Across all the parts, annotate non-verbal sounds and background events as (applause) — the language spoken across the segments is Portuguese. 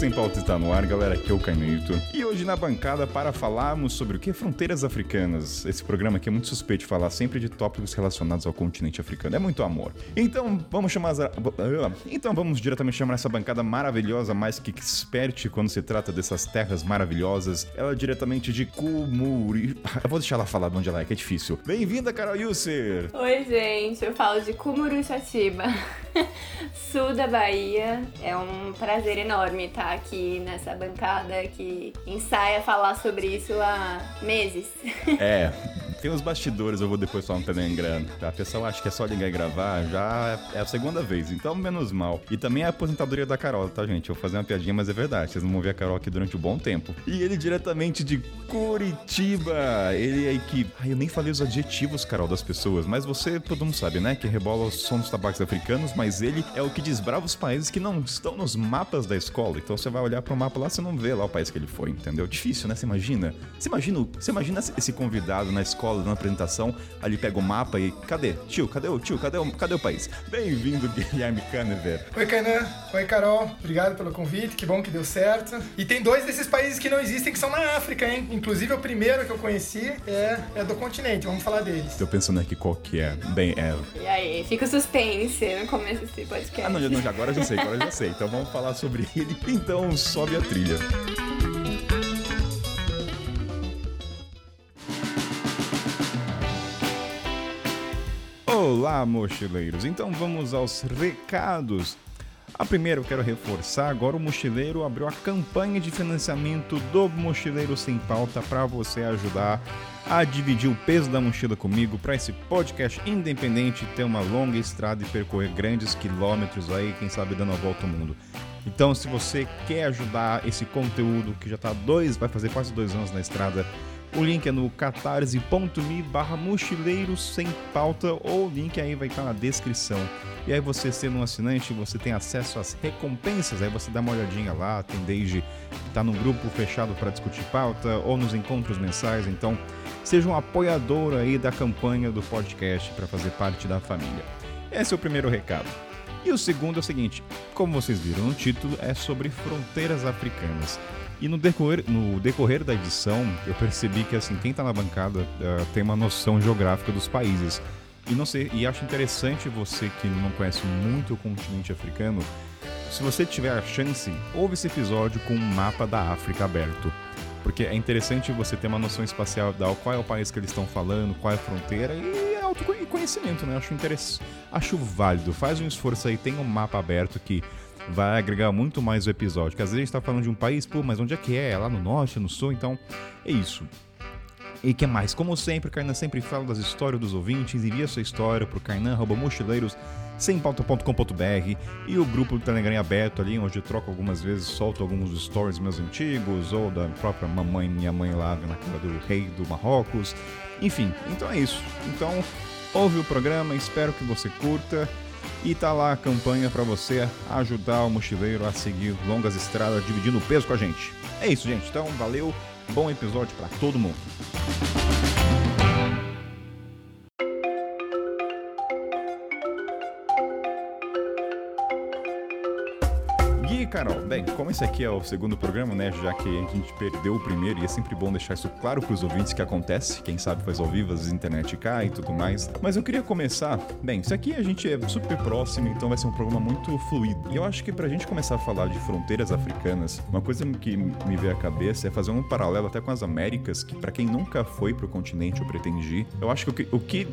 Sem Pauta está no ar, galera, aqui é o Caimito. E hoje na bancada para falarmos sobre o que? Fronteiras africanas. Esse programa aqui é muito suspeito de falar sempre de tópicos relacionados ao continente africano. É muito amor. Então, vamos chamar... As... Então, vamos diretamente chamar essa bancada maravilhosa, mais que expert quando se trata dessas terras maravilhosas. Ela é diretamente de Kumuri... (laughs) Eu vou deixar ela falar de onde ela é, que é difícil. Bem-vinda, Carol Yusser! Oi, gente. Eu falo de Cumuruxatiba, (laughs) (laughs) sul da Bahia. É um prazer enorme estar aqui nessa bancada que ensaia falar sobre isso há meses. (laughs) É, tem uns bastidores, eu vou depois falar um Telegram. A pessoa acha que é só ligar e gravar, já é a segunda vez, então menos mal. E também é a aposentadoria da Carol, tá, gente? Eu vou fazer uma piadinha, mas é verdade. Vocês não vão ver a Carol aqui durante um bom tempo. E ele diretamente de Curitiba. Ele aí que. Ai, eu nem falei os adjetivos, Carol, das pessoas, mas você, todo mundo sabe, né? Que rebola o som dos tabacos africanos, mas ele é o que desbrava os países que não estão nos mapas da escola. Então você vai olhar pro mapa lá, você não vê lá o país que ele foi, entendeu? Difícil, né? Você imagina? Você imagina, você imagina esse convidado na escola dando apresentação, ali pega o mapa e cadê? Tio, cadê o tio? Cadê o, cadê o país? Bem-vindo, (laughs) Guilherme Canever. Oi, Kainan. Oi, Carol. Obrigado pelo convite. Que bom que deu certo. E tem dois desses países que não existem que são na África, hein? Inclusive o primeiro que eu conheci é, é do continente. Vamos falar deles. Tô pensando aqui qual que é. Bem, é. E aí, fica o suspense no começo desse podcast. Ah, não, não, agora já sei, agora já sei. Então vamos falar sobre ele. (laughs) Então sobe a trilha. Olá, mochileiros! Então vamos aos recados. A primeira eu quero reforçar, agora o Mochileiro abriu a campanha de financiamento do Mochileiro Sem Pauta para você ajudar a dividir o peso da mochila comigo para esse podcast independente ter uma longa estrada e percorrer grandes quilômetros aí, quem sabe dando a volta ao mundo. Então, se você quer ajudar esse conteúdo que já está dois, vai fazer quase dois anos na estrada, o link é no catarse.me barra sem pauta ou o link aí vai estar na descrição. E aí você sendo um assinante, você tem acesso às recompensas, aí você dá uma olhadinha lá, tem desde estar tá num grupo fechado para discutir pauta ou nos encontros mensais, então seja um apoiador aí da campanha do podcast para fazer parte da família. Esse é o primeiro recado. E o segundo é o seguinte, como vocês viram no título, é sobre fronteiras africanas. E no decorrer, no decorrer da edição, eu percebi que assim, quem está na bancada uh, tem uma noção geográfica dos países. E não sei, e acho interessante você que não conhece muito o continente africano, se você tiver a chance, ouve esse episódio com um mapa da África aberto. Porque é interessante você ter uma noção espacial da qual é o país que eles estão falando, qual é a fronteira e é autoconhecimento, né? Acho interessante, acho válido. Faz um esforço aí, tem um mapa aberto que vai agregar muito mais o episódio. Porque às vezes a gente tá falando de um país, pô, mas onde é que é? É lá no norte, no sul? Então, é isso. E que mais? Como sempre, o Kainan sempre fala das histórias dos ouvintes, envia sua história pro kainan.mochileiros sempauta.com.br e o grupo do Telegram aberto ali, onde eu troco algumas vezes, solto alguns stories meus antigos, ou da própria mamãe, minha mãe lá na casa do rei do Marrocos. Enfim, então é isso. Então, ouve o programa, espero que você curta. E tá lá a campanha para você ajudar o mochileiro a seguir longas estradas dividindo o peso com a gente. É isso, gente. Então, valeu. Bom episódio para todo mundo. Carol, bem, como esse aqui é o segundo programa, né? Já que a gente perdeu o primeiro, e é sempre bom deixar isso claro para os ouvintes que acontece. Quem sabe faz ao vivo, as internet cai e tudo mais. Mas eu queria começar. Bem, isso aqui a gente é super próximo, então vai ser um programa muito fluido. E eu acho que pra gente começar a falar de fronteiras africanas, uma coisa que me veio à cabeça é fazer um paralelo até com as Américas, que para quem nunca foi pro continente ou pretende ir, eu acho que o que, o que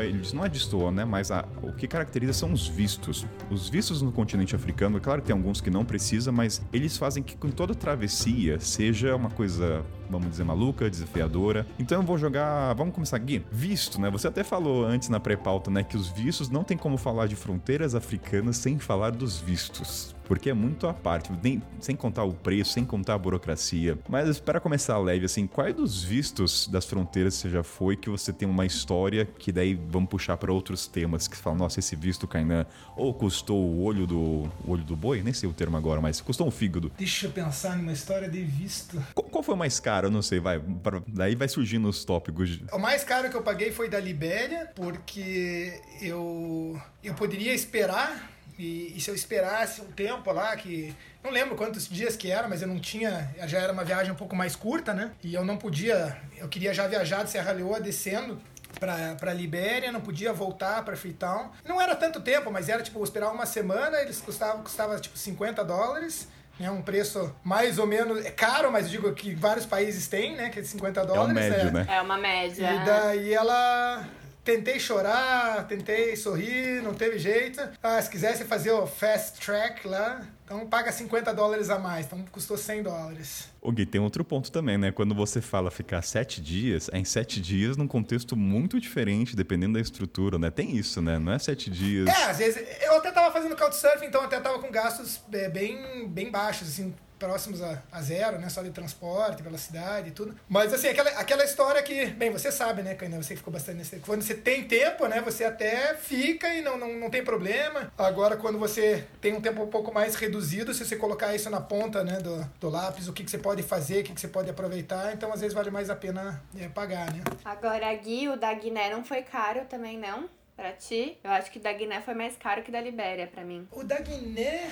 eles, não é destoa, né? Mas a, o que caracteriza são os vistos. Os vistos no continente africano, é claro que tem alguns que não precisa, mas eles fazem que com toda travessia seja uma coisa, vamos dizer, maluca, desafiadora. Então eu vou jogar, vamos começar aqui. Visto, né? Você até falou antes na pré-pauta, né, que os vistos não tem como falar de fronteiras africanas sem falar dos vistos porque é muito à parte, nem, sem contar o preço, sem contar a burocracia. Mas para começar leve, assim, quais dos vistos das fronteiras você já foi que você tem uma história que daí vamos puxar para outros temas que falam, nossa, esse visto Kainan ou custou o olho do o olho do boi, nem sei o termo agora, mas custou um fígado. Deixa eu pensar numa história de visto. Qual, qual foi o mais caro? Eu não sei, vai, pra, daí vai surgindo os tópicos. O mais caro que eu paguei foi da Libéria, porque eu eu poderia esperar E, e, se eu esperasse um tempo lá, que não lembro quantos dias que era, mas eu não tinha, já era uma viagem um pouco mais curta, né? E eu não podia, eu queria já viajar de Serra Leoa descendo para Libéria, não podia voltar para Freetown. Não era tanto tempo, mas era tipo esperar uma semana, eles custavam custava tipo 50 dólares. É um preço mais ou menos é caro, mas eu digo que vários países têm, né? Que é de 50 dólares. É, um médio, é, né? é uma média. E daí ela tentei chorar, tentei sorrir, não teve jeito. Ah, se quisesse fazer o fast track lá, então paga 50 dólares a mais, então custou 100 dólares. O Gui, tem outro ponto também, né? Quando você fala ficar sete dias, é em sete dias num contexto muito diferente, dependendo da estrutura, né? Tem isso, né? Não é sete dias. É, às vezes. Eu até tava fazendo couchsurfing, então até tava com gastos é, bem, bem baixos, assim próximos a, a, zero, né? Só de transporte pela cidade e tudo. Mas assim, aquela, aquela história que, bem, você sabe, né, Caina? Você ficou bastante nesse. Quando você tem tempo, né? Você até fica e não, não, não tem problema. Agora, quando você tem um tempo um pouco mais reduzido, se você colocar isso na ponta né, do, do lápis, o que, que você pode fazer, o que, que você pode aproveitar, então às vezes vale mais a pena é, pagar, né? Agora, Gui, o da Guiné não foi caro também, não? Pra ti? Eu acho que o da Guiné foi mais caro que o da Libéria, pra mim. O da Guiné.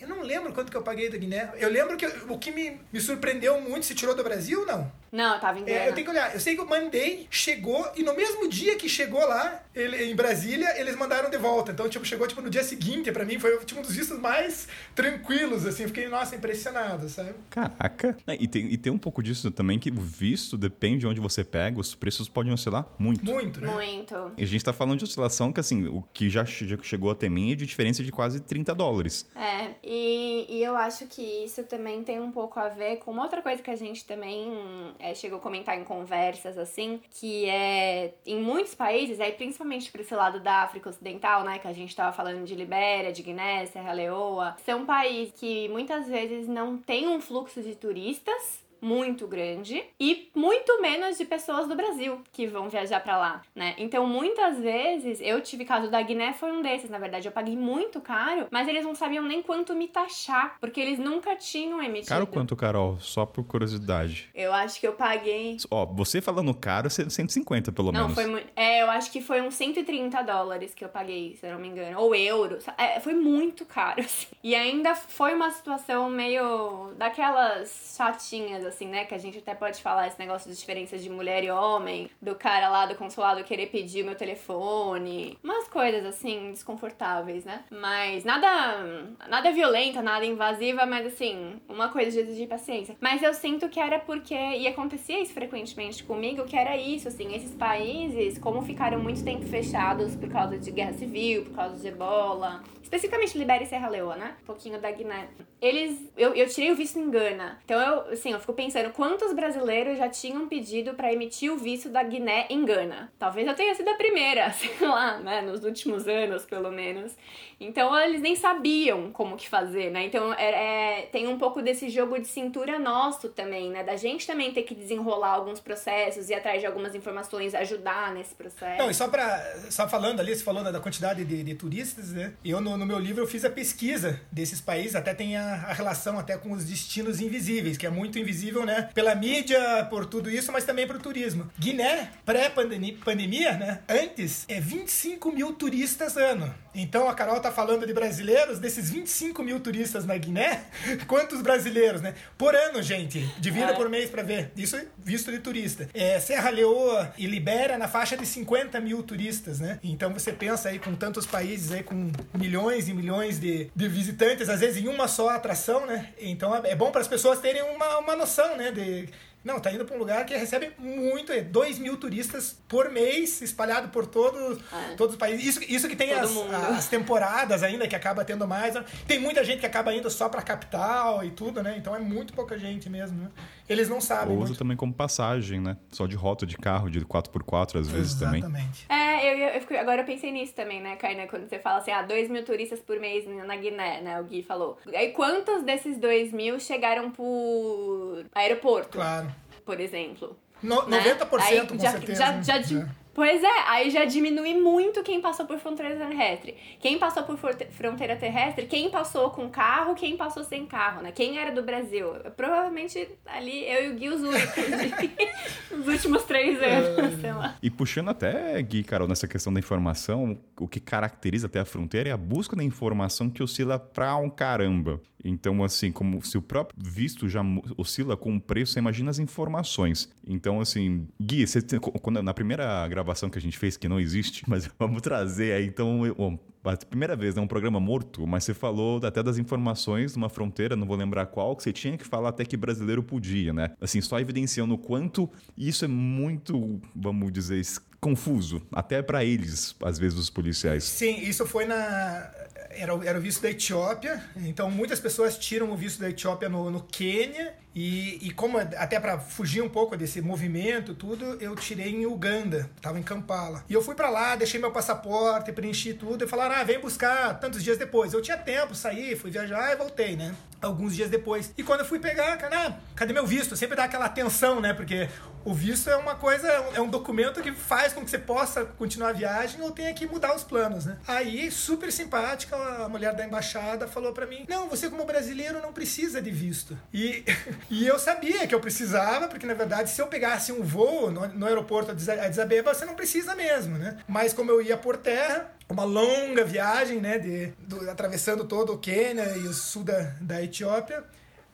Eu não lembro quanto que eu paguei da Guiné. Eu lembro que o que me, me surpreendeu muito, se tirou do Brasil, não? Não, eu tava em é, Eu tenho que olhar. Eu sei que eu mandei, chegou, e no mesmo dia que chegou lá, ele, em Brasília, eles mandaram de volta. Então, tipo, chegou tipo, no dia seguinte, pra mim, foi tipo, um dos vistos mais tranquilos, assim. Fiquei, nossa, impressionado, sabe? Caraca. E tem, e tem um pouco disso também, que o visto, depende de onde você pega, os preços podem oscilar muito. Muito, né? Muito. E a gente tá falando de oscilação que, assim, o que já chegou até mim é de diferença de quase 30 dólares. É, e, e eu acho que isso também tem um pouco a ver com uma outra coisa que a gente também é, chegou a comentar em conversas assim, que é em muitos países, aí principalmente para esse lado da África Ocidental, né, que a gente tava falando de Libéria, de Guiné, Serra Leoa, são países que muitas vezes não tem um fluxo de turistas muito grande e muito menos de pessoas do Brasil que vão viajar para lá, né? Então, muitas vezes, eu tive caso da Guiné, foi um desses, na verdade. Eu paguei muito caro, mas eles não sabiam nem quanto me taxar, porque eles nunca tinham emitido. Caro quanto, Carol? Só por curiosidade. Eu acho que eu paguei. Ó, você falando caro, 150 pelo não, menos. Não, foi muito. É, eu acho que foi uns 130 dólares que eu paguei, se eu não me engano. Ou euros. É, foi muito caro, (laughs) assim. E ainda foi uma situação meio daquelas chatinhas, assim, né? Que a gente até pode falar esse negócio de diferenças de mulher e homem, do cara lá do consulado querer pedir meu telefone, umas coisas assim, desconfortáveis, né? Mas nada, nada violenta, nada invasiva, mas assim, uma coisa de exigir paciência. Mas eu sinto que era porque, e acontecia isso frequentemente comigo, que era isso, assim, esses países, como ficaram muito tempo fechados por causa de guerra civil, por causa de ebola, especificamente Libéria e Serra Leoa, né? Um pouquinho da Guiné. Eles, eu, eu tirei o visto em Gana. Então eu, assim, eu fico pensando quantos brasileiros já tinham pedido para emitir o visto da Guiné em Gana. Talvez eu tenha sido a primeira, (laughs) sei lá, né? Nos últimos anos, pelo menos. Então eles nem sabiam como que fazer, né? Então é, é, tem um pouco desse jogo de cintura nosso também, né? Da gente também ter que desenrolar alguns processos, ir atrás de algumas informações, ajudar nesse processo. Não, e só para só falando ali, você falou da quantidade de, de turistas, né? Eu no, no, meu livro eu fiz a pesquisa desses países, até tem a, a, relação até com os destinos invisíveis, que é muito invisível, né? Pela mídia, por tudo isso, mas também para o turismo. Guiné, pré-pandemia, né? Antes, é 25 mil turistas ano. Então a Carol tá falando de brasileiros, desses 25 mil turistas na Guiné, (laughs) quantos brasileiros, né? Por ano, gente. Divida é. por mês para ver. Isso é visto de turista. É, Serra Leoa e Libéria na faixa de 50 mil turistas, né? Então você pensa aí com tantos países aí, com milhões e milhões de, de visitantes, às vezes em uma só atração, né? Então é bom para as pessoas terem uma, uma noção, né? De não, tá indo para um lugar que recebe muito, 2 mil turistas por mês, espalhado por todo, é. todos os países. Isso, isso que tem as, as, temporadas ainda, que acaba tendo mais. Tem muita gente que acaba indo só pra capital e tudo, né? Então é muito pouca gente mesmo, né? Eles não sabem. Ou usa também como passagem, né? Só de rota de carro, de 4x4 às vezes Exatamente. também. É, eu, eu, agora eu pensei nisso também, né, Kaina? Quando você fala assim, ah, 2 mil turistas por mês na Guiné, né? O Gui falou. Aí quantos desses 2 mil chegaram por aeroporto? Claro por exemplo. No, né? 90% Aí, com já, certeza. Já, né? já, é. Pois é, aí já diminui muito quem passou por fronteira terrestre. Quem passou por fronteira terrestre, quem passou com carro, quem passou sem carro, né? Quem era do Brasil. Provavelmente ali eu e o Gui os únicos (laughs) nos últimos três anos, sei lá. E puxando até, Gui, Carol, nessa questão da informação, o que caracteriza até a fronteira é a busca da informação que oscila pra um caramba. Então, assim, como se o próprio visto já oscila com o preço, você imagina as informações. Então, assim, Gui, você, quando, na primeira gravação que a gente fez, que não existe, mas (laughs) vamos trazer aí, então, bom, a primeira vez, é né, um programa morto, mas você falou até das informações de uma fronteira, não vou lembrar qual, que você tinha que falar até que brasileiro podia, né? Assim, só evidenciando o quanto isso é muito, vamos dizer, confuso, até para eles, às vezes, os policiais. Sim, isso foi na era, era o visto da Etiópia, então muitas pessoas tiram o visto da Etiópia no, no Quênia e, e como até para fugir um pouco desse movimento, tudo, eu tirei em Uganda, tava em Kampala. E eu fui para lá, deixei meu passaporte, preenchi tudo e falaram: "Ah, vem buscar tantos dias depois". Eu tinha tempo, saí, fui viajar e voltei, né? Alguns dias depois. E quando eu fui pegar, cara, ah, cadê meu visto? Sempre dá aquela tensão, né? Porque o visto é uma coisa, é um documento que faz com que você possa continuar a viagem ou tenha que mudar os planos, né? Aí, super simpática, a mulher da embaixada falou para mim: "Não, você como brasileiro não precisa de visto". E (laughs) e eu sabia que eu precisava, porque na verdade, se eu pegasse um voo no, no aeroporto de Addis Abeba, você não precisa mesmo, né? Mas como eu ia por terra, uma longa viagem, né, de, do, atravessando todo o Quênia e o sul da, da Etiópia,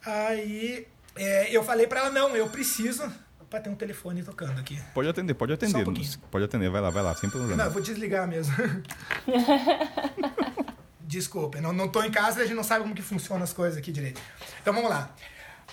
aí é, eu falei para ela: não, eu preciso. Opa, tem um telefone tocando aqui. Pode atender, pode atender. Um pode atender, vai lá, vai lá, sem problema. Não, eu vou desligar mesmo. (laughs) Desculpa, não, não tô em casa e a gente não sabe como que funcionam as coisas aqui direito. Então vamos lá.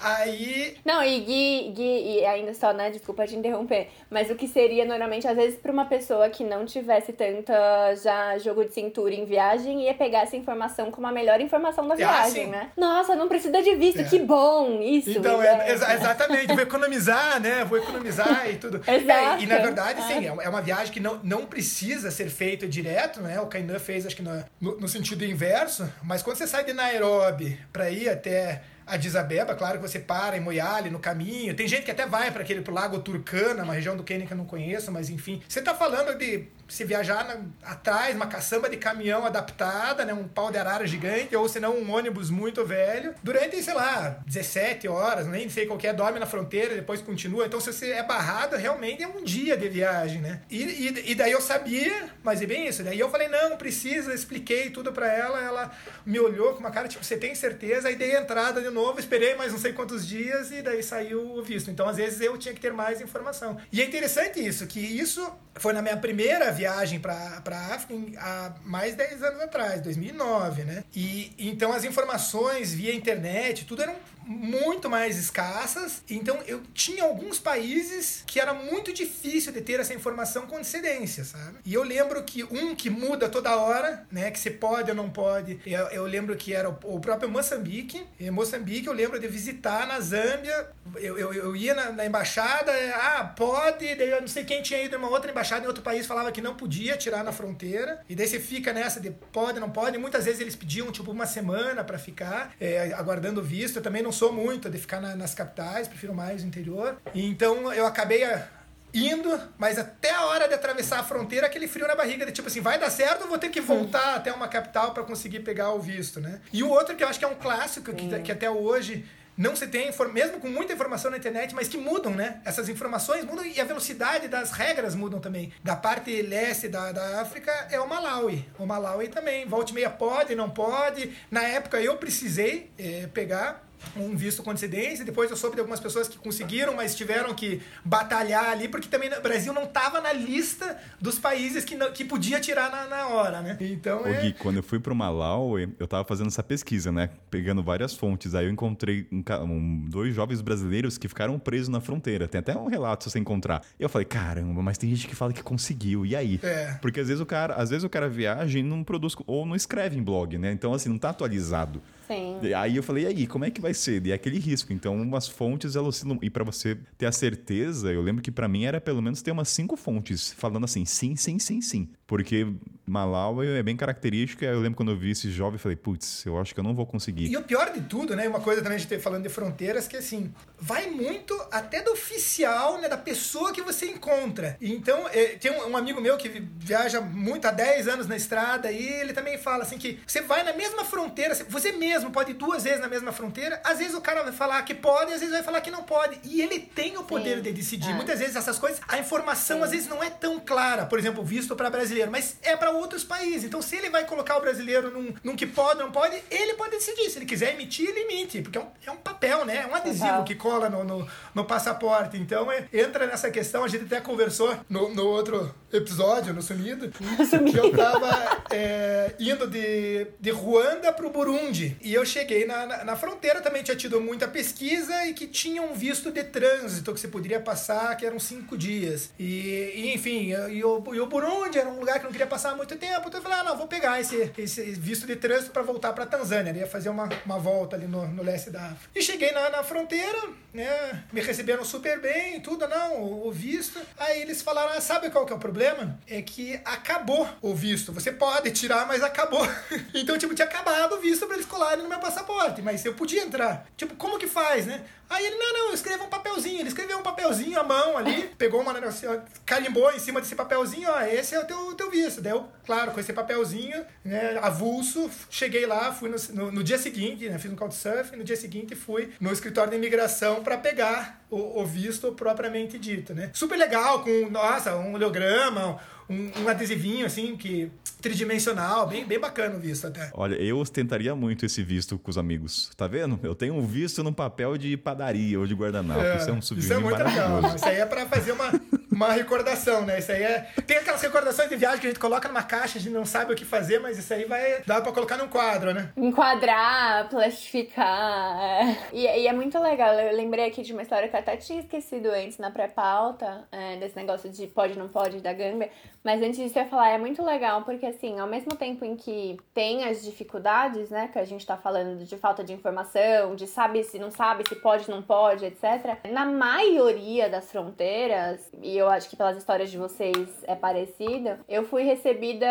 Aí. Não, e Gui, Gui, e ainda só, né? Desculpa te interromper. Mas o que seria normalmente, às vezes, para uma pessoa que não tivesse tanta já jogo de cintura em viagem, ia pegar essa informação como a melhor informação da ah, viagem, ah, né? Nossa, não precisa de visto, é. que bom! Isso. Então, é, exa exatamente, vou economizar, né? Vou economizar e tudo. (laughs) Exato. É, e na verdade, é. sim, é uma viagem que não, não precisa ser feita direto, né? O Kainan fez, acho que no, no, no sentido inverso, mas quando você sai de Nairobi para ir até Addis Abeba, claro que você para em Moyale no caminho. Tem gente que até vai para aquele pro Lago Turcana, uma região do Quênia que eu não conheço, mas enfim. Você tá falando de se viajar na, atrás, uma caçamba de caminhão adaptada, né, um pau de arara gigante, ou senão um ônibus muito velho, durante, sei lá, 17 horas, nem sei qual é, dorme na fronteira, depois continua. Então, se você é barrado, realmente é um dia de viagem, né? E, e, e daí eu sabia, mas é bem isso. Daí eu falei, não, precisa, expliquei tudo para ela, ela me olhou com uma cara, tipo, você tem certeza? Aí dei a entrada de novo, esperei mais não sei quantos dias e daí saiu o visto. Então, às vezes, eu tinha que ter mais informação. E é interessante isso, que isso foi na minha primeira viagem para a África há mais de 10 anos atrás, 2009, né? E então as informações via internet, tudo eram muito mais escassas. Então eu tinha alguns países que era muito difícil de ter essa informação com antecedência, sabe? E eu lembro que um que muda toda hora, né? Que você pode ou não pode. Eu, eu lembro que era o, próprio Moçambique. E Moçambique eu lembro de visitar na Zâmbia. Eu, eu, eu ia na, na, embaixada, ah, pode. Daí eu não sei quem tinha ido em uma outra embaixada em outro país falava que não podia tirar na fronteira. E daí você fica nessa de pode, não pode. E muitas vezes eles pediam tipo uma semana para ficar é, aguardando visto. Eu também não sou muito de ficar na, nas capitais, prefiro mais o interior. E então eu acabei ah, indo, mas até a hora de atravessar a fronteira, aquele frio na barriga, de tipo assim, vai dar certo ou vou ter que voltar até uma capital para conseguir pegar o visto, né? E o outro que eu acho que é um clássico, que, que até hoje não se tem, mesmo com muita informação na internet, mas que mudam, né? Essas informações mudam e a velocidade das regras mudam também. Da parte leste da, da África é o Malawi. O Malawi também. Volte meia pode, não pode. Na época eu precisei é, pegar um visto com antecedência. Depois eu soube de algumas pessoas que conseguiram, mas tiveram que batalhar ali, porque também o Brasil não estava na lista dos países que, não, que podia tirar na, na hora, né? Então, Ô, é... Gui, quando eu fui pro Malawi, eu tava fazendo essa pesquisa, né? Pegando várias fontes. Aí eu encontrei um, um, dois jovens brasileiros que ficaram presos na fronteira. Tem até um relato se você encontrar. E eu falei, caramba, mas tem gente que fala que conseguiu. E aí? É. Porque às vezes o cara, às vezes o cara viaja e não produz ou não escreve em blog, né? Então, assim, não tá atualizado. Sim. Aí eu falei, e aí, como é que vai ser? E é aquele risco. Então, umas fontes, oscilam. E para você ter a certeza, eu lembro que para mim era pelo menos ter umas cinco fontes falando assim, sim, sim, sim, sim. Porque Malawi é bem característica. Eu lembro quando eu vi esse jovem, falei, putz, eu acho que eu não vou conseguir. E o pior de tudo, né? Uma coisa também a gente falando de fronteiras, que assim, vai muito até do oficial, né, da pessoa que você encontra. Então, é, tem um, um, amigo meu que viaja muito há 10 anos na estrada e ele também fala assim que você vai na mesma fronteira, você mesmo pode ir duas vezes na mesma fronteira, às vezes o cara vai falar que pode, às vezes vai falar que não pode. E ele tem o poder Sim. de decidir. É. Muitas vezes essas coisas, a informação Sim. às vezes não é tão clara, por exemplo, visto para brasileiro, mas é para outros países. Então, se ele vai colocar o brasileiro num, num que pode, não pode, ele pode decidir. Se ele quiser emitir, ele emite, porque é um, é um papel, né? É um adesivo que cola no, no, no passaporte. Então, é, entra nessa questão, a gente até conversou no, no outro episódio, (laughs) no Sumido, que eu tava é, indo de, de Ruanda pro Burundi. E eu cheguei na, na, na, fronteira, também tinha tido muita pesquisa e que tinha um visto de trânsito que você poderia passar, que eram cinco dias. E, e enfim, e o, e o Burundi era um lugar que não queria passar muito tempo, então eu falei, ah, não, vou pegar esse, esse visto de trânsito para voltar pra Tanzânia. Eu ia fazer uma, uma volta ali no, no leste da África. E cheguei na, na fronteira, né, me receberam super bem, tudo, não, o, o visto. Aí eles falaram, ah, sabe qual que é o problema? é que acabou o visto. Você pode tirar, mas acabou. (laughs) então, tipo, tinha acabado o visto para eles colarem no meu passaporte, mas eu podia entrar. Tipo, como que faz, né? Aí ele, não, não, escreva um papelzinho. Ele escreveu um papelzinho à mão ali, pegou uma, assim, ó, carimbou em cima desse papelzinho, ó, esse é o teu, teu visto. Deu, claro, com esse papelzinho, né, avulso, cheguei lá, fui no, no, no dia seguinte, né, fiz um couchsurfing, no dia seguinte fui no escritório de imigração para pegar o, o, visto propriamente dito, né. Super legal, com, nossa, um oleograma, um, um adesivinho, assim, que tridimensional, bem, bem bacana o visto até. Olha, eu ostentaria muito esse visto com os amigos. Tá vendo? Eu tenho um visto no papel de padaria ou de guardanapo. É, isso é um souvenir Isso é muito legal. Isso aí é para fazer uma, uma recordação, né? Isso aí é. Tem aquelas recordações de viagem que a gente coloca numa caixa, a gente não sabe o que fazer, mas isso aí vai dar para colocar num quadro, né? Enquadrar, plastificar. É. E, e, é muito legal. Eu lembrei aqui de uma história que eu até tinha esquecido antes na pré-pauta, é, desse negócio de pode, não pode da Gâmbia. Mas antes disso eu ia falar, é muito legal, porque assim, ao mesmo tempo em que tem as dificuldades, né, que a gente tá falando de falta de informação, de sabe se não sabe, se pode, não pode, etc. Na maioria das fronteiras, e eu acho que pelas histórias de vocês é parecido, eu fui recebida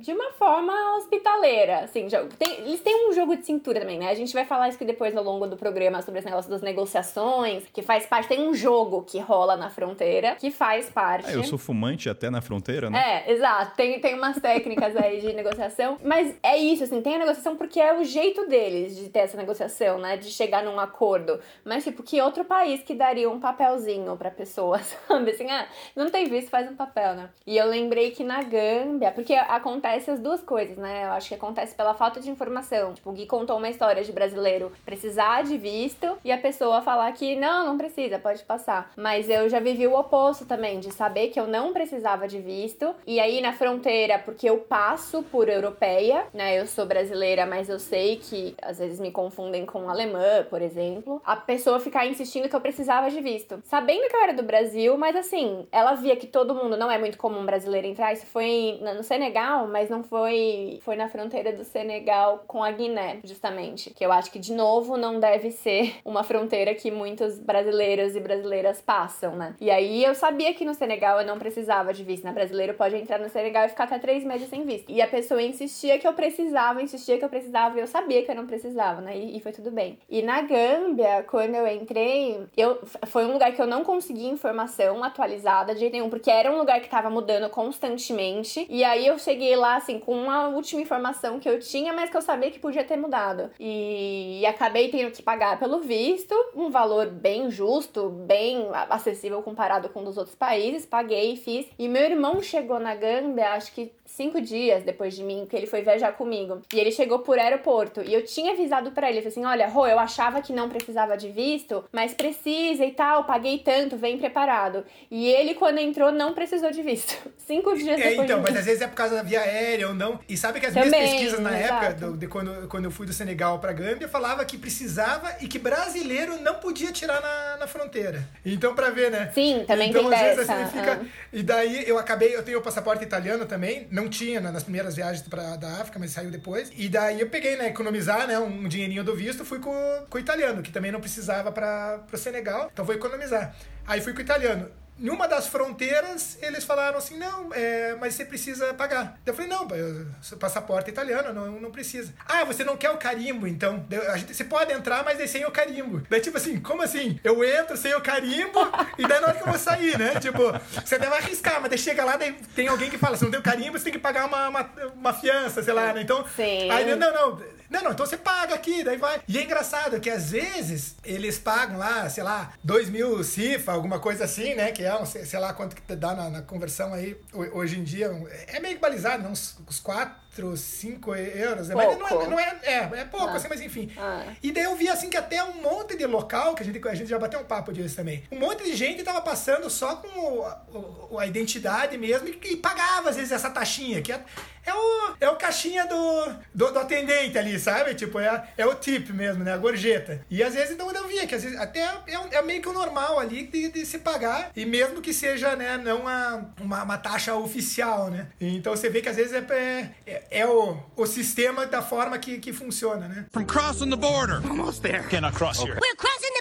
de uma forma hospitaleira, assim, tem, eles têm um jogo de cintura também, né? A gente vai falar isso depois ao longo do programa sobre esse negócio das negociações, que faz parte, tem um jogo que rola na fronteira, que faz parte. É, eu sou fumante até na fronteira, né? É, exato. Tem, tem umas técnicas aí de negociação, mas é isso, assim, tem a negociação porque é o jeito deles de ter essa negociação, né? De chegar num acordo. Mas, tipo, que outro país que daria um papelzinho pra pessoa, (laughs) sabe? Assim, ah, não tem visto, faz um papel, né? E eu lembrei que na Gâmbia, porque acontece acontece as duas coisas, né? Eu acho que acontece pela falta de informação. Tipo, o Gui contou uma história de brasileiro precisar de visto e a pessoa falar que não, não precisa, pode passar. Mas eu já vivi o oposto também, de saber que eu não precisava de visto. E aí na fronteira, porque eu passo por europeia, né? Eu sou brasileira, mas eu sei que às vezes me confundem com alemã, por exemplo. A pessoa ficar insistindo que eu precisava de visto. Sabendo que eu era do Brasil, mas assim, ela via que todo mundo não é muito comum brasileiro entrar. Isso foi no Senegal, mas mas não foi foi na fronteira do Senegal com a Guiné, justamente, que eu acho que de novo não deve ser uma fronteira que muitos brasileiros e brasileiras passam, né? E aí eu sabia que no Senegal eu não precisava de visto, né? Brasileiro pode entrar no Senegal e ficar até três meses sem visto. E a pessoa insistia que eu precisava, insistia que eu precisava, e eu sabia que eu não precisava, né? E, e foi tudo bem. E na Gâmbia, quando eu entrei, eu foi um lugar que eu não consegui informação atualizada de jeito nenhum, porque era um lugar que tava mudando constantemente. E aí eu cheguei lá assim, com uma última informação que eu tinha, mas que eu sabia que podia ter mudado. E, e acabei tendo que pagar pelo visto, um valor bem justo, bem acessível comparado com dos outros países. Paguei e fiz. E meu irmão chegou na Gâmbia, acho que cinco dias depois de mim, que ele foi viajar comigo. E ele chegou por aeroporto. E eu tinha avisado para ele, assim, olha, Rô, eu achava que não precisava de visto, mas precisa e tal, paguei tanto, vem preparado. E ele, quando entrou, não precisou de visto. (laughs) Cinco dias é, depois então, de mas às vezes é por causa da via aérea ou não. E sabe que as Também, minhas pesquisas na exato. época, do, de quando, quando eu fui do Senegal pra Gâmbia, falava que precisava e que brasileiro não podia tirar na, na fronteira. Então, pra ver, né? Sim, também então, tem às. Vezes, assim, fica... ah. E daí eu acabei, eu tenho o passaporte italiano também, não tinha nas primeiras viagens pra, da África, mas saiu depois. E daí eu peguei, né, economizar, né, um dinheirinho do visto, fui com, com o italiano, que também não precisava para pro Senegal, então vou economizar. Aí fui com o italiano em uma das fronteiras, eles falaram assim: não, é, mas você precisa pagar. Eu falei: não, seu passaporte é italiano, não, não precisa. Ah, você não quer o carimbo, então. A gente, você pode entrar, mas é sem o carimbo. Daí, tipo assim, como assim? Eu entro sem o carimbo e daí na hora que eu vou sair, né? Tipo, você deve arriscar, mas daí chega lá, daí tem alguém que fala: se não tem o carimbo, você tem que pagar uma, uma, uma fiança, sei lá, né? Então. Sim. Aí, não, não não, não, então você paga aqui, daí vai. E é engraçado que às vezes eles pagam lá, sei lá, 2 mil CIFA, alguma coisa assim, né? Que é, um, sei lá quanto que dá na, na conversão aí hoje em dia. É meio que balizado, né? Uns, uns 4, 5 euros. Né? Mas não é, não é, é, é pouco, ah. assim, mas enfim. Ah. E daí eu vi assim que até um monte de local, que a gente, a gente já bateu um papo disso também. Um monte de gente tava passando só com o, o, a identidade mesmo e, e, pagava às vezes essa taxinha, que é, é o, é o caixinha do, do, do, atendente ali, sabe? Tipo, é, é o tip mesmo, né? A gorjeta. E às vezes então eu via que às vezes até é, é meio que o normal ali de, de, se pagar, e mesmo que seja, né, não a, uma, uma taxa oficial, né? Então você vê que às vezes é, é, é o, o sistema da forma que, que funciona, né? From crossing the border. Almost there. Cannot cross okay. here. We're crossing the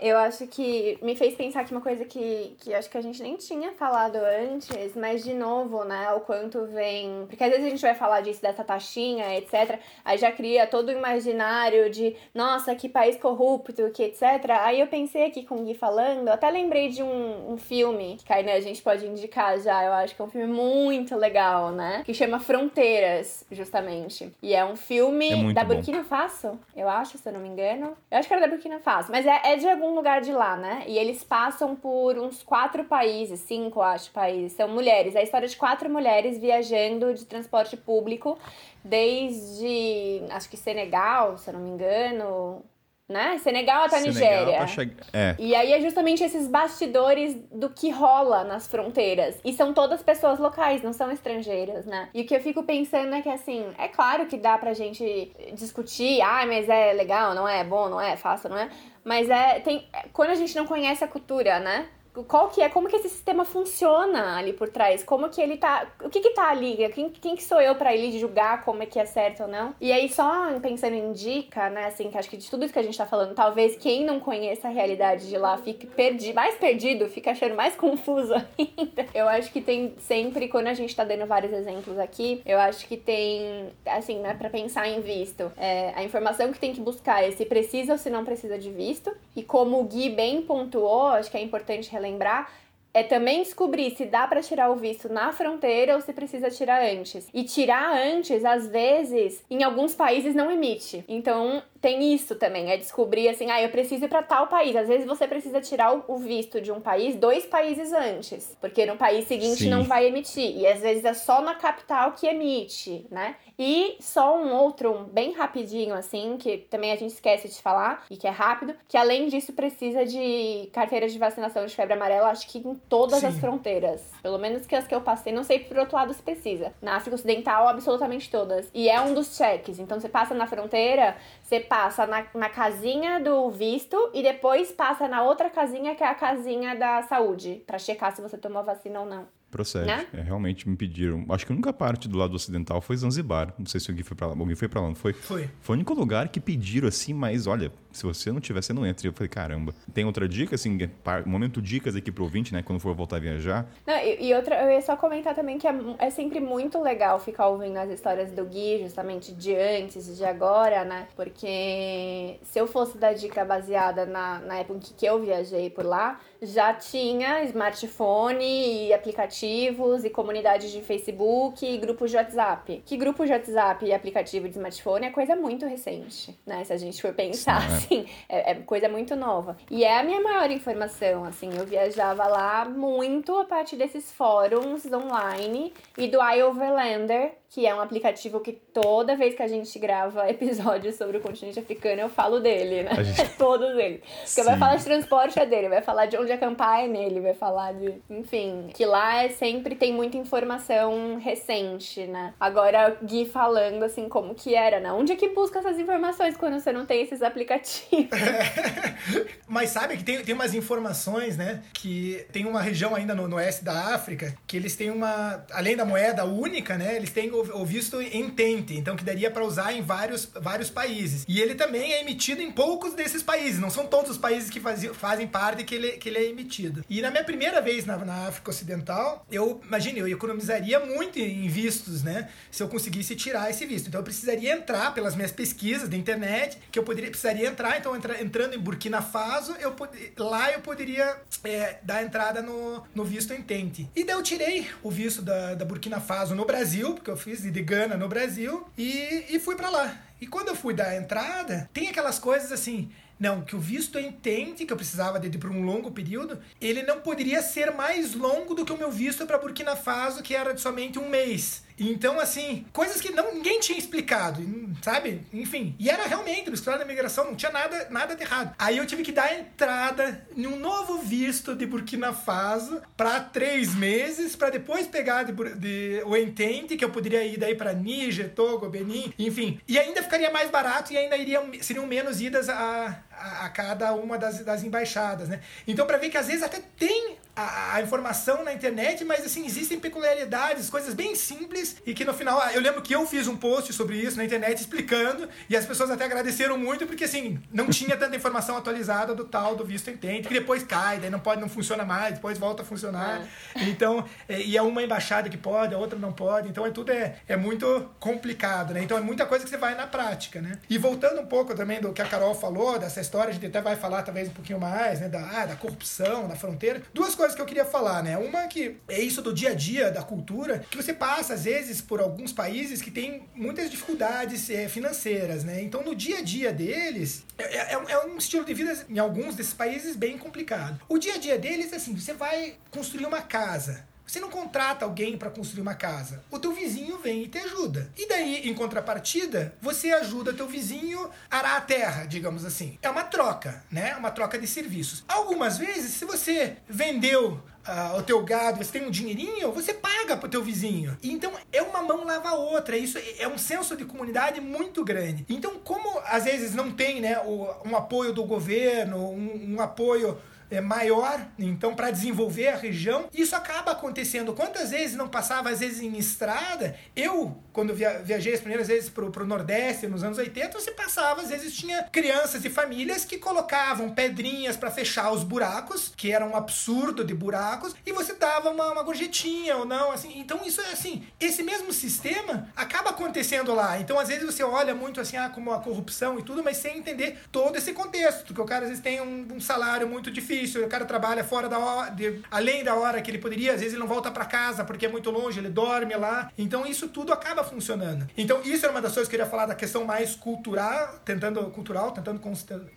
Eu acho que me fez pensar que uma coisa que, que acho que a gente nem tinha falado antes, mas de novo, né, o quanto vem. Porque às vezes a gente vai falar disso, dessa taxinha, etc. Aí já cria todo o imaginário de, nossa, que país corrupto, que etc. Aí eu pensei aqui com o Gui falando, até lembrei de um, um filme que Kainé, a gente pode indicar já, eu acho que é um filme muito legal, né? Que chama Fronteiras, justamente. E é um filme é da Burkina Faso, eu acho, se eu não me engano. Eu acho que era da Burkina Faso, mas é, é de algum algum lugar de lá, né? E eles passam por uns quatro países, cinco, acho, países. São mulheres. É a história de quatro mulheres viajando de transporte público desde, acho que Senegal, se eu não me engano, né? Senegal até Senegal Nigéria. Che... É. E aí é justamente esses bastidores do que rola nas fronteiras. E são todas pessoas locais, não são estrangeiras, né? E o que eu fico pensando é que, assim, é claro que dá pra gente discutir, ah, mas é legal, não é, bom, não é, fácil, não é? Mas é, tem, quando a gente não conhece a cultura, né? Qual que é, como que esse sistema funciona ali por trás, como que ele tá, o que que tá ali, quem, quem que sou eu para ele julgar como é que é certo ou não. E aí só pensando em dica, né, assim, que acho que de tudo isso que a gente tá falando, talvez quem não conheça a realidade de lá fique mais perdido, fica achando mais confuso (laughs) ainda. Eu acho que tem sempre, quando a gente tá dando vários exemplos aqui, eu acho que tem, assim, né, pra pensar em visto, é, a informação que tem que buscar é se precisa ou se não precisa de visto, e como o Gui bem pontuou, acho que é importante relembrar lembrar é também descobrir se dá para tirar o visto na fronteira ou se precisa tirar antes. E tirar antes, às vezes, em alguns países não emite. Então, tem isso também, é descobrir assim, ah, eu preciso ir para tal país. Às vezes você precisa tirar o visto de um país dois países antes, porque no país seguinte Sim. não vai emitir. E às vezes é só na capital que emite, né? E só um outro, bem rapidinho, assim, que também a gente esquece de falar, e que é rápido, que além disso precisa de carteira de vacinação de febre amarela, acho que em todas Sim. as fronteiras. Pelo menos que as que eu passei, não sei por outro lado se precisa. Na África Ocidental, absolutamente todas. E é um dos cheques. Então você passa na fronteira, você passa na, na casinha do visto e depois passa na outra casinha, que é a casinha da saúde, para checar se você tomou vacina ou não. Procede. Né? É, realmente me pediram. Acho que a única parte do lado ocidental foi Zanzibar. Não sei se alguém foi para lá. Alguém foi para lá, não foi? Foi. Foi o único lugar que pediram assim, mas olha, se você não tiver, você não entra. E eu falei, caramba. Tem outra dica, assim, momento dicas aqui pro ouvinte, né? Quando for voltar a viajar. Não, e, e, outra, eu ia só comentar também que é, é, sempre muito legal ficar ouvindo as histórias do Gui, justamente de antes e de agora, né? Porque se eu fosse dar dica baseada na, na época que eu viajei por lá, já tinha smartphone e aplicativos e comunidades de Facebook e grupos de WhatsApp. Que grupo de WhatsApp e aplicativo de smartphone é coisa muito recente, né? Se a gente for pensar, Sim, é. Assim, é, é, coisa muito nova. E é a minha maior informação, assim, eu viajava lá muito a partir desses fóruns online e do iOverlander, que é um aplicativo que toda vez que a gente grava (laughs) episódios sobre o continente africano, eu falo dele, né? Gente... (laughs) Todos eles. Porque vai falar de transporte é dele, vai falar de onde acampar é nele, vai falar de. Enfim, que lá é sempre tem muita informação recente, né? Agora, Gui falando assim como que era, né? Onde é que busca essas informações quando você não tem esses aplicativos? (laughs) Mas sabe que tem, tem umas informações, né? Que tem uma região ainda no, no oeste da África que eles têm uma. Além da moeda única, né? Eles têm o, o visto entente, então que daria para usar em vários, vários países. E ele também é emitido em poucos desses países, não são todos os países que fazem, fazem parte que ele, que ele é emitido. E na minha primeira vez na, na África Ocidental, eu, imagine, eu economizaria muito em vistos, né? Se eu conseguisse tirar esse visto. Então eu precisaria entrar pelas minhas pesquisas da internet, que eu poderia, precisaria entrar, então entra, entrando em Burkina Faso, eu lá eu poderia é, dar entrada no, no visto entente. E daí eu tirei o visto da, da Burkina Faso no Brasil, porque eu fiz de Gana no Brasil, e, e fui para lá. E quando eu fui dar a entrada, tem aquelas coisas assim. Não, que o visto entende que eu precisava dele por um longo período, ele não poderia ser mais longo do que o meu visto para Burkina Faso, que era de somente um mês. Então, assim, coisas que não, ninguém tinha explicado, sabe? Enfim. E era realmente, no escritório da imigração não tinha nada, nada de errado. Aí eu tive que dar entrada em um novo visto de Burkina Faso para três meses, para depois pegar de, de, o entente, que eu poderia ir daí para Níger, Togo, Benin, enfim. E ainda ficaria mais barato e ainda iriam, seriam menos idas a, a, a cada uma das, das embaixadas, né? Então, para ver que às vezes até tem a, a, informação na internet, mas assim, existem peculiaridades, coisas bem simples e que no final, eu lembro que eu fiz um post sobre isso na internet explicando e as pessoas até agradeceram muito porque assim, não tinha tanta informação atualizada do tal do visto entente, que depois cai, daí não pode, não funciona mais, depois volta a funcionar. É. Então, é, e é uma embaixada que pode, a outra não pode, então é tudo é, é muito complicado, né? Então é muita coisa que você vai na prática, né? E voltando um pouco também do que a Carol falou, dessa história, a gente até vai falar talvez um pouquinho mais, né, da, ah, da corrupção, da fronteira. Duas coisas coisas que eu queria falar, né? Uma que é isso do dia a dia, da cultura, que você passa, às vezes, por alguns países que têm muitas dificuldades é, financeiras, né? Então, no dia a dia deles, é, é, é, um estilo de vida, em alguns desses países, bem complicado. O dia a dia deles, assim, você vai construir uma casa. Você não contrata alguém para construir uma casa. O teu vizinho vem e te ajuda. E daí, em contrapartida, você ajuda teu vizinho a arar a terra, digamos assim. É uma troca, né? Uma troca de serviços. Algumas vezes, se você vendeu Uh, o teu gado, você tem um dinheirinho, você paga pro teu vizinho. Então é uma mão lava a outra. Isso é um senso de comunidade muito grande. Então, como às vezes não tem né, um apoio do governo, um, um apoio é, maior, então, para desenvolver a região. Isso acaba acontecendo. Quantas vezes não passava, às vezes, em estrada? Eu, quando via, viajei as primeiras vezes para o Nordeste, nos anos 80, você passava, às vezes, tinha crianças e famílias que colocavam pedrinhas para fechar os buracos, que era um absurdo de buracos, e você dava uma, uma gorjetinha ou não, assim. Então, isso é assim, esse mesmo sistema acaba acontecendo lá. Então, às vezes, você olha muito assim, ah, como a corrupção e tudo, mas sem entender todo esse contexto, porque o cara, às vezes, tem um, um salário muito difícil difícil, o cara trabalha fora da hora, de, além da hora que ele poderia, às vezes ele não volta para casa porque é muito longe, ele dorme lá. Então isso tudo acaba funcionando. Então isso é uma das coisas que eu queria falar da questão mais cultural, tentando cultural, tentando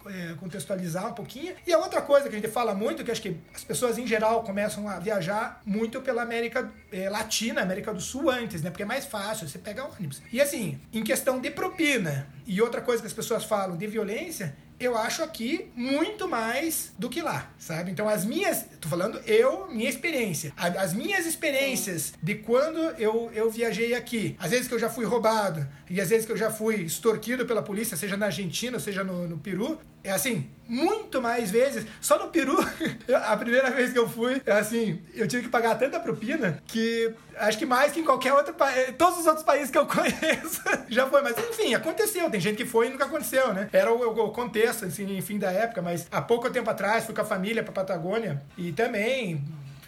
é, contextualizar um pouquinho. E a outra coisa que a gente fala muito, que acho que as pessoas em geral começam a viajar muito pela América é, Latina, América do Sul antes, né? Porque é mais fácil, você pega ônibus. E assim, em questão de propina, e outra coisa que as pessoas falam de violência, eu acho aqui muito mais do que lá, sabe? Então as minhas, tô falando eu, minha experiência, as minhas experiências de quando eu, eu viajei aqui, às vezes que eu já fui roubado e às vezes que eu já fui extorquido pela polícia, seja na Argentina, seja no, no Peru, é assim, muito mais vezes. Só no Peru, (laughs) a primeira vez que eu fui, é assim, eu tive que pagar tanta propina que acho que mais que em qualquer outro país, todos os outros países que eu (laughs) conheço já foi. Mas enfim, aconteceu. Tem gente que foi e nunca aconteceu, né? Era o, o, o contexto, assim, enfim, da época. Mas há pouco tempo atrás fui com a família pra Patagônia e também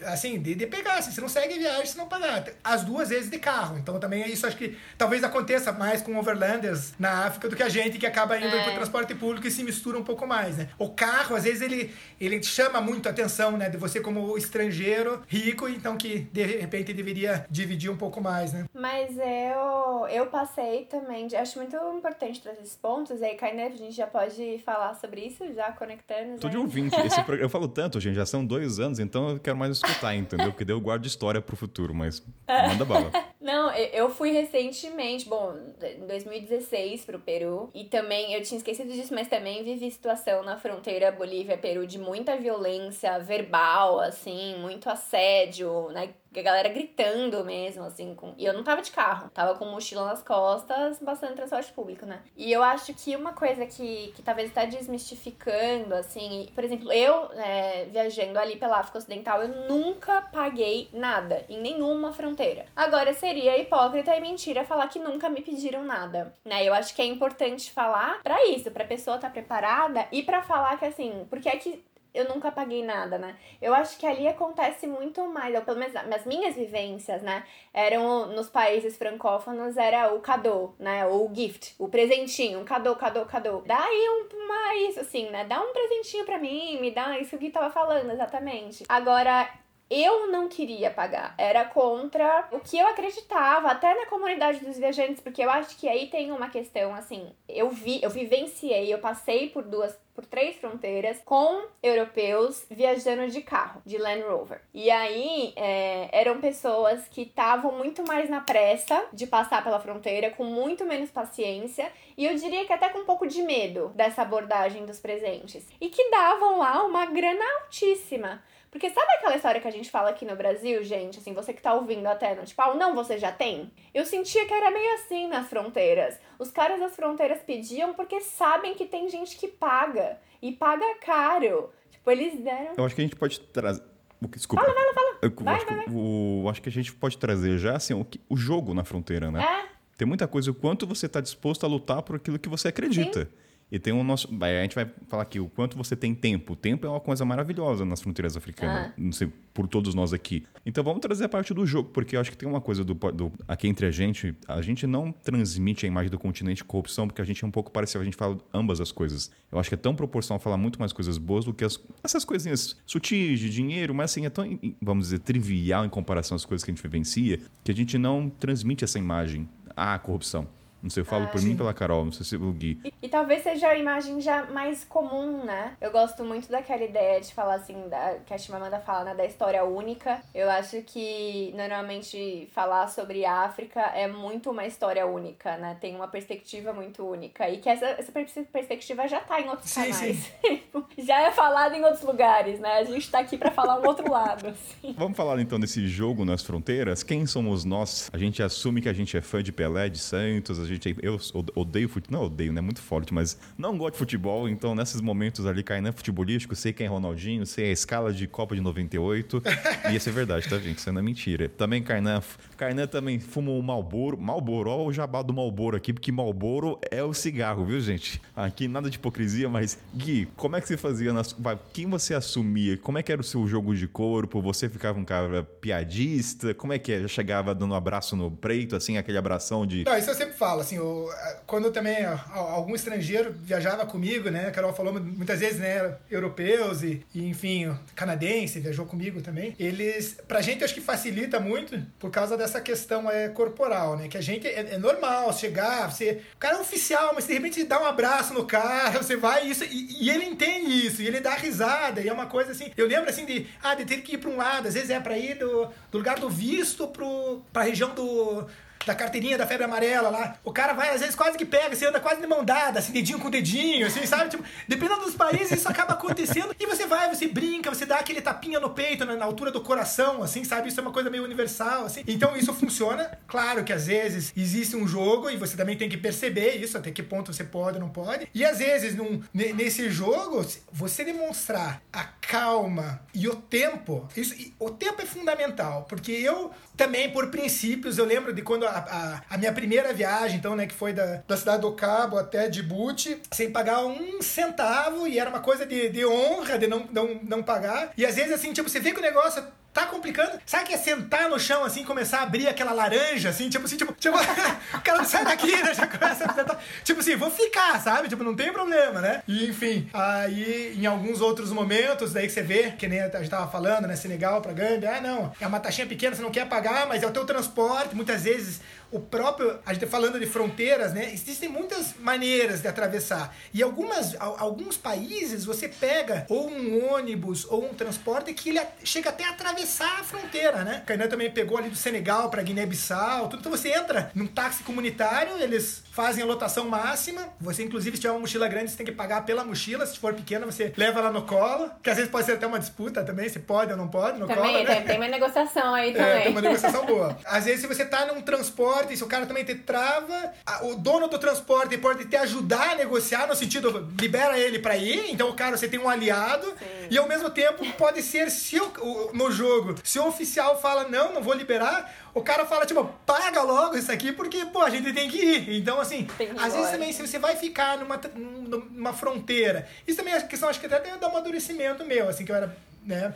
assim, de, de pegar, assim, você não segue viagem se não pagar. As duas vezes de carro. Então também isso acho que talvez aconteça mais com overlanders na África do que a gente que acaba indo é. pro transporte público e se mistura um pouco mais, né? O carro, às vezes, ele, ele chama muito a atenção, né? De você como estrangeiro, rico, então que de repente deveria dividir um pouco mais, né? Mas eu, eu passei também, acho muito importante trazer esses pontos, aí, Kainé, a gente já pode falar sobre isso, já conectando. Tô de ouvinte. Esse, (laughs) eu falo tanto, gente, já são dois anos, então eu quero mais escutar, entendeu? Porque deu guarda história pro futuro, mas manda bala. (laughs) Não, eu fui recentemente, bom, em 2016 pro Peru. E também, eu tinha esquecido disso, mas também vivi situação na fronteira Bolívia-Peru de muita violência verbal, assim, muito assédio, né? A galera gritando mesmo, assim, com... e eu não tava de carro, tava com mochila nas costas, bastante transporte público, né? E eu acho que uma coisa que, que talvez está desmistificando, assim, por exemplo, eu é, viajando ali pela África Ocidental, eu nunca paguei nada em nenhuma fronteira. Agora seria hipócrita e mentira falar que nunca me pediram nada, né? Eu acho que é importante falar para isso, pra pessoa estar tá preparada e para falar que assim, porque é que eu nunca paguei nada, né? Eu acho que ali acontece muito mais, ou pelo menos as minhas vivências, né? Eram nos países francófonos, era o cadeau, né? Ou o gift, o presentinho, um cadeau, cadeau, cadeau. Dá aí um, uma, isso assim, né? Dá um presentinho pra mim, me dá isso que tava falando, exatamente. Agora, eu não queria pagar. Era contra o que eu acreditava, até na comunidade dos viajantes, porque eu acho que aí tem uma questão assim. Eu vi, eu vivenciei, eu passei por duas por três fronteiras com europeus viajando de carro, de Land Rover. E aí é, eram pessoas que estavam muito mais na pressa de passar pela fronteira, com muito menos paciência, e eu diria que até com um pouco de medo dessa abordagem dos presentes. E que davam lá uma grana altíssima. Porque sabe aquela história que a gente fala aqui no Brasil, gente? Assim, você que tá ouvindo até no tipo, ah, não, você já tem? Eu sentia que era meio assim nas fronteiras. Os caras das fronteiras pediam porque sabem que tem gente que paga. E paga caro. Tipo, eles deram. Eu acho que a gente pode trazer. Desculpa. Fala, fala, fala. Eu, vai, acho, vai, vai. O, acho que a gente pode trazer já assim, o, o jogo na fronteira, né? É. Tem muita coisa, o quanto você está disposto a lutar por aquilo que você acredita. Sim. E tem o nosso. A gente vai falar aqui o quanto você tem tempo. O tempo é uma coisa maravilhosa nas fronteiras africanas. Ah. Não sei, por todos nós aqui. Então vamos trazer a parte do jogo, porque eu acho que tem uma coisa do, do, aqui entre a gente. A gente não transmite a imagem do continente corrupção, porque a gente é um pouco parecido, a gente fala ambas as coisas. Eu acho que é tão proporcional falar muito mais coisas boas do que as, essas coisinhas sutis de dinheiro, mas assim, é tão, vamos dizer, trivial em comparação às coisas que a gente vivencia, que a gente não transmite essa imagem. Ah, corrupção. Não sei, eu falo ah, por sim. mim pela Carol, não sei se o Gui. E, e, talvez seja a imagem já mais comum, né? Eu gosto muito daquela ideia de falar assim, da, que a Chimamanda fala, né, da história única. Eu acho que normalmente falar sobre África é muito uma história única, né? Tem uma perspectiva muito única. E que essa, essa perspectiva já tá em outros sim, canais. Sim. (laughs) já é falada em outros lugares, né? A gente tá aqui para falar um outro lado. Assim. Vamos falar então desse jogo nas fronteiras? Quem somos nós? A gente assume que a gente é fã de Pelé, de Santos, a gente gente. Eu odeio futebol. Não odeio, né? Muito forte, mas não gosto de futebol. Então, nesses momentos ali, Kainan futebolístico, sei quem é Ronaldinho, sei a escala de Copa de 98. (laughs) e isso é verdade, tá, gente? Isso não é mentira. Também Kainan. Kainan também fuma o Malboro. Malboro, ó, o jabá do Malboro aqui, porque Malboro é o cigarro, viu, gente? Aqui nada de hipocrisia, mas Gui, como é que você fazia? Nas... Quem você assumia? Como é que era o seu jogo de corpo? Você ficava um cara piadista? Como é que é? Já chegava dando um abraço no preito, assim, aquele abração de. Não, isso eu sempre falo, assim, eu, quando também algum estrangeiro viajava comigo, né? A Carol falou muitas vezes, né? Europeus e, e enfim, canadense viajou comigo também. Eles, pra gente, eu acho que facilita muito por causa dessa questão é, corporal, né? Que a gente é, é normal chegar, você. O cara é oficial, mas de repente dá um abraço no cara, (laughs) você vai isso, e, e ele entende isso, e ele dá risada, e é uma coisa assim. Eu lembro assim de, ah, de ter que ir pra um lado, às vezes é pra ir do, do lugar do visto pro, pra região do da carteirinha da febre amarela lá. O cara vai, às vezes, quase que pega, você anda quase de mão dada, assim, dedinho com dedinho, assim, sabe? Tipo, dependendo dos países, isso acaba acontecendo. E você vai, você brinca, você dá aquele tapinha no peito, na, altura do coração, assim, sabe? Isso é uma coisa meio universal, assim. Então isso funciona. Claro que às vezes existe um jogo e você também tem que perceber isso, até que ponto você pode ou não pode. E às vezes, num, nesse jogo, você demonstrar a calma e o tempo, isso, o tempo é fundamental, porque eu também, por princípios, eu lembro de quando a, a, a, minha primeira viagem, então, né, que foi da, da cidade do Cabo até Djibouti, sem pagar um centavo, e era uma coisa de, de honra de não, não, não pagar. E às vezes, assim, tipo, você vê que o negócio Tá complicando? Sabe que é sentar no chão assim, começar a abrir aquela laranja, assim, tipo assim, tipo, tipo, (laughs) o cara sai daqui, né? Já começa a. Tipo assim, vou ficar, sabe? Tipo, não tem problema, né? E enfim, aí em alguns outros momentos, daí que você vê, que nem a gente tava falando, né? Senegal pra Gâmbia, ah, não, é uma taxinha pequena, você não quer pagar, mas é o teu transporte. Muitas vezes o próprio, a gente tá falando de fronteiras, né? Existem muitas maneiras de atravessar. E algumas, alguns países você pega ou um ônibus ou um transporte que ele chega até a atravessar a fronteira, né? Kainan também pegou ali do Senegal para Guiné-Bissau, tudo. Então você entra num táxi comunitário, eles fazem a lotação máxima. Você, inclusive, se tiver uma mochila grande, você tem que pagar pela mochila. Se for pequena, você leva ela no colo. Que às vezes pode ser até uma disputa também, se pode ou não pode no também, colo. Né? Tem, tem uma negociação aí também. É, tem uma negociação boa. (laughs) Às vezes, se você tá num transporte, se o cara também te trava, o dono do transporte pode te ajudar a negociar, no sentido, libera ele para ir, então o cara, você tem um aliado, Sim. e ao mesmo tempo pode ser, se o, no jogo, se o oficial fala, não, não vou liberar, o cara fala, tipo, paga logo isso aqui, porque, pô, a gente tem que ir. Então, assim, às vezes também, se você vai ficar numa, numa fronteira, isso também é questão, acho que até um amadurecimento meu, assim, que eu era, né,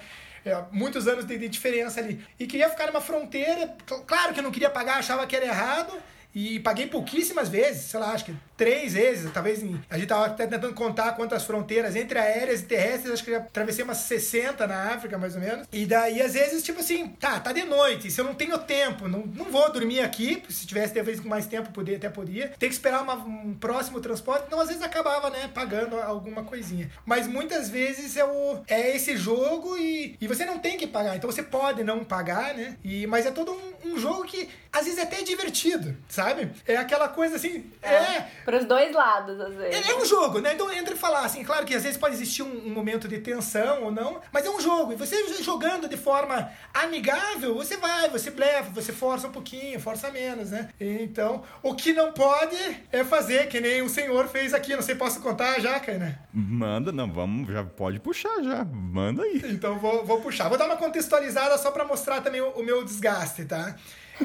é, muitos anos de, de, diferença ali. E queria ficar numa fronteira, claro que não queria pagar, achava que era errado, e paguei pouquíssimas vezes, sei lá, acho que três vezes, talvez em, a gente tava até tentando contar quantas fronteiras entre aéreas e terrestres, acho que já atravessei umas 60 na África, mais ou menos. E daí, às vezes, tipo assim, tá, tá de noite, se eu não tenho tempo, não, não vou dormir aqui, se tivesse talvez com mais tempo, poder, até podia, tem que esperar uma, um próximo transporte, então às vezes acabava, né, pagando alguma coisinha. Mas muitas vezes é, o, é esse jogo e, e você não tem que pagar, então você pode não pagar, né, e, mas é todo um, um jogo que às vezes é até divertido, sabe? É aquela coisa assim, é, é para os dois lados, às vezes. É, é, um jogo, né? Então, entre falar assim, claro que às vezes pode existir um, um, momento de tensão ou não, mas é um jogo. E você jogando de forma amigável, você vai, você leva, você força um pouquinho, força menos, né? Então, o que não pode é fazer que nem o senhor fez aqui. Não sei, posso contar já, né? Manda, não, vamos, já pode puxar já. Manda aí. Então, vou, vou puxar. Vou dar uma contextualizada só para mostrar também o, o meu desgaste, tá?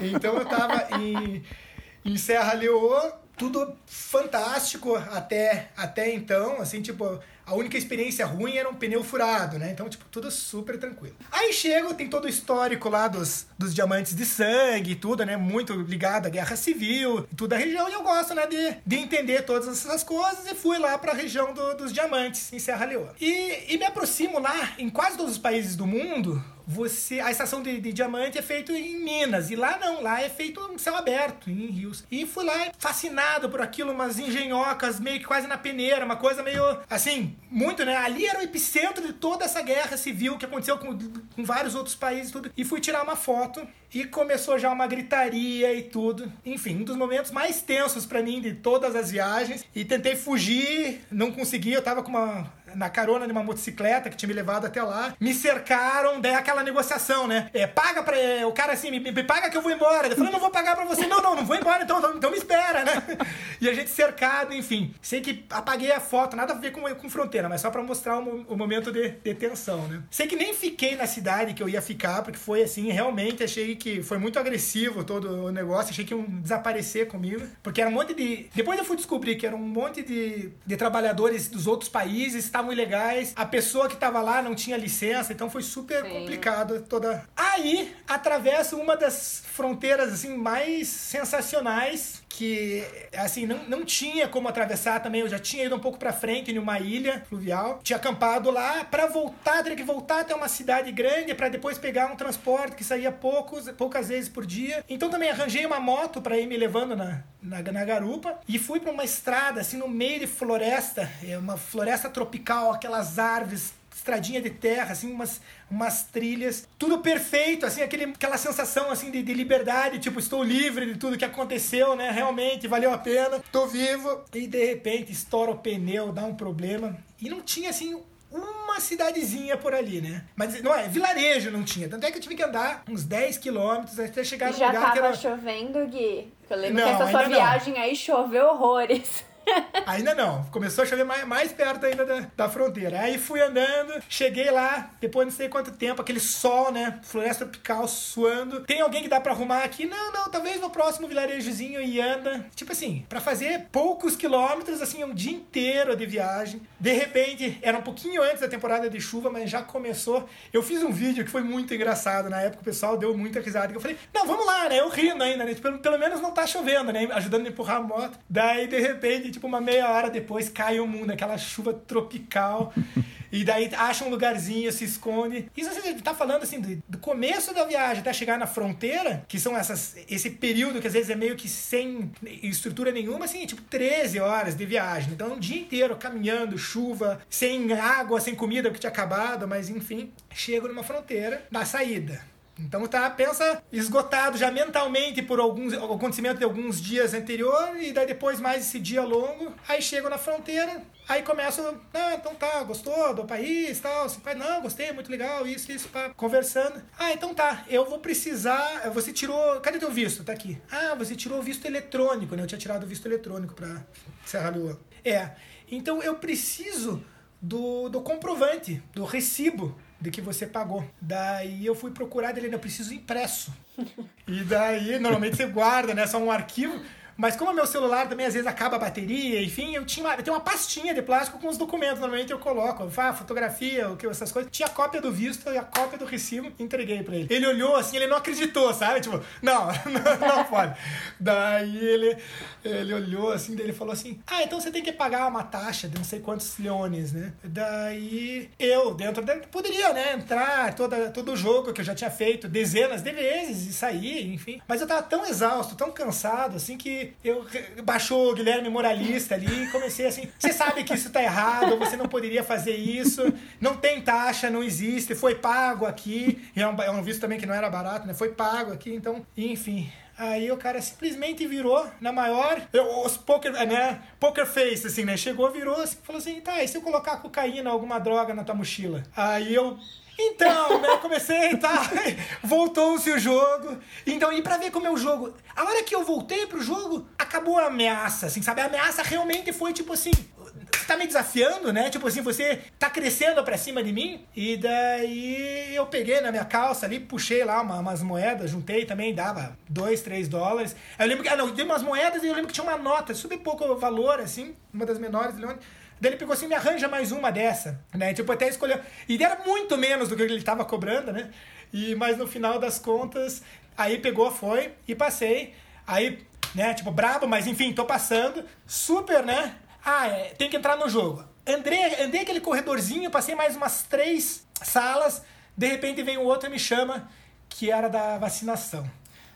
Então, eu tava em, em Serra Leoa tudo fantástico até, até então, assim, tipo, a única experiência ruim era um pneu furado, né? Então, tipo, tudo super tranquilo. Aí chego, tem todo o histórico lá dos, dos diamantes de sangue e tudo, né? Muito ligado à guerra civil e tudo da região. E eu gosto, né, de, de entender todas essas coisas. E fui lá pra região do, dos diamantes, em Serra Leoa. E, e me aproximo lá, em quase todos os países do mundo, você a estação de, de, diamante é feito em Minas e lá não, lá é feito em céu aberto, em rios. E fui lá fascinado por aquilo, umas engenhocas meio que quase na peneira, uma coisa meio assim, muito, né? Ali era o epicentro de toda essa guerra civil que aconteceu com, com vários outros países e tudo. E fui tirar uma foto e começou já uma gritaria e tudo. Enfim, um dos momentos mais tensos para mim de todas as viagens. E tentei fugir, não consegui, eu tava com uma na carona de uma motocicleta que tinha me levado até lá. Me cercaram, daí aquela negociação, né? É, paga pra. É, o cara assim, me, me, paga que eu vou embora. Eu falei, não vou pagar pra você. Não, não, não vou embora, então, então, então me espera, né? (laughs) E a gente cercado, enfim. Sei que apaguei a foto, nada a ver com, com fronteira, mas só pra mostrar o, o momento de, de tensão, né? Sei que nem fiquei na cidade que eu ia ficar, porque foi assim, realmente achei que foi muito agressivo todo o negócio. Achei que iam desaparecer comigo. Porque era um monte de. Depois eu fui descobrir que era um monte de, de trabalhadores dos outros países, estavam ilegais. A pessoa que tava lá não tinha licença, então foi super Sim. complicado toda. Aí atravesso uma das fronteiras assim mais sensacionais que assim não, não tinha como atravessar também. Eu já tinha ido um pouco para frente em uma ilha fluvial, tinha acampado lá para voltar, teria que voltar até uma cidade grande para depois pegar um transporte que saía poucos, poucas vezes por dia. Então também arranjei uma moto para ir me levando na, na, na garupa e fui para uma estrada assim no meio de floresta, é uma floresta tropical, aquelas árvores estradinha de terra, assim, umas, umas trilhas, tudo perfeito, assim, aquele, aquela sensação, assim, de, de liberdade, tipo, estou livre de tudo que aconteceu, né, realmente, valeu a pena, tô vivo, e de repente estoura o pneu, dá um problema, e não tinha, assim, uma cidadezinha por ali, né? Mas não é, vilarejo não tinha. Tanto é que eu tive que andar uns 10 quilômetros até chegar no lugar que era... Já tava chovendo, Gui? Eu lembro não, que essa sua viagem não. aí choveu horrores. Ainda não. Começou a chover mais, mais perto ainda da, da fronteira. Aí fui andando, cheguei lá, depois não sei quanto tempo, aquele sol, né? Floresta tropical suando. Tem alguém que dá para arrumar aqui? Não, não, talvez no próximo vilarejozinho e anda. Tipo assim, para fazer poucos quilômetros, assim, um dia inteiro de viagem. De repente, era um pouquinho antes da temporada de chuva, mas já começou. Eu fiz um vídeo que foi muito engraçado. Na época o pessoal deu muita risada. Eu falei, não, vamos lá, né? Eu rindo ainda, né? Pelo, pelo menos não tá chovendo, né? Ajudando a empurrar a moto. Daí, de repente, tipo, uma meia hora depois cai o mundo, aquela chuva tropical. E daí acha um lugarzinho, se esconde. Isso você tá falando assim, do, começo da viagem até chegar na fronteira, que são essas, esse período que às vezes é meio que sem estrutura nenhuma, assim, tipo 13 horas de viagem. Então, um dia inteiro caminhando, chuva, sem água, sem comida, porque tinha acabado, mas enfim, chego numa fronteira, na saída. Então tá, pensa esgotado já mentalmente por alguns acontecimento de alguns dias anterior e daí depois mais esse dia longo, aí chego na fronteira, aí começo, ah, então tá, gostou do país, tal, assim, não, gostei, muito legal, isso, isso, pá, conversando. Ah, então tá, eu vou precisar, você tirou, cadê teu visto? Tá aqui. Ah, você tirou o visto eletrônico, né? Eu tinha tirado o visto eletrônico para Serra Leoa. É. Então eu preciso do, do comprovante, do recibo de que você pagou. Daí eu fui procurar dele, eu preciso impresso. E daí, normalmente você guarda, né? Só um arquivo. Mas como meu celular também às vezes acaba a bateria, enfim, eu tinha uma, eu tenho uma pastinha de plástico com os documentos. Normalmente eu coloco, ah, fotografia, o que essas coisas. Tinha a cópia do visto e a cópia do recibo, entreguei para ele. Ele olhou assim, ele não acreditou, sabe? Tipo, não, (laughs) não, não pode. Daí ele, ele olhou assim, daí ele falou assim: "Ah, então você tem que pagar uma taxa de não sei quantos leones, né?" Daí eu, dentro dele, poderia, né, entrar toda todo o jogo que eu já tinha feito dezenas de vezes e sair, enfim. Mas eu tava tão exausto, tão cansado assim que eu baixou o Guilherme Moralista ali e comecei assim: você sabe que isso tá errado, você não poderia fazer isso, não tem taxa, não existe, foi pago aqui. E é um, é um visto também que não era barato, né? Foi pago aqui, então, enfim. Aí o cara simplesmente virou na maior. Os poker, né? Poker face, assim, né? Chegou, virou assim, falou assim: tá, e se eu colocar cocaína, alguma droga na tua mochila? Aí eu então, né, comecei e tá, (laughs) voltou-se o jogo. Então, e pra ver como é o jogo, a hora que eu voltei pro jogo, acabou a ameaça, assim, sabe? A ameaça realmente foi tipo assim, você tá me desafiando, né? Tipo assim, você tá crescendo pra cima de mim. E daí eu peguei na minha calça ali, puxei lá uma, umas moedas, juntei também, dava 2, 3 dólares. Eu lembro que, ah, não, dei umas moedas e eu lembro que tinha uma nota, super pouco valor, assim, uma das menores, Leone. Daí ele pegou assim, me arranja mais uma dessa, né? Tipo, até escolheu. E era muito menos do que ele estava cobrando, né? E, mas no final das contas, aí pegou, foi e passei. Aí, né, tipo, brabo, mas enfim, tô passando. Super, né? Ah, é, tem que entrar no jogo. Andrei, andei aquele corredorzinho, passei mais umas três salas. De repente vem o outro e me chama, que era da vacinação.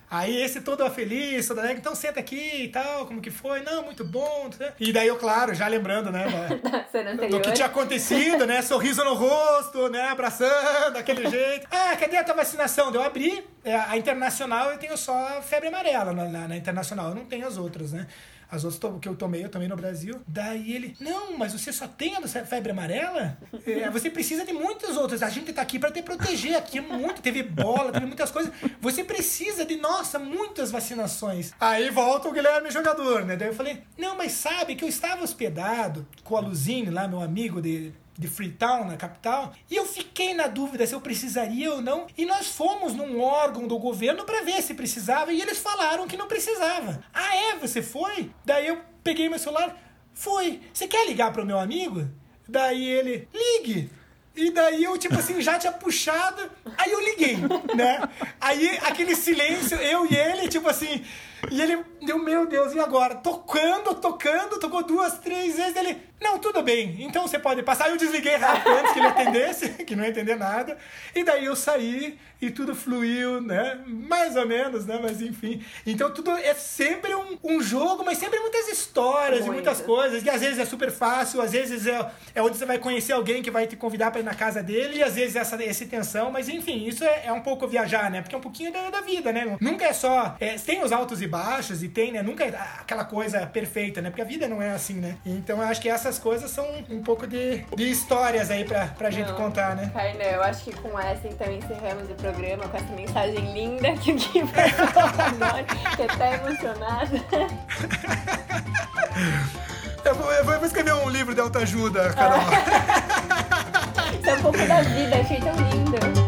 Aí esse todo feliz, toda alegre, então senta aqui e tal, como que foi? Não, muito bom. Né? E daí eu, claro, já lembrando, né, (laughs) da, do que tinha acontecido, né, sorriso no rosto, né, abraçando, daquele (laughs) jeito. Ah, cadê a tua vacinação? Eu abri, é, a internacional eu tenho só febre amarela na, na, na internacional, eu não tenho as outras, né as outras que eu tomei, eu tomei no Brasil. Daí ele, não, mas você só tem a febre amarela? É, você precisa de muitas outras. A gente tá aqui para te proteger. Aqui é muito, teve bola, teve muitas coisas. Você precisa de, nossa, muitas vacinações. Aí volta o Guilherme jogador, né? Daí eu falei, não, mas sabe que eu estava hospedado com a Luzine lá, meu amigo de de Freetown, na capital, e eu fiquei na dúvida se eu precisaria ou não. E nós fomos num órgão do governo para ver se precisava e eles falaram que não precisava. Ah, é? Você foi? Daí eu peguei meu celular, foi. Você quer ligar para o meu amigo? Daí ele, ligue. E daí eu, tipo assim, já tinha puxado, aí eu liguei, né? Aí aquele silêncio, eu e ele, tipo assim, e ele meu Deus, e agora? Tocando, tocando, tocou duas, três vezes, ele, não, tudo bem, então você pode passar. Eu desliguei rápido antes que ele atendesse, (laughs) que não ia entender nada. E daí eu saí e tudo fluiu, né? Mais ou menos, né? Mas enfim. Então tudo é sempre um, um jogo, mas sempre muitas histórias Muito. e muitas coisas. E às vezes é super fácil, às vezes é, é onde você vai conhecer alguém que vai te convidar para ir na casa dele, e às vezes essa, essa tensão. Mas enfim, isso é, é um pouco viajar, né? Porque é um pouquinho da, da vida, né? Nunca é só. É, tem os altos e baixos, e tem, né? Nunca é aquela coisa perfeita, né? Porque a vida não é assim, né? Então eu acho que essa essas coisas são um pouco de, de histórias aí pra, pra gente não, contar, né? Kainan, eu acho que com essa então encerramos o programa com essa mensagem linda que o Gui (laughs) que até emocionada. Eu vou, eu vou escrever um livro de autoajuda, Carol. Isso (laughs) é um pouco da vida, achei tão lindo.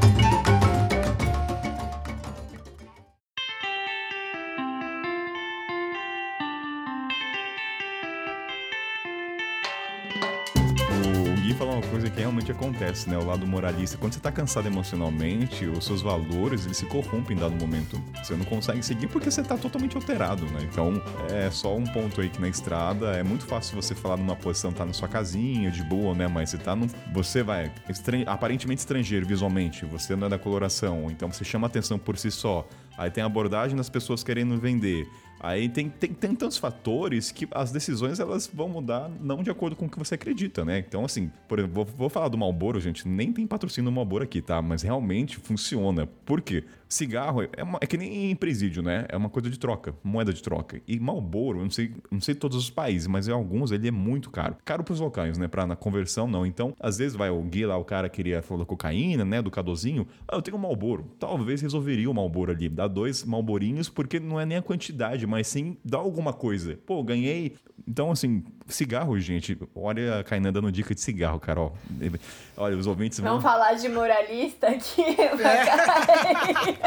Falou uma coisa que realmente acontece, né? O lado moralista. Quando você tá cansado emocionalmente, os seus valores, eles se corrompem em dado momento. Você não consegue seguir porque você tá totalmente alterado, né? Então, é só um ponto aí que na estrada é muito fácil você falar numa posição, tá na sua casinha, de boa, né? Mas você tá num... Você vai, estran... aparentemente estrangeiro visualmente, você não é da coloração, então você chama atenção por si só. Aí tem a abordagem das pessoas querendo vender. Aí tem, tem, tem tantos fatores que as decisões elas vão mudar não de acordo com o que você acredita, né? Então, assim, por exemplo, vou, vou falar do Malboro, gente, nem tem patrocínio do Malboro aqui, tá? Mas realmente funciona. Por quê? Cigarro é, uma, é, que nem em presídio, né? É uma coisa de troca, moeda de troca. E Malboro, eu não sei, não sei todos os países, mas em alguns ele é muito caro. Caro pros locais, né? Pra na conversão, não. Então, às vezes vai o Gui lá, o cara queria falar da cocaína, né? Do cadozinho. Ah, eu tenho um Malboro. Talvez resolveria o Malboro ali. Dá dois Malborinhos, porque não é nem a quantidade, mas sim dá alguma coisa. Pô, ganhei. Então, assim, cigarro, gente. Olha a Kainan dando dica de cigarro, Carol. Olha, os ouvintes vão. Vamos falar de moralista aqui. (laughs) É.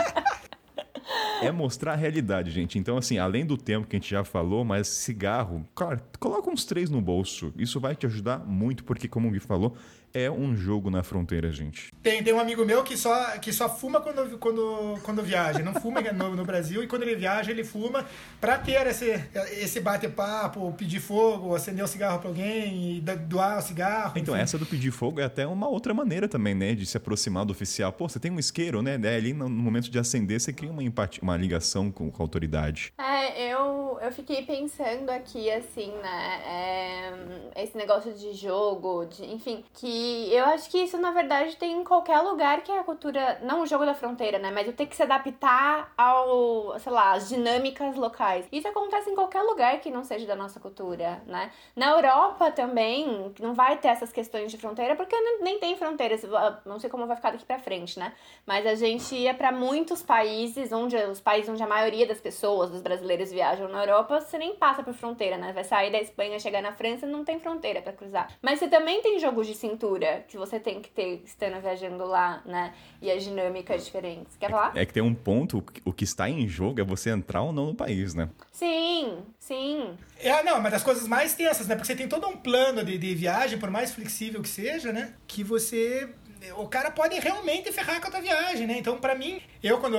é mostrar a realidade, gente. Então, assim, além do tempo que a gente já falou, mas cigarro, cara, coloca uns três no bolso. Isso vai te ajudar muito, porque, como o Gui falou, é um jogo na fronteira, gente. Tem, tem um amigo meu que só, que só fuma quando, quando, quando viaja. Não fuma no, no Brasil e quando ele viaja, ele fuma para ter esse, esse bate-papo, pedir fogo, acender o um cigarro para alguém e doar o cigarro. Então, enfim. essa do pedir fogo é até uma outra maneira também, né? De se aproximar do oficial. Pô, você tem um isqueiro, né? Daí, ali no momento de acender, você cria uma, empatia, uma ligação com, com a autoridade. É, eu, eu fiquei pensando aqui, assim, né? É, esse negócio de jogo, de, enfim, que e eu acho que isso, na verdade, tem em qualquer lugar que a cultura. Não o jogo da fronteira, né? Mas o ter que se adaptar ao, sei lá, as dinâmicas locais. Isso acontece em qualquer lugar que não seja da nossa cultura, né? Na Europa também, não vai ter essas questões de fronteira, porque nem tem fronteiras. Não sei como vai ficar daqui pra frente, né? Mas a gente ia para muitos países, onde os países onde a maioria das pessoas, dos brasileiros, viajam na Europa, você nem passa por fronteira, né? Vai sair da Espanha, chegar na França, não tem fronteira para cruzar. Mas você também tem jogos de cintura que você tem que ter estando viajando lá, né? E as dinâmicas diferentes. Quer falar? É que tem um ponto, o que está em jogo é você entrar ou não no país, né? Sim, sim. É, não, mas das coisas mais tensas, né? Porque você tem todo um plano de, de viagem, por mais flexível que seja, né? Que você o cara pode realmente ferrar com a tua viagem, né? Então, para mim, eu quando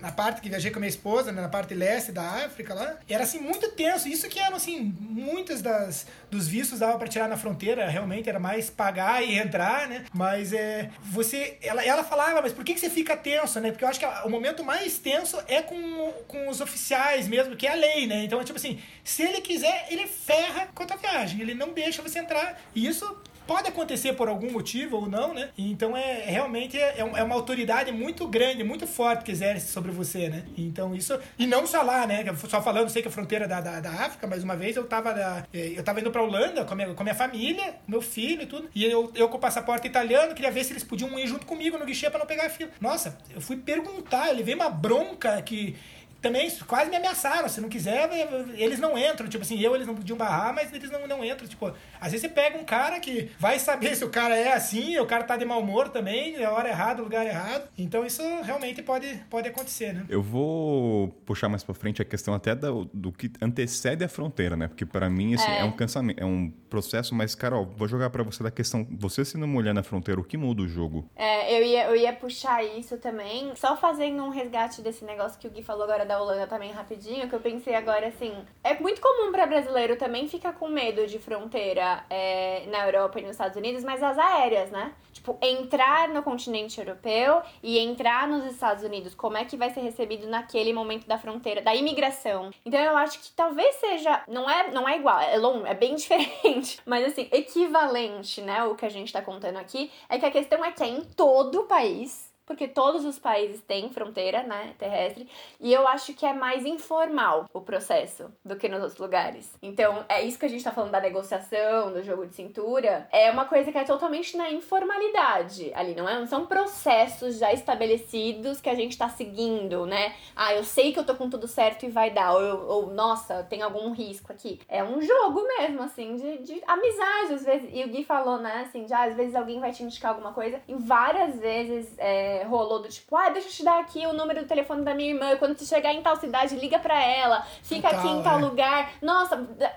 na parte que viajei com a minha esposa, né, na parte leste da África lá, era assim muito tenso. Isso que eram assim, muitas das dos vistos dava para tirar na fronteira, realmente era mais pagar e entrar, né? Mas é você ela, ela falava, mas por que que você fica tenso, né? Porque eu acho que o momento mais tenso é com, com os oficiais mesmo, que é a lei, né? Então, é tipo assim, se ele quiser, ele ferra com a tua viagem, ele não deixa você entrar. E isso Pode acontecer por algum motivo ou não, né? Então é realmente é, é, uma autoridade muito grande, muito forte que exerce sobre você, né? Então isso. E não só lá, né? Só falando, sei que a fronteira da, da, da África, mas uma vez eu tava, é, eu tava indo pra Holanda com a, minha, com a minha família, meu filho e tudo. E eu, eu com o passaporte italiano, queria ver se eles podiam ir junto comigo no guichê pra não pegar a fila. Nossa, eu fui perguntar, ele veio uma bronca que também quase me ameaçaram. Se não quiser, eles não entram. Tipo assim, eu eles não podiam barrar, mas eles não, não entram. Tipo, às vezes você pega um cara que vai saber se o cara é assim, o cara tá de mau humor também, é hora errada, lugar errado. Então isso realmente pode, pode acontecer, né? Eu vou puxar mais pra frente a questão até do, do que antecede a fronteira, né? Porque para mim, assim, é. é. um cansamento, é um processo, mas, Carol, vou jogar para você da questão, você sendo mulher na fronteira, o que muda o jogo? É, eu ia, eu ia puxar isso também, só fazendo um resgate desse negócio que o Gui falou agora da da Holanda também rapidinho, que eu pensei agora assim. É muito comum para brasileiro também ficar com medo de fronteira é, na Europa e nos Estados Unidos, mas as aéreas, né? Tipo, entrar no continente europeu e entrar nos Estados Unidos, como é que vai ser recebido naquele momento da fronteira, da imigração. Então eu acho que talvez seja, não é, não é igual, é longo, é bem (laughs) diferente, mas assim, equivalente, né, o que a gente tá contando aqui, é que a questão é que é em todo o país porque todos os países têm fronteira, né, terrestre, e eu acho que é mais informal o processo do que nos outros lugares. Então, é isso que a gente tá falando da negociação, do jogo de cintura, é uma coisa que é totalmente na informalidade ali, não é? São processos já estabelecidos que a gente tá seguindo, né? Ah, eu sei que eu tô com tudo certo e vai dar, ou, eu, ou nossa, tem algum risco aqui. É um jogo mesmo, assim, de, de amizade, às vezes, e o Gui falou, né, assim, já às vezes alguém vai te indicar alguma coisa, e várias vezes, é, é, rolou do tipo, ah, deixa eu te dar aqui o número do telefone da minha irmã. Quando você chegar em tal cidade, liga pra ela. Fica aqui em tal é. lugar. Nossa,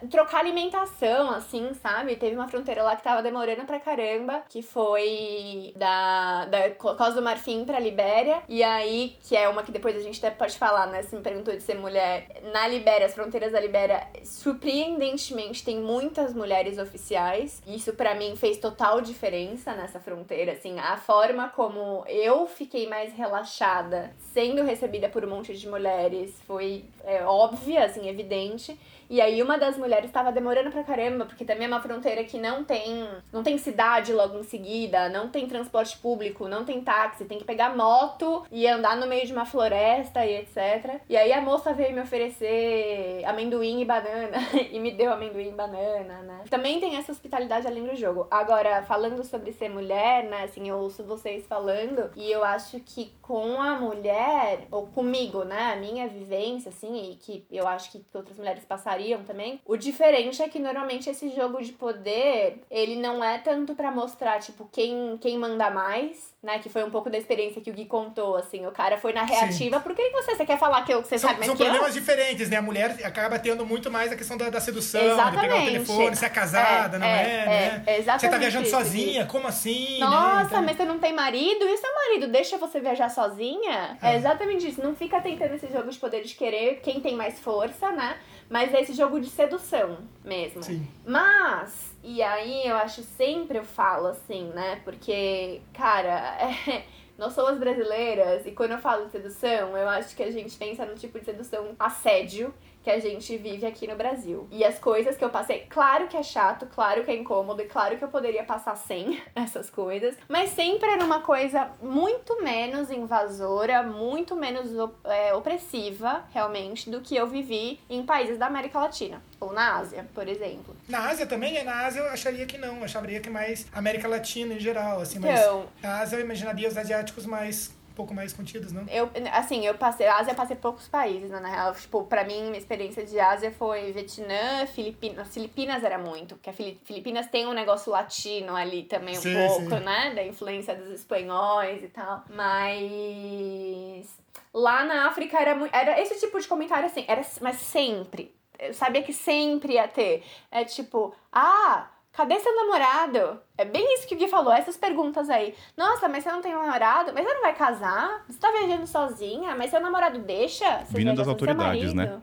trocar alimentação, assim, sabe? Teve uma fronteira lá que tava demorando pra caramba, que foi da, da Costa do Marfim pra Libéria. E aí, que é uma que depois a gente até pode falar, né? Se me perguntou de ser mulher. Na Libéria, as fronteiras da Libéria, surpreendentemente, tem muitas mulheres oficiais. Isso para mim fez total diferença nessa fronteira, assim, a forma como eu fiquei mais relaxada sendo recebida por um monte de mulheres foi é, óbvia, assim, evidente. E aí uma das mulheres estava demorando pra caramba, porque também é uma fronteira que não tem, não tem cidade logo em seguida, não tem transporte público, não tem táxi, tem que pegar moto e andar no meio de uma floresta e etc. E aí a moça veio me oferecer amendoim e banana (laughs) e me deu amendoim e banana, né? Também tem essa hospitalidade além do jogo. Agora, falando sobre ser mulher, né, assim, eu ouço vocês falando e eu acho que com a mulher, ou comigo, né, a minha vivência, assim, e que eu acho que outras mulheres passaram também. O diferente é que normalmente esse jogo de poder, ele não é tanto para mostrar, tipo, quem, quem manda mais, né? Que foi um pouco da experiência que o Gui contou, assim. O cara foi na reativa. Sim. Por que você, você quer falar que, eu, você são, sabe mais São problemas eu? diferentes, né? A mulher acaba tendo muito mais a questão da, da sedução, Exatamente. de pegar o telefone, se é casada, é, não é, é, né? É, exatamente você tá viajando isso, sozinha, Gui. como assim? Né? Nossa, né? então... mas você não tem marido? E seu marido deixa você viajar sozinha? É. é exatamente isso. Não fica tentando esse jogo de poder de querer quem tem mais força, né? Mas é esse jogo de sedução mesmo. Sim. Mas, e aí eu acho sempre eu falo assim, né? Porque, cara, (laughs) é, nós somos brasileiras e quando eu falo de sedução, eu acho que a gente pensa no tipo de sedução assédio que a gente vive aqui no Brasil. E as coisas que eu passei, claro que é chato, claro que é incômodo, e claro que eu poderia passar sem (laughs) essas coisas, mas sempre era uma coisa muito menos invasora, muito menos é, opressiva, realmente, do que eu vivi em países da América Latina. Ou na Ásia, por exemplo. Na Ásia também? Na Ásia eu acharia que não. Eu acharia que mais América Latina em geral, assim. Então, mas na Ásia eu imaginaria os asiáticos mais pouco mais contidos, não? Eu, assim, eu passei, Ásia passei poucos países, né, na real. Tipo, pra mim, minha experiência de Ásia foi Vietnã, Filipinas. Filipinas era muito, porque a Filipinas tem um negócio latino ali também um sim, pouco, sim. né? Da influência dos espanhóis e tal. Mas lá na África era era esse tipo de comentário assim, era mas sempre. Eu sabia que sempre ia ter. É tipo, ah, Cadê seu namorado? É bem isso que o Gui falou, essas perguntas aí. Nossa, mas você não tem um namorado? Mas você não vai casar? Você tá viajando sozinha? Mas seu namorado deixa? Você Vindo das autoridades, né?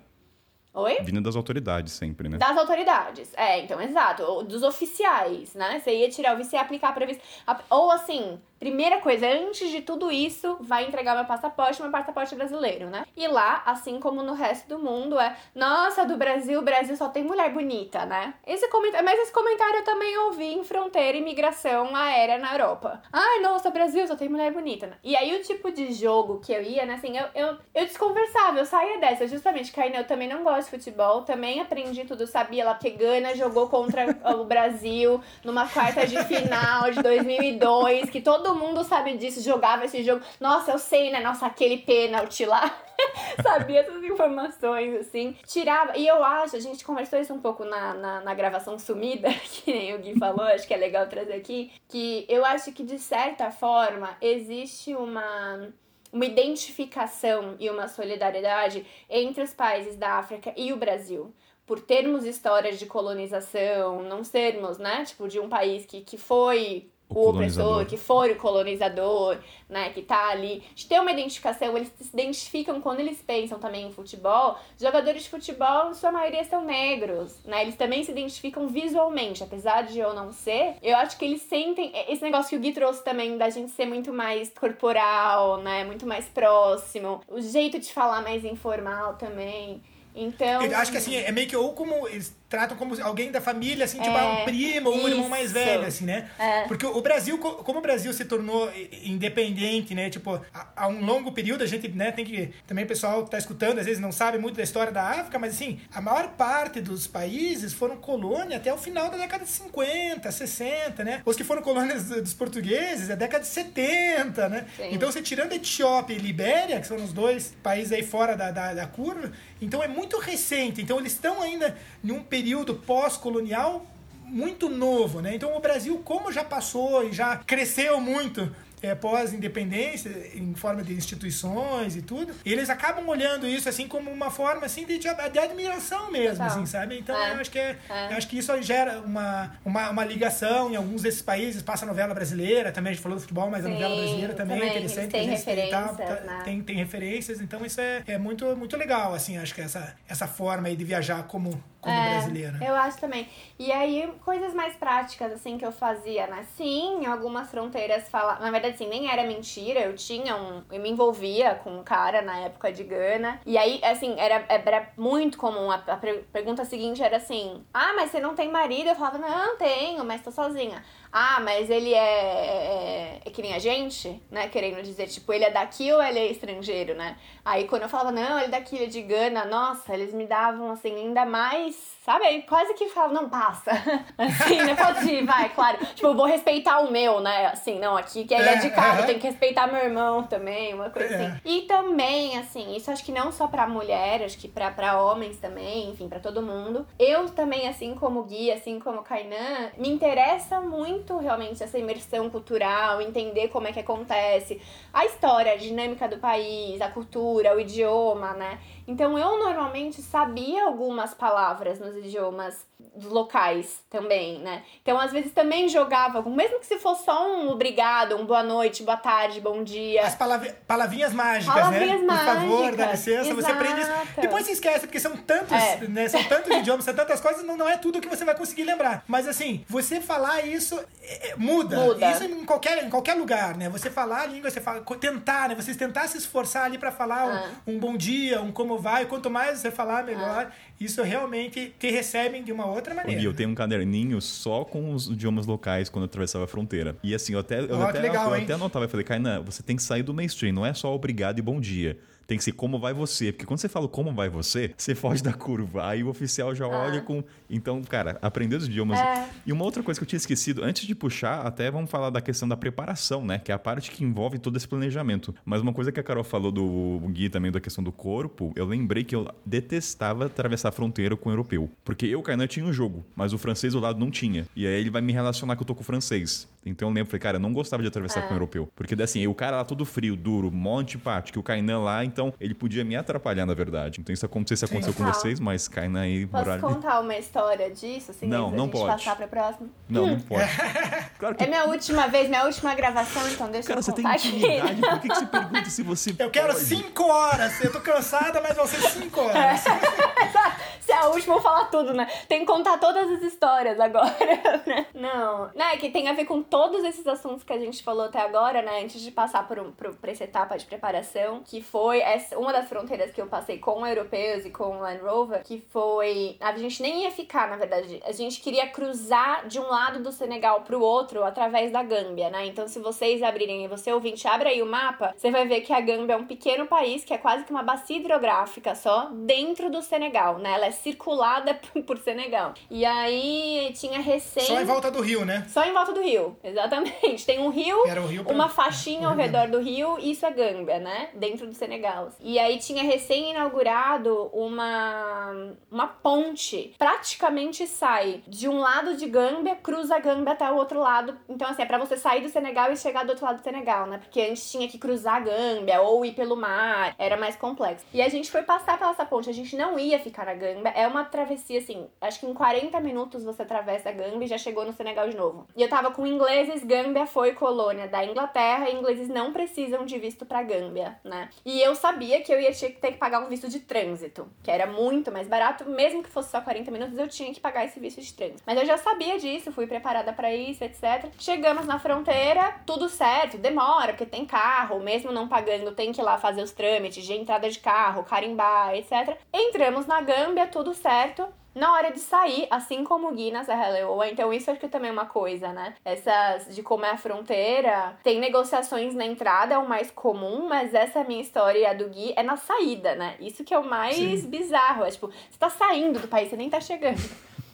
Oi? Vindo das autoridades sempre, né? Das autoridades, é, então, exato. Dos oficiais, né? Você ia tirar o visto e aplicar pra visto. Ou assim, Primeira coisa, antes de tudo isso, vai entregar meu passaporte, meu passaporte brasileiro, né? E lá, assim como no resto do mundo, é nossa, do Brasil, o Brasil só tem mulher bonita, né? Esse comentário, mas esse comentário eu também ouvi em fronteira imigração aérea na Europa. Ai, nossa, Brasil só tem mulher bonita. Né? E aí o tipo de jogo que eu ia, né, assim, eu, eu, eu desconversava, eu saía dessa, justamente, Karina, eu também não gosto de futebol, também aprendi tudo, sabia lá, porque Gana jogou contra (laughs) o Brasil numa quarta de final de 2002, que todo todo mundo sabe disso, jogava esse jogo. Nossa, eu sei, né? Nossa, aquele pênalti lá. (laughs) Sabia essas informações, assim. Tirava. E eu acho, a gente conversou isso um pouco na, na, na, gravação sumida, (laughs) que nem o Gui falou, acho que é legal trazer aqui. Que eu acho que, de certa forma, existe uma uma identificação e uma solidariedade entre os países da África e o Brasil por termos histórias de colonização, não sermos, né, tipo, de um país que, que foi o, opressor, que for o colonizador, né, que tá ali, de ter uma identificação, eles se identificam quando eles pensam também em futebol, jogadores de futebol, em sua maioria são negros, né, eles também se identificam visualmente, apesar de eu não ser, eu acho que eles sentem, esse negócio que o Gui trouxe também, da gente ser muito mais corporal, né, muito mais próximo, o jeito de falar mais informal também, então... Eu acho que assim, é meio que ou como eles tratam como alguém da família, assim, tipo, é, um primo ou um irmão mais velho, assim, né? É. Porque o Brasil, como o Brasil se tornou independente, né? Tipo, há um longo período, a gente, né, tem que. Também o pessoal tá escutando, às vezes não sabe muito da história da África, mas assim, a maior parte dos países foram colônia até o final da década de 50, 60, né? Os que foram colônias dos portugueses, a década de 70, né? Sim. Então, você tirando Etiópia e Libéria, que são os dois países aí fora da, da, da curva, então é muito recente. Então, eles estão ainda em um período período pós-colonial muito novo, né? Então o Brasil, como já passou e já cresceu muito é, pós-independência, em forma de instituições e tudo, eles acabam olhando isso assim como uma forma assim de, de admiração mesmo, Total. assim, sabe? Então é. eu acho que é, é. acho que isso gera uma, uma, uma, ligação em alguns desses países, passa a novela brasileira, também a gente falou do futebol, mas Sim, a novela brasileira também, também é interessante, tem referências, né? tem, tem referências, então isso é, é muito, muito legal, assim, acho que essa, essa forma aí de viajar como como é, brasileira. Eu acho também. E aí, coisas mais práticas, assim, que eu fazia, né? Sim, algumas fronteiras fala Na verdade, assim, nem era mentira. Eu tinha um. Eu me envolvia com um cara na época de Gana. E aí, assim, era, era muito comum. A, a pergunta seguinte era assim: Ah, mas você não tem marido? Eu falava, não, tenho, mas tô sozinha ah, mas ele é, é, é, que nem a gente, né? Querendo dizer, tipo, ele é daqui ou ele é estrangeiro, né? Aí quando eu falava, não, ele é daqui, ele é de Gana, nossa, eles me davam, assim, ainda mais Sabe? Aí quase que fala, não passa. (laughs) Assim, né? Pode ir, vai, claro. Tipo, eu vou respeitar o meu, né? Assim, não, aqui que ele é de casa, tenho que respeitar meu irmão também, uma coisa assim. E também, assim, isso acho que não só pra mulher, acho que pra, pra homens também, enfim, pra todo mundo. Eu também, assim como Gui, assim como Kainan, me interessa muito realmente essa imersão cultural, entender como é que acontece, a história, a dinâmica do país, a cultura, o idioma, né? Então eu normalmente sabia algumas palavras nos idiomas locais também, né? Então às vezes também jogava, mesmo que se fosse só um obrigado, um boa noite, boa tarde, bom dia. As palavrinhas mágicas, palavrinhas né? Mágicas. Por favor, dá licença, Exato. você aprende isso. Depois se esquece, porque são tantos, é. né? São tantos (laughs) idiomas, são tantas coisas, não, não é tudo que você vai conseguir lembrar. Mas assim, você falar isso é, é muda. muda. Isso em qualquer, em qualquer lugar, né? Você falar a língua, você fala, tentar, né? Você tentar se esforçar ali para falar ah. um, um, bom dia, um como vai. Quanto mais você falar, melhor. Ah isso realmente te recebem de uma outra maneira. Gui, eu tenho um caderninho só com os idiomas locais quando eu atravessava a fronteira. E assim, eu até, eu, oh, até, legal, eu, eu até anotava, eu falei, Kainan, você tem que sair do mainstream, não é só obrigado e bom dia tem que ser como vai você. Porque quando você fala como vai você, você foge da curva. Aí o oficial já olha ah. com. Então, cara, aprender os idiomas. É. E uma outra coisa que eu tinha esquecido, antes de puxar, até vamos falar da questão da preparação, né? Que é a parte que envolve todo esse planejamento. Mas uma coisa que a Carol falou do Gui também, da questão do corpo, eu lembrei que eu detestava atravessar a fronteira com o europeu. Porque eu, Kainan, tinha um jogo, mas o francês do lado não tinha. E aí ele vai me relacionar que eu tô com o francês. Então eu lembro, falei, cara, eu não gostava de atravessar é. com o europeu. Porque assim, o cara lá todo frio, duro, monte parte, que o Kainan lá, então ele podia me atrapalhar, na verdade. Então isso aconteceu, se aconteceu com vocês, mas Kainan aí... Posso morar... contar uma história disso, assim, não, não pode. passar pra próxima? Não, hum. não pode. (laughs) Claro que... É minha última vez, minha última gravação, então deixa cara, eu contar Cara, você tem intimidade, por que, que você (laughs) pergunta se você Eu quero pode? cinco horas, eu tô cansada, mas vão ser cinco horas. (laughs) se é a última, eu vou falar tudo, né? Tem que contar todas as histórias agora, né? Não, né, que tem a ver com todos esses assuntos assuntos que a gente falou até agora, né, antes de passar por, um, por, por essa etapa de preparação, que foi essa, uma das fronteiras que eu passei com europeus e com Land Rover, que foi. A gente nem ia ficar, na verdade. A gente queria cruzar de um lado do Senegal pro outro através da Gâmbia, né? Então, se vocês abrirem e você ouvinte, abre aí o mapa, você vai ver que a Gâmbia é um pequeno país que é quase que uma bacia hidrográfica só dentro do Senegal, né? Ela é circulada (laughs) por Senegal. E aí tinha recém. Só em volta do rio, né? Só em volta do rio, exatamente. Tem um rio, rio uma faixinha ao (laughs) redor do rio, e isso é Gâmbia, né? Dentro do Senegal. E aí tinha recém-inaugurado uma, uma ponte. Praticamente sai de um lado de Gâmbia, cruza a Gâmbia até o outro lado. Então, assim, é pra você sair do Senegal e chegar do outro lado do Senegal, né? Porque antes tinha que cruzar a Gâmbia ou ir pelo mar. Era mais complexo. E a gente foi passar pela essa ponte. A gente não ia ficar na Gâmbia. É uma travessia, assim, acho que em 40 minutos você atravessa a Gâmbia e já chegou no Senegal de novo. E eu tava com ingleses, Gâmbia foi colônia da Inglaterra e ingleses não precisam de visto para Gâmbia, né? E eu sabia que eu ia ter que pagar um visto de trânsito, que era muito mais barato, mesmo que fosse só 40 minutos, eu tinha que pagar esse visto de trânsito. Mas eu já sabia disso, fui preparada para isso, etc. Chegamos na fronteira, tudo certo, demora, porque tem carro, mesmo não pagando, tem que ir lá fazer os trâmites de entrada de carro, carimbar, etc. Entramos na Gâmbia, tudo certo na hora de sair, assim como o Gui na Serra Leoa. Então, isso acho que também é uma coisa, né? Essas de como é a fronteira. Tem negociações na entrada, é o mais comum, mas essa é a minha história do Gui é na saída, né? Isso que é o mais Sim. bizarro. É tipo, você tá saindo do país, você nem tá chegando.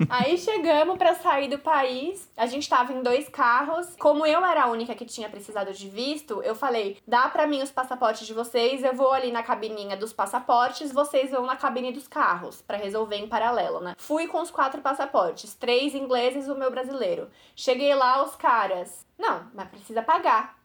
Aí chegamos para sair do país. A gente tava em dois carros. Como eu era a única que tinha precisado de visto, eu falei: dá para mim os passaportes de vocês, eu vou ali na cabininha dos passaportes, vocês vão na cabine dos carros para resolver em paralelo, né? Fui com os quatro passaportes, três ingleses e o meu brasileiro. Cheguei lá, os caras. Não, mas precisa pagar.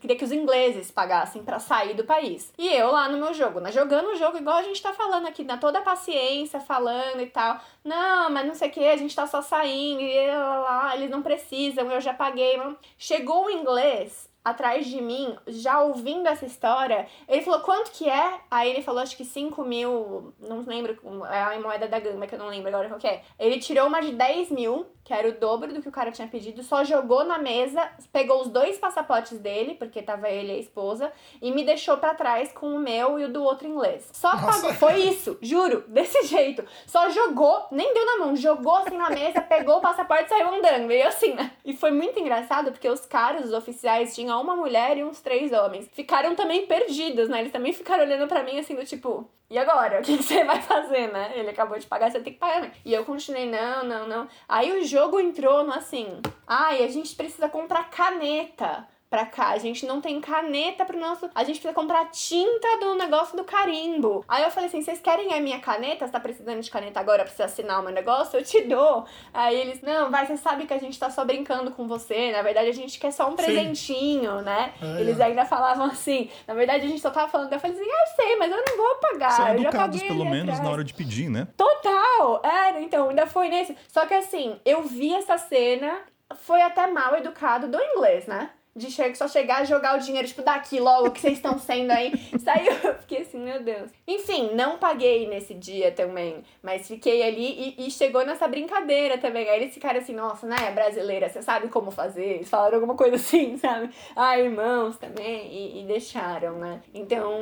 Queria que os ingleses pagassem para sair do país. E eu lá no meu jogo, né? Jogando o jogo igual a gente tá falando aqui, na toda a paciência, falando e tal. Não, mas não sei o que, a gente tá só saindo, e lá, lá, eles não precisam, eu já paguei. Chegou o inglês, atrás de mim, já ouvindo essa história, ele falou, quanto que é? Aí ele falou, acho que 5 mil, não lembro, é a moeda da gama, que eu não lembro agora qual que é. Ele tirou uma de 10 mil, que era o dobro do que o cara tinha pedido, só jogou na mesa, pegou os dois passaportes dele, porque tava ele e a esposa, e me deixou para trás com o meu e o do outro inglês. Só pagou, foi isso, juro, (laughs) desse jeito. Só jogou, nem deu na mão, jogou assim na mesa, pegou o passaporte e saiu andando, meio assim, né? E foi muito engraçado, porque os caras, os oficiais, tinham uma mulher e uns três homens. Ficaram também perdidos, né? Eles também ficaram olhando para mim assim, do tipo, e agora? (laughs) O que, você vai fazer, né? Ele acabou de pagar, você tem que pagar, né? E eu continuei, não, não, não. Aí o jogo entrou no assim, ai, a gente precisa comprar caneta pra cá. A gente não tem caneta pro nosso. A gente precisa comprar tinta do negócio do carimbo. Aí eu falei assim: vocês querem a minha caneta? Você tá precisando de caneta agora pra você assinar o meu negócio? Eu te dou. Aí eles: não, vai, você sabe que a gente tá só brincando com você. Na verdade, a gente quer só um presentinho, Sim. né? Ah, eles é. ainda falavam assim: na verdade, a gente só tava falando. Eu falei assim: ah, eu sei, mas eu não vou pagar. São eu educados, pelo menos, atrás. na hora de pedir, né? Total! É, então, ainda foi nesse. Só que assim, eu vi essa cena, foi até mal educado do inglês, né? De só chegar a jogar o dinheiro, tipo, daqui logo que vocês estão sendo aí. (laughs) Saiu, eu fiquei assim, meu Deus. Enfim, não paguei nesse dia também, mas fiquei ali e, e chegou nessa brincadeira também. Aí eles ficaram assim, nossa, né, brasileira, você sabe como fazer? Eles falaram alguma coisa assim, (laughs) sabe? Ah, irmãos também, e, e deixaram, né? Então,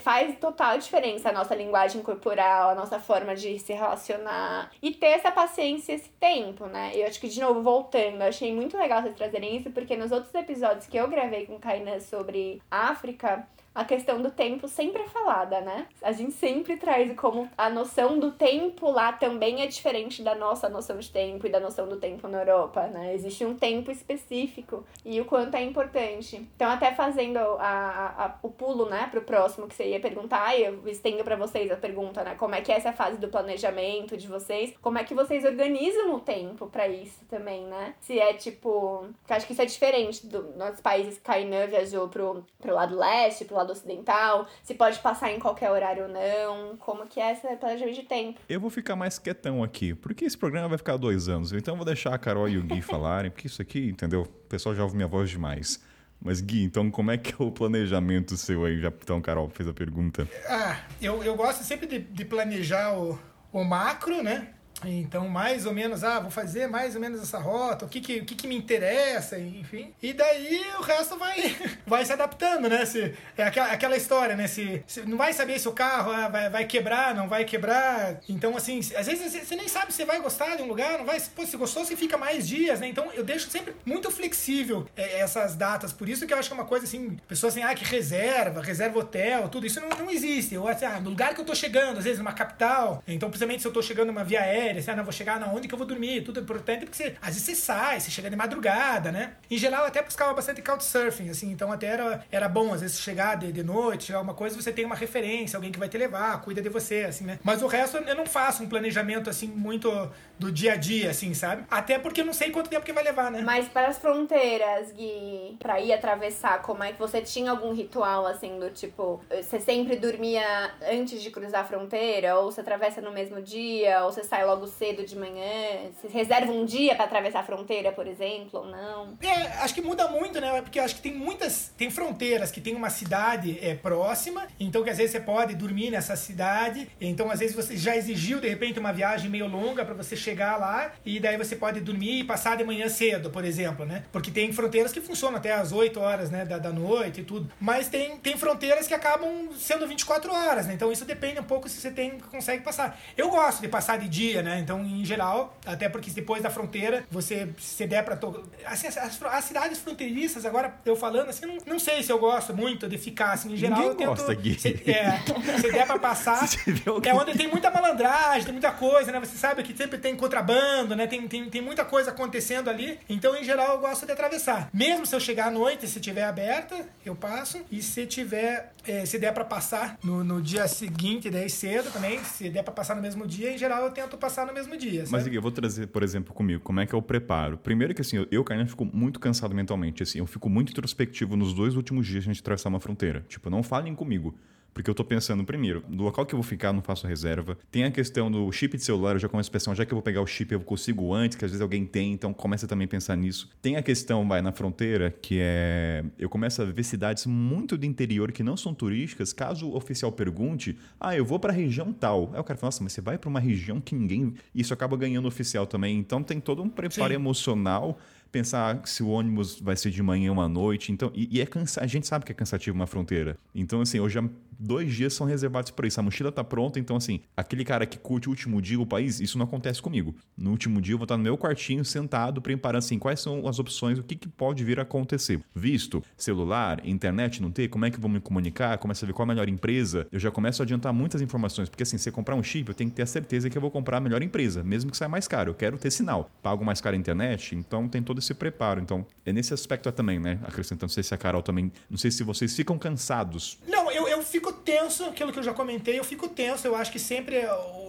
faz total diferença a nossa linguagem corporal, a nossa forma de se relacionar e ter essa paciência, esse tempo, né? Eu acho que, de novo, voltando, eu achei muito legal vocês trazerem isso, porque nos outros episódios episódios que eu gravei com Kainan sobre África, a questão do tempo sempre é falada, né? A gente sempre traz como a noção do tempo lá também é diferente da nossa noção de tempo e da noção do tempo na Europa, né? Existe um tempo específico e o quanto é importante. Então, até fazendo a, a, a o pulo, né, pro próximo que você ia perguntar, eu estendo para vocês a pergunta, né? Como é que é essa fase do planejamento de vocês? Como é que vocês organizam o tempo para isso também, né? Se é tipo. Eu acho que isso é diferente do, nos países que Kainan viajou pro, pro lado leste, pro lado lado ocidental, se pode passar em qualquer horário ou não, como que é esse planejamento de tempo. Eu vou ficar mais quietão aqui, porque esse programa vai ficar dois anos, então eu vou deixar a Carol e o Gui (laughs) falarem, porque isso aqui, entendeu? O pessoal já ouve minha voz demais. Mas, Gui, então como é que é o planejamento seu aí? Já, então, Carol fez a pergunta. Ah, eu, eu gosto sempre de, de planejar o, o macro, né? Então, mais ou menos, ah, vou fazer mais ou menos essa rota, o que que, o que, que me interessa, enfim. E daí o resto vai, (laughs) vai se adaptando, né? Se, é aquela, aquela história, né? Se, se não vai saber se o carro ah, vai, vai quebrar, não vai quebrar. Então, assim, às vezes você, nem sabe se vai gostar de um lugar, não vai. Pô, se gostou, você fica mais dias, né? Então, eu deixo sempre muito flexível é, essas datas. Por isso que eu acho que é uma coisa assim, pessoas assim, ah, que reserva, reserva hotel, tudo isso não, não existe. Eu, assim, ah, no lugar que eu tô chegando, às vezes numa capital, então, principalmente se eu tô chegando numa via aérea, assim, ah, não, vou chegar na onde que eu vou dormir, tudo importante, porque você, às vezes você sai, você chega de madrugada, né? Em geral, até buscava bastante couchsurfing, assim, então até era, era bom, às vezes, chegar de, de noite, alguma coisa, você tem uma referência, alguém que vai te levar, cuida de você, assim, né? Mas o resto eu não faço um planejamento, assim, muito do dia a dia, assim, sabe? Até porque eu não sei quanto tempo que vai levar, né? Mas para as fronteiras, Gui, pra ir atravessar, como é que você tinha algum ritual, assim, do tipo, você sempre dormia antes de cruzar a fronteira, ou você atravessa no mesmo dia, ou você sai logo cedo? cedo de manhã? Você reserva um dia para atravessar a fronteira, por exemplo, ou não? É, acho que muda muito, né? Porque acho que tem muitas. Tem fronteiras que tem uma cidade é, próxima, então que às vezes você pode dormir nessa cidade. Então, às vezes, você já exigiu, de repente, uma viagem meio longa para você chegar lá, e daí você pode dormir e passar de manhã cedo, por exemplo, né? Porque tem fronteiras que funcionam até as 8 horas né, da, da noite e tudo. Mas tem, tem fronteiras que acabam sendo 24 horas, né? Então isso depende um pouco se você tem consegue passar. Eu gosto de passar de dia, né? Então em geral, até porque depois da fronteira, você se der pra. To... Assim, as, as, cidades fronteiriças, agora eu falando assim, não, não sei se eu gosto muito de ficar assim, em geral. Ninguém eu gosta, tento, se, é, se der pra passar. (laughs) é onde tem muita malandragem, tem muita coisa, né? Você sabe que sempre tem contrabando, né? Tem, tem, tem muita coisa acontecendo ali. Então, em geral, eu gosto de atravessar. Mesmo se eu chegar à noite, se tiver aberta, eu passo. E se tiver, é, se der pra passar no, no dia seguinte, daí cedo também, se der pra passar no mesmo dia, em geral eu tento passar passar no mesmo dia. Mas sabe? eu vou trazer, por exemplo, comigo, como é que eu preparo? Primeiro que assim, eu, eu Kainan, fico muito cansado mentalmente, assim, eu fico muito introspectivo nos dois últimos dias de a gente atravessar uma fronteira. Tipo, não falem comigo. Porque eu tô pensando, primeiro, no local que eu vou ficar, não faço reserva. Tem a questão do chip de celular, eu já começo a pensar, já que eu vou pegar o chip, eu consigo antes, que às vezes alguém tem, então começa também a pensar nisso. Tem a questão, vai, na fronteira, que é. Eu começo a ver cidades muito do interior que não são turísticas, caso o oficial pergunte, ah, eu vou pra região tal. Aí o cara fala, nossa, mas você vai pra uma região que ninguém. Isso acaba ganhando oficial também. Então tem todo um preparo Sim. emocional pensar se o ônibus vai ser de manhã ou à noite. Então, e, e é cansa a gente sabe que é cansativo uma fronteira. Então, assim, hoje dois dias são reservados para isso. A mochila tá pronta, então, assim, aquele cara que curte o último dia o país, isso não acontece comigo. No último dia eu vou estar no meu quartinho sentado, preparando assim, quais são as opções, o que, que pode vir a acontecer. Visto, celular, internet não ter, como é que eu vou me comunicar, começo a ver qual a melhor empresa. Eu já começo a adiantar muitas informações, porque assim, se comprar um chip, eu tenho que ter a certeza que eu vou comprar a melhor empresa, mesmo que saia mais caro. Eu quero ter sinal. Pago mais caro a internet, então tem todo esse preparo. Então, é nesse aspecto também, né? Acrescentando, não sei se a Carol também. Não sei se vocês ficam cansados. Não, eu, eu fico tenso, aquilo que eu já comentei, eu fico tenso. Eu acho que sempre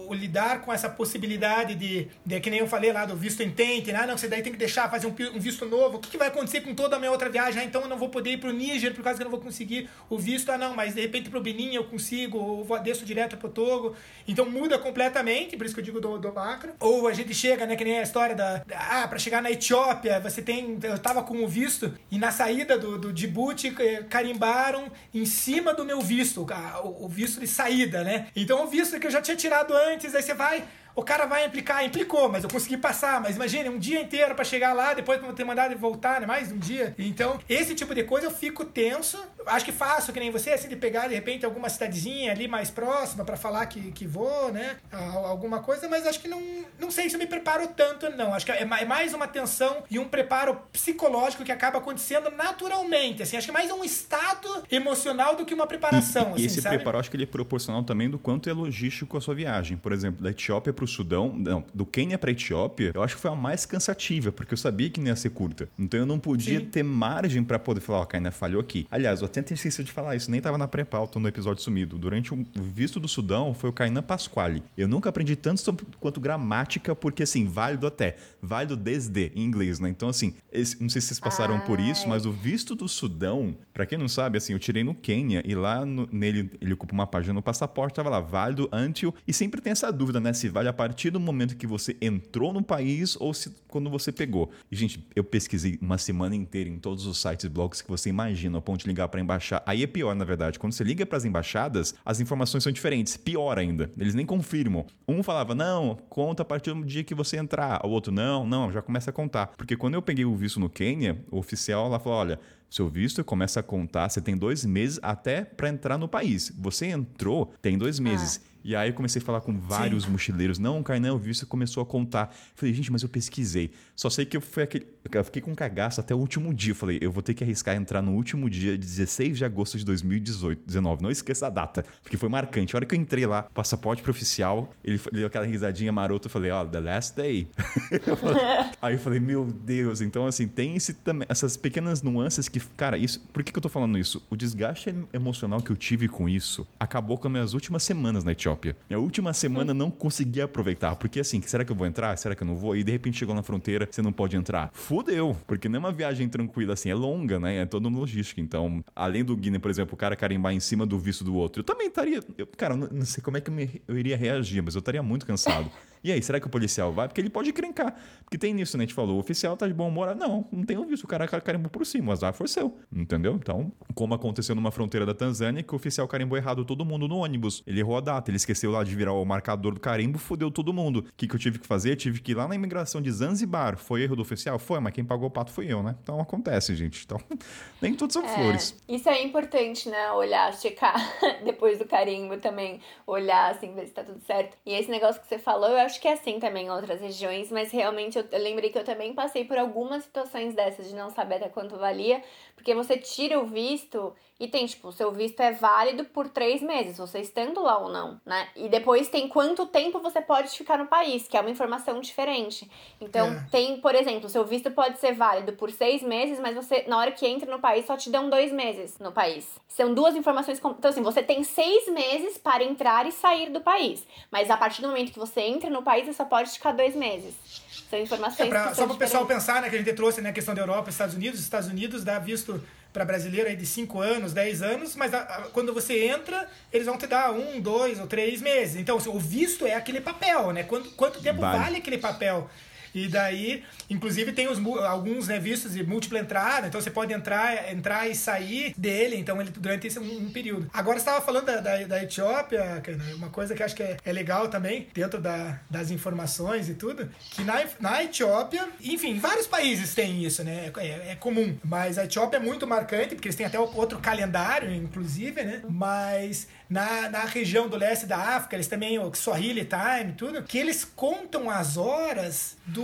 o, o lidar com essa possibilidade de, de, que nem eu falei lá, do visto intente, né? Ah, não, você daí tem que deixar fazer um, um visto novo. O que, que vai acontecer com toda a minha outra viagem? Ah, então eu não vou poder ir pro Níger por causa que eu não vou conseguir o visto. Ah, não, mas de repente pro Benin eu consigo, ou vou desço direto pro Togo. Então muda completamente, por isso que eu digo do, do macro. Ou a gente chega, né, que nem a história da. Ah, pra chegar na Etiópia, você tem. Eu tava com o visto e na saída do, do Djibouti eh, carimbaram em cima do meu visto, o, o visto de saída, né? Então o visto que eu já tinha tirado antes, aí você vai. O cara vai implicar, implicou, mas eu consegui passar. Mas imagine, um dia inteiro pra chegar lá, depois pra ter mandado e voltar, né? Mais um dia. Então, esse tipo de coisa eu fico tenso. Acho que faço, que nem você, assim, de pegar de repente alguma cidadezinha ali mais próxima pra falar que, que vou, né? Alguma coisa, mas acho que não, não sei se eu me preparo tanto, não. Acho que é é mais uma tensão e um preparo psicológico que acaba acontecendo naturalmente. Assim, acho que é mais um estado emocional do que uma preparação. E assim, esse sabe? preparo, eu acho que ele é proporcional também do quanto é logístico a sua viagem. Por exemplo, da Etiópia para o Sudão, não, do Quênia para Etiópia, eu acho que foi a mais cansativa, porque eu sabia que não ia ser curta. Então eu não podia Sim. ter margem para poder falar, ó, Kainé falhou aqui. Aliás, eu até esqueci de falar isso, nem tava na pré-pauta no episódio sumido. Durante o visto do Sudão foi o Kainan Pasquale. Eu nunca aprendi tanto sobre, quanto gramática, porque assim, válido até, válido desde em inglês, né? Então assim, esse- não sei se vocês passaram por isso, Ai. mas o visto do Sudão, pra quem não sabe, assim, eu tirei no Quênia e lá no- nele ele ocupa uma página no passaporte, tava lá, válido until, e sempre tem essa dúvida, né, se vale a partir do momento que você entrou no país ou se quando você pegou. E gente, eu pesquisei uma semana inteira em todos os sites e blogs que você imagina, ao ponto de ligar pra embaixada. Aí é pior, na verdade, quando você liga pras embaixadas, as informações são diferentes, pior ainda. Eles nem confirmam. Um falava: "Não, conta a partir do dia que você entrar". O outro: "Não, não, já começa a contar". Porque quando eu peguei o visto no Quênia, o oficial lá falou: "Olha, seu visto começa a contar, você tem dois meses até para entrar no país. Você entrou, tem dois meses. E aí eu comecei a falar com vários mochileiros. Não, Kainan, o visto começou a contar. Falei, gente, mas eu pesquisei. Só sei que eu, fui aquele, eu fiquei com cagaço até o último dia. Falei, eu vou ter que arriscar entrar no último dia, 16 de agosto de 2018, 19. Não esqueça a data, porque foi marcante. A hora que eu entrei lá, passaporte pro oficial, ele deu aquela risadinha marota. Eu falei, ó, the last day. (laughs) Eu falei- (laughs) aí eu falei, meu Deus. Então, assim, tem esse, também, essas pequenas nuances que, cara, isso. Por que, que eu tô falando isso? O desgaste emocional que eu tive com isso acabou com as minhas últimas semanas na Etiópia. Minha última semana não consegui aproveitar. Porque, assim, será que eu vou entrar? Será que eu não vou? E de repente chegou na fronteira, você não pode entrar. Fudeu. Porque não é uma viagem tranquila, assim, é longa, né? É toda uma logística. Então, além do Guiné, por exemplo, o cara carimbar em cima do visto do outro, eu também estaria. Eu, cara, não, não sei como é que eu, me- eu iria reagir, mas eu estaria muito cansado. (laughs) E aí, será que o policial vai? Porque ele pode crencar. Porque tem nisso, né? A gente falou, o oficial tá de bom humor. Ah, Não, não tem visto. O cara carimbou por cima, o azar foi seu. Entendeu? Então, como aconteceu numa fronteira da Tanzânia, que o oficial carimbou errado todo mundo no ônibus. Ele errou a data, ele esqueceu lá de virar o marcador do carimbo, fudeu todo mundo. O que, que eu tive que fazer? Tive que ir lá na imigração de Zanzibar. Foi erro do oficial? Foi, mas quem pagou o pato fui eu, né? Então acontece, gente. Então, (laughs) nem tudo são flores. Isso é importante, né? Olhar, checar (laughs) depois do carimbo também, olhar assim, ver se tá tudo certo. E esse negócio que você falou, eu acho que é assim também em outras regiões, mas realmente eu, eu lembrei que eu também passei por algumas situações dessas de não saber até quanto valia, porque você tira o visto e tem, tipo, o seu visto é válido por três meses, você estando lá ou não, né? E depois tem quanto tempo você pode ficar no país, que é uma informação diferente. Então, É. tem, por exemplo, o seu visto pode ser válido por seis meses, mas você, na hora que entra no país, só te dão dois meses no país. São duas informações. com- Então, assim, você tem seis meses para entrar e sair do país. Mas a partir do momento que você entra no no país você só pode ficar dois meses. São informações é pra, que Só para o pessoal pensar, né, que a gente trouxe né, a questão da Europa e Estados Unidos. Os Estados Unidos dá visto para brasileiro aí de 5 anos, 10 anos, mas a, a, quando você entra, eles vão te dar um, dois ou três meses. Então, assim, o visto é aquele papel, né? Quanto, quanto tempo Vale. vale aquele papel? E daí, inclusive, tem os, alguns né, vistos de múltipla entrada, então você pode entrar, entrar e sair dele, então ele durante esse um, um período. Agora você estava falando da, da, da Etiópia, uma coisa que acho que é, é legal também, dentro da, das informações e tudo, que na, na Etiópia, enfim, vários países têm isso, né? É, é comum. Mas a Etiópia é muito marcante, porque eles têm até outro calendário, inclusive, né? Mas na, na região do leste da África, eles também, o Swahili Time, tudo, que eles contam as horas do.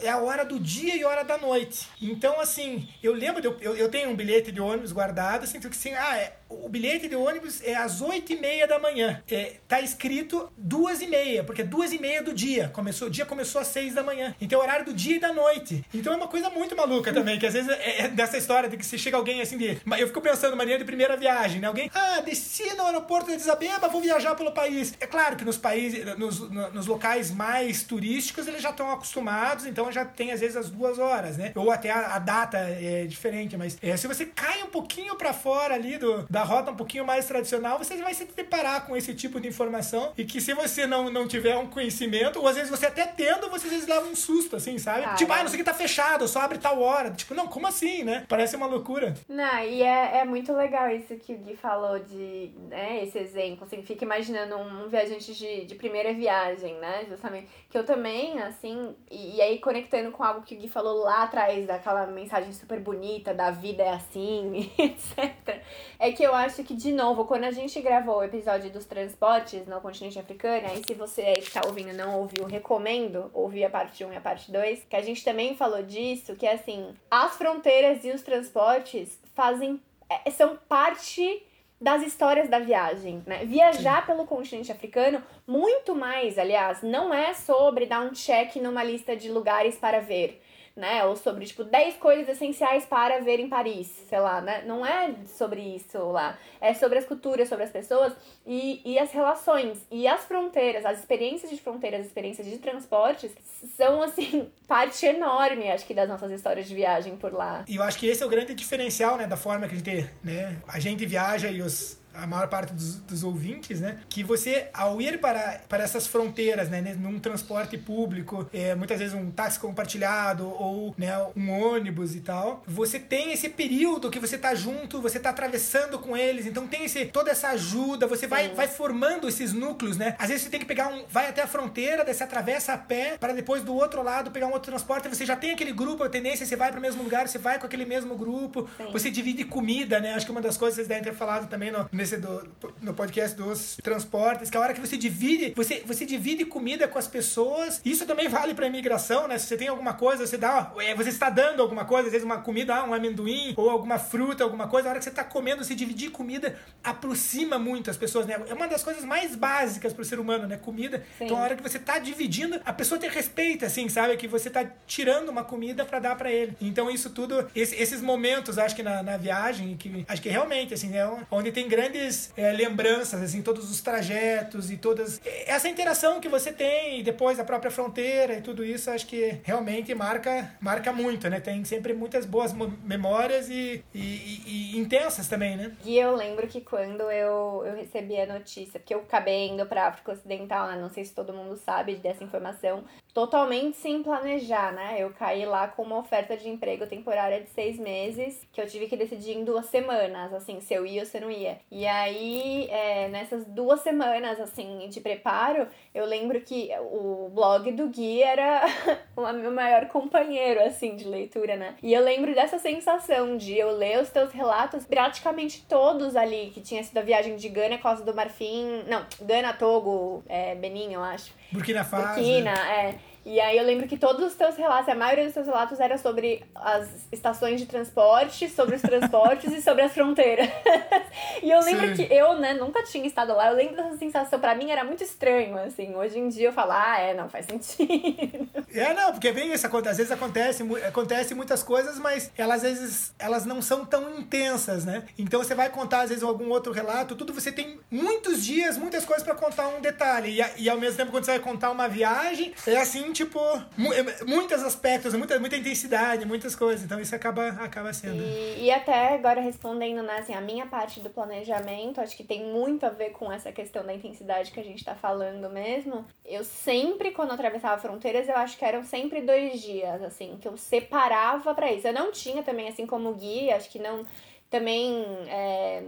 É a hora do dia e hora da noite. Então, assim, eu lembro, de, eu, eu, eu tenho um bilhete de ônibus guardado, assim, que assim, ah, é, o bilhete de ônibus é às 8 e meia da manhã. É, tá escrito duas e meia, porque duas e meia do dia. Começou, o dia começou às 6 da manhã. Então é horário do dia e da noite. Então é uma coisa muito maluca também, que às vezes é, é dessa história de que se chega alguém assim de. Eu fico pensando, maneira de primeira viagem, né? Alguém, ah, desci no aeroporto de Addis Abeba, vou viajar pelo país. É claro que nos países, nos, no- nos locais mais turísticos, eles já estão acostumados, então já tem às vezes as duas horas, né? Ou até a, a data é diferente, mas é, se você cai um pouquinho para fora ali do, da rota um pouquinho mais tradicional, você vai se deparar com esse tipo de informação e que se você não, não tiver um conhecimento, ou às vezes você até tendo, você às vezes leva um susto, assim, sabe? Cara. Tipo, ah, não sei o que tá fechado, só abre tal hora. Tipo, não, como assim, né? Parece uma loucura. Não, e é, é muito legal isso que o Gui falou de, né, esse exemplo, assim, fica imaginando um viajante de, de primeira viagem, né, justamente, que eu também, assim, e, e aí conectando com algo que o Gui falou lá atrás, daquela mensagem super bonita, da vida é assim, (laughs) etc, é que eu acho que, de novo, quando a gente gravou o episódio dos transportes no continente africano, aí se você aí que tá ouvindo não ouviu, recomendo ouvir a parte 1 e a parte 2, que a gente também falou disso, que é assim, as fronteiras e os transportes fazem é, são parte das histórias da viagem, né? Viajar pelo continente africano, muito mais, aliás, não é sobre dar um check numa lista de lugares para ver, né? Ou sobre, tipo, 10 coisas essenciais para ver em Paris, sei lá, né? Não é sobre isso lá. É sobre as culturas, sobre as pessoas e, e as relações. E as fronteiras, as experiências de fronteiras, as experiências de transportes, são, assim, (laughs) parte enorme, acho que, das nossas histórias de viagem por lá. E eu acho que esse é o grande diferencial, né, da forma que a gente, né, a gente viaja e os a maior parte dos, dos ouvintes, né? Que você, ao ir para, para essas fronteiras, né? Num transporte público, é, muitas vezes um táxi compartilhado ou né, um ônibus e tal, você tem esse período que você tá junto, você tá atravessando com eles, então tem esse, toda essa ajuda, você vai, vai formando esses núcleos, né? Às vezes você tem que pegar um, vai até a fronteira, daí você atravessa a pé, para depois do outro lado pegar um outro transporte, você já tem aquele grupo, a tendência você vai para o mesmo lugar, você vai com aquele mesmo grupo, Sim. você divide comida, né? Acho que uma das coisas que vocês devem ter falado também no, nesse do, no podcast dos transportes, que a hora que você divide, você, você divide comida com as pessoas. Isso também vale para imigração, né? Se você tem alguma coisa, você dá, é, você está dando alguma coisa, às vezes uma comida, ah, um amendoim ou alguma fruta, alguma coisa. A hora que você está comendo, você dividir comida aproxima muito as pessoas, né? É uma das coisas mais básicas para o ser humano, né? Comida. Sim. Então a hora que você tá dividindo, a pessoa te respeita, assim, sabe? Que você tá tirando uma comida para dar para ele. Então isso tudo, esse- esses momentos, acho que na, na viagem, que acho que realmente, assim, é onde tem grandes é, lembranças, assim, todos os trajetos e todas essa interação que você tem e depois a própria fronteira e tudo isso, acho que realmente marca, marca muito, né? Tem sempre muitas boas memórias e, e- e- e intensas também, né? E eu lembro que quando eu, eu recebi a notícia, porque eu acabei indo pra África Ocidental, né? Não sei se todo mundo sabe dessa informação, totalmente sem planejar, né? Eu caí lá com uma oferta de emprego temporária de seis meses, que eu tive que decidir em duas semanas, assim, se eu ia ou se eu não ia. E aí, é, nessas duas semanas, assim, de preparo, eu lembro que o blog do Gui era (laughs) o meu maior companheiro, assim, de leitura, né? E eu lembro dessa sensação de eu ler os teus relatos, praticamente todos ali, que tinha sido a viagem de Gana, Costa do Marfim, não, Gana, Togo, é, Benin, eu acho. Burkina Faso. Burkina, é. E aí eu lembro que todos os teus relatos, a maioria dos teus relatos era sobre as estações de transporte, sobre os transportes e sobre as fronteiras. (laughs) e eu lembro Sim. que eu, né, nunca tinha estado lá. Eu lembro dessa sensação, pra mim era muito estranho, assim. Hoje em dia eu falo, ah, é, não faz sentido. (laughs) É, não, porque vem isso, às vezes acontece, acontece muitas coisas, mas elas às vezes elas não são tão intensas, né? Então você vai contar às vezes algum outro relato, tudo você tem muitos dias, muitas coisas para contar um detalhe. E, e ao mesmo tempo quando você vai contar uma viagem, é assim, tipo, é, muitos aspectos, muita, muita intensidade, muitas coisas. Então isso acaba, acaba sendo. E, e até agora respondendo, né, assim, a minha parte do planejamento, acho que tem muito a ver com essa questão da intensidade que a gente tá falando mesmo. Eu sempre, quando atravessava fronteiras, eu acho que eram sempre dois dias, assim, que eu separava para isso. Eu não tinha também, assim como guia, acho que não. Também é,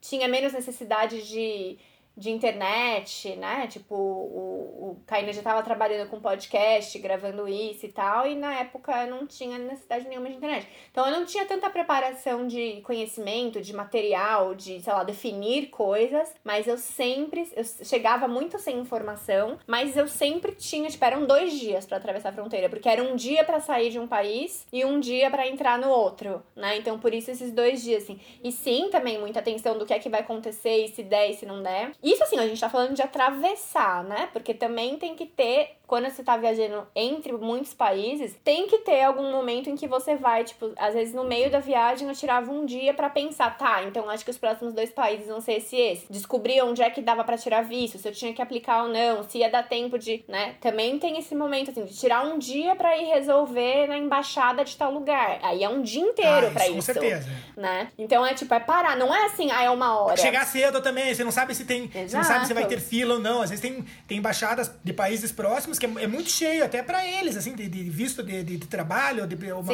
tinha menos necessidade de de internet, né? Tipo, o, o Caína já estava trabalhando com podcast, gravando isso e tal, e na época não tinha necessidade nenhuma de internet. Então eu não tinha tanta preparação de conhecimento, de material, de, sei lá, definir coisas, mas eu sempre, eu chegava muito sem informação, mas eu sempre tinha, tipo, eram dois dias para atravessar a fronteira, porque era um dia para sair de um país e um dia para entrar no outro, né? Então por isso esses dois dias, assim. E sim, também muita atenção do que é que vai acontecer, e se der e se não der. Isso assim, a gente tá falando de atravessar, né? Porque também tem que ter quando você tá viajando entre muitos países, tem que ter algum momento em que você vai, tipo, às vezes no meio da viagem eu tirava um dia para pensar, tá, então acho que os próximos dois países vão ser esse e esse. Descobrir onde é que dava para tirar visto, se eu tinha que aplicar ou não, se ia dar tempo de, né? Também tem esse momento, assim, de tirar um dia para ir resolver na embaixada de tal lugar. Aí é um dia inteiro ah, para isso. Com certeza. Né? Então é tipo, é parar. Não é assim, ah, é uma hora. Chegar cedo também, você não sabe se tem. Exato. Você não sabe se vai ter fila ou não. Às vezes tem, tem embaixadas de países próximos que é, é muito cheio, até para eles, assim, de, de visto de, de, de, trabalho, de, uma,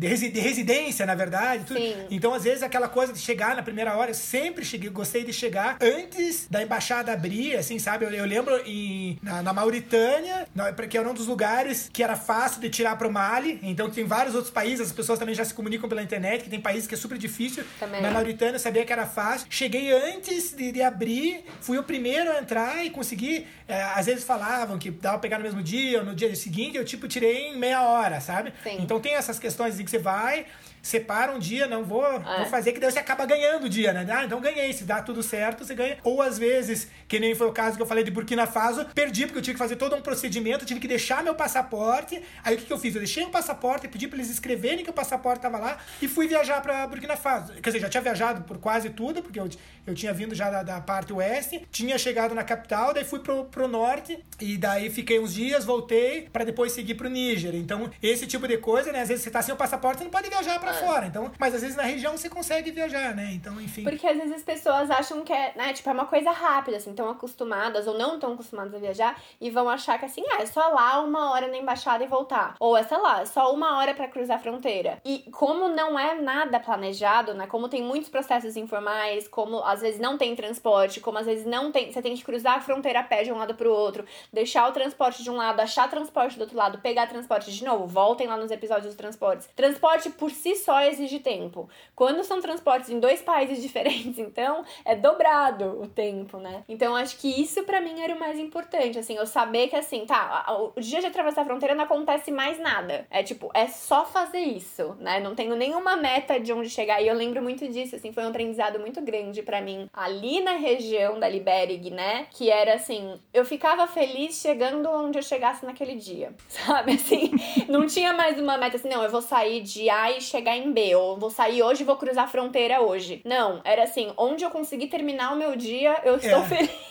resi, de, residência, na verdade. Então, às vezes, aquela coisa de chegar na primeira hora, eu sempre cheguei, gostei de chegar antes da embaixada abrir, assim, sabe? Eu, eu lembro em, na, na Mauritânia, na, que era um dos lugares que era fácil de tirar pro Mali. Então, tem vários outros países, as pessoas também já se comunicam pela internet, que tem países que é super difícil. Também. Na Mauritânia, eu sabia que era fácil. Cheguei antes de, de abrir, fui o primeiro a entrar e consegui. É, às vezes falavam que dava pra pegar no mesmo dia, dia, no dia seguinte, eu tipo tirei em meia hora, sabe? Sim. Então tem essas questões de que você vai, separa um dia, não vou, é. vou fazer, que daí você acaba ganhando o dia, né? Ah, então ganhei, se dá tudo certo, você ganha. Ou às vezes, que nem foi o caso que eu falei de Burkina Faso, perdi porque eu tive que fazer todo um procedimento, tive que deixar meu passaporte. Aí o que, que eu fiz? Eu deixei o passaporte, pedi para eles escreverem que o passaporte tava lá e fui viajar para Burkina Faso. Quer dizer, já tinha viajado por quase tudo, porque eu, eu tinha vindo já da, da parte oeste, tinha chegado na capital, daí fui pro, pro norte e daí fiquei uns dias, voltei para depois seguir pro Níger. Então, esse tipo de coisa, né? Às vezes você tá sem o passaporte, você não pode viajar para fora. Então, mas às vezes na região você consegue viajar, né? Então, enfim. Porque às vezes as pessoas acham que é, né, tipo, é uma coisa rápida, assim, estão acostumadas ou não estão acostumadas a viajar e vão achar que assim, ah, é só lá uma hora na embaixada e voltar. Ou é, sei lá, só uma hora para cruzar a fronteira. E como não é nada planejado, né? Como tem muitos processos informais, como às vezes não tem transporte, como às vezes não tem, você tem que cruzar a fronteira a pé de um lado pro outro, deixar o transporte de um lado, achar transporte do outro lado, pegar transporte de novo. Voltem lá nos episódios dos transportes. Transporte por si só exige tempo. Quando são transportes em dois países (laughs) diferentes, então, é dobrado o tempo, né? Então, acho que isso para mim era o mais importante, assim, eu saber que assim, tá, o dia de atravessar a fronteira não acontece mais nada. É tipo, é só fazer isso, né? Não tenho nenhuma meta de onde chegar. E eu lembro muito disso, assim, foi um aprendizado muito grande para mim ali na região da Libéria Guiné, que era assim, eu ficava feliz chegando onde eu chegasse naquele dia, (laughs) sabe? Assim, não tinha mais uma meta assim, não, eu vou sair de A e chegar em B, ou vou sair hoje e vou cruzar a fronteira hoje. Não, era assim, onde eu conseguir terminar o meu dia, eu estou é. feliz.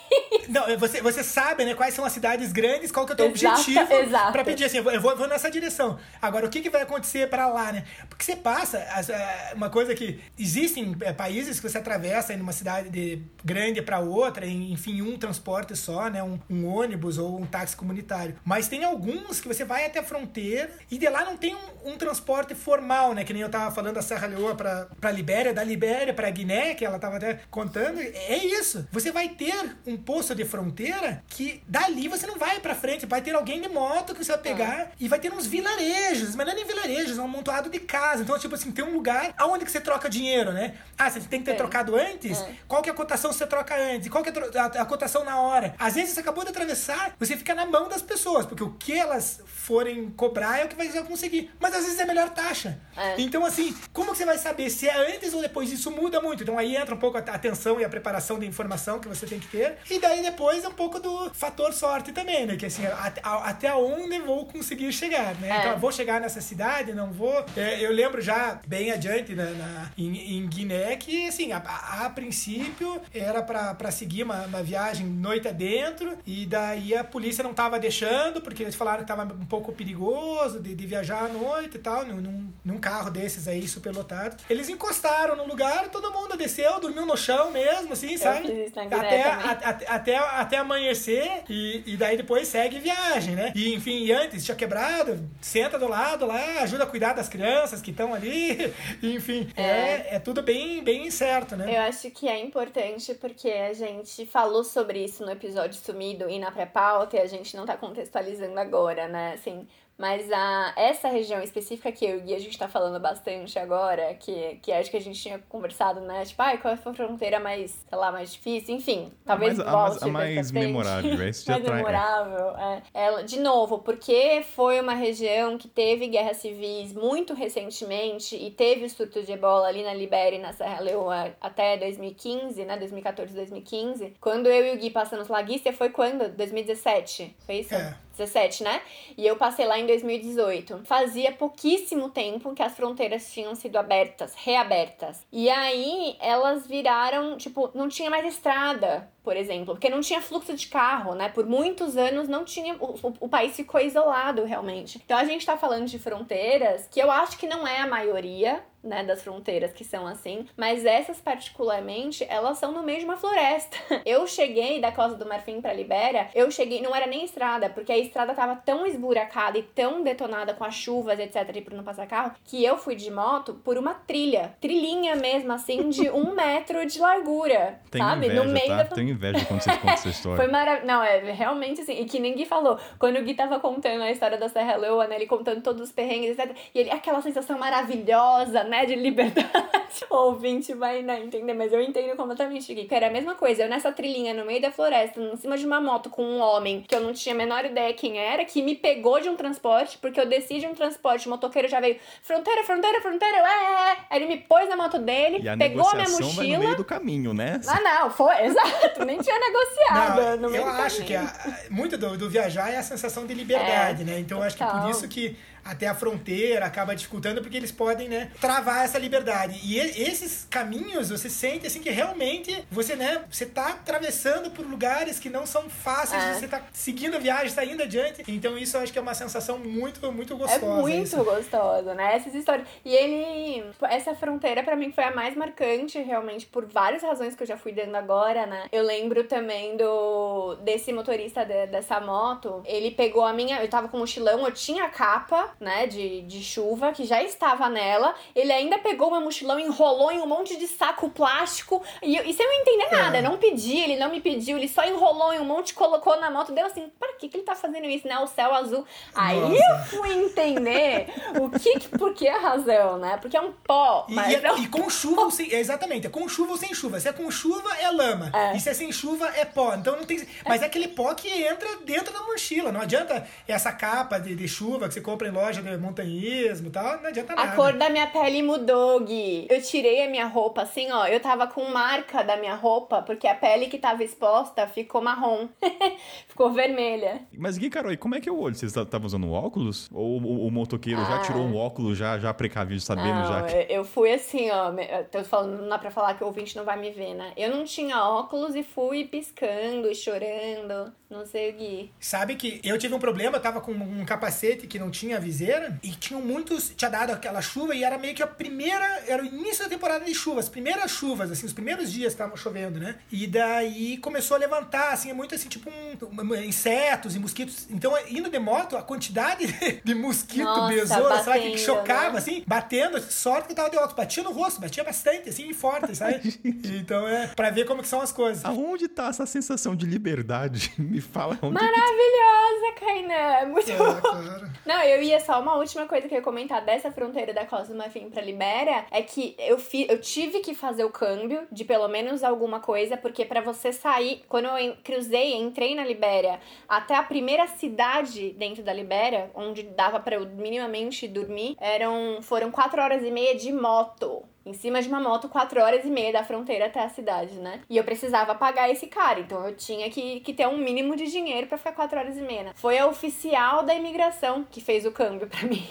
Não, você, você sabe, né, quais são as cidades grandes, qual que é o teu exato, objetivo exato. pra pedir assim, eu vou, eu vou nessa direção. Agora, o que, que vai acontecer para lá, né? Porque você passa, é, uma coisa que existem é, países que você atravessa em uma cidade de grande para outra, enfim, um transporte só, né, um, um, ônibus ou um táxi comunitário. Mas tem alguns que você vai até a fronteira e de lá não tem um, um transporte formal, né, que nem eu tava falando da Serra Leoa para Libéria, da Libéria para Guiné, que ela tava até contando. É isso. Você vai ter um posto de fronteira que dali você não vai pra frente. Vai ter alguém de moto que você vai pegar ah. e vai ter uns vilarejos, mas não é nem vilarejos, é um amontoado de casa. Então, tipo assim, tem um lugar aonde que você troca dinheiro, né? Ah, você tem que ter é. trocado antes? É. Qual que é a cotação que você troca antes? Qual que é a, a, cotação na hora? Às vezes você acabou de atravessar, você fica na mão das pessoas, porque o que elas forem cobrar é o que vai conseguir. Mas às vezes é a melhor taxa. É. Então, assim, como que você vai saber se é antes ou depois? Isso muda muito. Então aí entra um pouco a atenção e a preparação da informação que você tem que ter. E daí depois é um pouco do fator sorte também, né? Que assim, até onde vou conseguir chegar, né? É. Então, vou chegar nessa cidade, não vou. É, eu lembro já bem adiante na, na em, em, Guiné que, assim, a, a, a princípio era para seguir uma, uma, viagem noite adentro e daí a polícia não tava deixando porque eles falaram que tava um pouco perigoso de, de viajar à noite e tal, num, num carro desses aí superlotado. Eles encostaram no lugar, todo mundo desceu, dormiu no chão mesmo, assim, sabe? Até, a, a, até, até amanhecer e, e daí depois segue viagem, né? E enfim, e antes tinha quebrado, senta do lado lá, ajuda a cuidar das crianças que estão ali, (laughs) enfim, é. é. É, tudo bem, bem incerto, né? Eu acho que é importante porque a gente falou sobre isso no episódio sumido e na pré-pauta e a gente não tá contextualizando agora, né? Assim, mas a, essa região específica que eu e a gente tá falando bastante agora, que, que acho que a gente tinha conversado, né? Tipo, ah, qual é a fronteira mais, sei lá, mais difícil? Enfim, talvez a mais, a, a mais memorável, é (laughs) mais memorável. É. Ela, de novo, porque foi uma região que teve guerras civis muito recentemente e teve o surto de ebola ali na Libéria e na Serra Leoa até 2015, né? 2014, 2015. Quando eu e o Gui passamos Laguícia foi quando? 2017? Foi isso? É. 17, né? E eu passei lá em 2018. Fazia pouquíssimo tempo que as fronteiras tinham sido abertas, reabertas. E aí elas viraram, tipo, não tinha mais estrada por exemplo, porque não tinha fluxo de carro, né? Por muitos anos não tinha. O, o, o país ficou isolado realmente. Então a gente tá falando de fronteiras que eu acho que não é a maioria, né, das fronteiras que são assim, mas essas particularmente, elas são no meio de uma floresta. (laughs) Eu cheguei da Costa do Marfim para Libéria, eu cheguei, não era nem estrada, porque a estrada tava tão esburacada e tão detonada com as chuvas, etc, e por não passar carro, que eu fui de moto por uma trilha, trilhinha mesmo assim de (laughs) um metro de largura, Tem sabe? Inveja, no meio tá? da inveja quando você conta essa (laughs) história. Foi maravilhoso. Não, é realmente assim. E que ninguém falou. Quando o Gui tava contando a história da Serra Leoa, né? Ele contando todos os perrengues, etc. E ele, aquela sensação maravilhosa, né? De liberdade. (laughs) o ouvinte vai né, entender, mas eu entendo completamente, Gui. Que era a mesma coisa. Eu nessa trilhinha no meio da floresta, em cima de uma moto com um homem que eu não tinha a menor ideia quem era, que me pegou de um transporte, porque eu desci de um transporte, o motoqueiro já veio, fronteira, fronteira, fronteira, é. Aí ele me pôs na moto dele, e a pegou a minha mochila. Vai no meio do caminho, né? Ah, não, foi, (laughs) exato nem tinha negociado não, no Eu acho que a, muito do, do, viajar é a sensação de liberdade, é, né? Então eu acho que por isso que até a fronteira, acaba dificultando porque eles podem, né, travar essa liberdade. E esses caminhos, você sente assim que realmente você, né, você tá atravessando por lugares que não são fáceis, é. você tá seguindo a viagem, tá indo adiante. Então isso eu acho que é uma sensação muito, muito é gostosa. É muito isso. gostoso, né? Essas histórias. E ele, essa fronteira para mim foi a mais marcante, realmente, por várias razões que eu já fui dando agora, né? Eu lembro também do desse motorista de, dessa moto, ele pegou a minha, eu tava com mochilão, eu tinha capa, né, de, de chuva, que já estava nela. Ele ainda pegou meu mochilão, enrolou em um monte de saco plástico. E, e sem eu entender nada, é. não pedi, ele não me pediu, ele só enrolou em um monte, colocou na moto, deu assim, para que, que ele tá fazendo isso, né? O céu azul. Aí Nossa. eu fui entender o que, por que a razão, né? Porque é um pó. E, mas é, e com chuva ou sem. Exatamente, é com chuva ou sem chuva. Se é com chuva, é lama. É. E se é sem chuva, é pó. Então não tem. Mas é, é aquele pó que entra dentro da mochila. Não adianta essa capa de, de chuva que você compra em loja loja de montanhismo e tal, não adianta nada. A cor da minha pele mudou, Gui. Eu tirei a minha roupa assim, ó. Eu tava com marca da minha roupa, porque a pele que tava exposta ficou marrom. (laughs) ficou vermelha. Mas, Gui, Carol, e como é que é o olho? Você estava usando óculos? Ou o, o motoqueiro ah. já tirou um óculos, já, já precavido, sabendo não, já? Que... Eu fui assim, ó. Tô falando, não dá pra falar que o ouvinte não vai me ver, né? Eu não tinha óculos e fui piscando e chorando. Não sei o Gui. Sabe que eu tive um problema, eu tava com um capacete que não tinha viseira e tinham muitos. Tinha dado aquela chuva e era meio que a primeira. Era o início da temporada de chuvas, as primeiras chuvas, assim, os primeiros dias que estavam chovendo, né? E daí começou a levantar, assim, é muito assim, tipo um, um, insetos e mosquitos. Então, indo de moto, a quantidade (laughs) de mosquito, Nossa, besoura, sabe, que chocava, né? assim, batendo, sorte que eu tava de moto, batia no rosto, batia bastante, assim, forte, sabe? (laughs) então é pra ver como que são as coisas. Aonde tá essa sensação de liberdade? (laughs) Me fala onde Maravilhosa, que... Kainan! Muito é, bom. Não, eu ia só uma última coisa que eu ia comentar dessa fronteira da Costa do Marfim pra Libéria é que eu, fi, eu tive que fazer o câmbio de pelo menos alguma coisa, porque para você sair, quando eu cruzei, entrei na Libéria, até a primeira cidade dentro da Libéria, onde dava para eu minimamente dormir, eram foram quatro horas e meia de moto em cima de uma moto, quatro horas e meia da fronteira até a cidade, né? E eu precisava pagar esse cara, então eu tinha que, que ter um mínimo de dinheiro para ficar quatro horas e meia. Foi a oficial da imigração que fez o câmbio para (laughs) mim.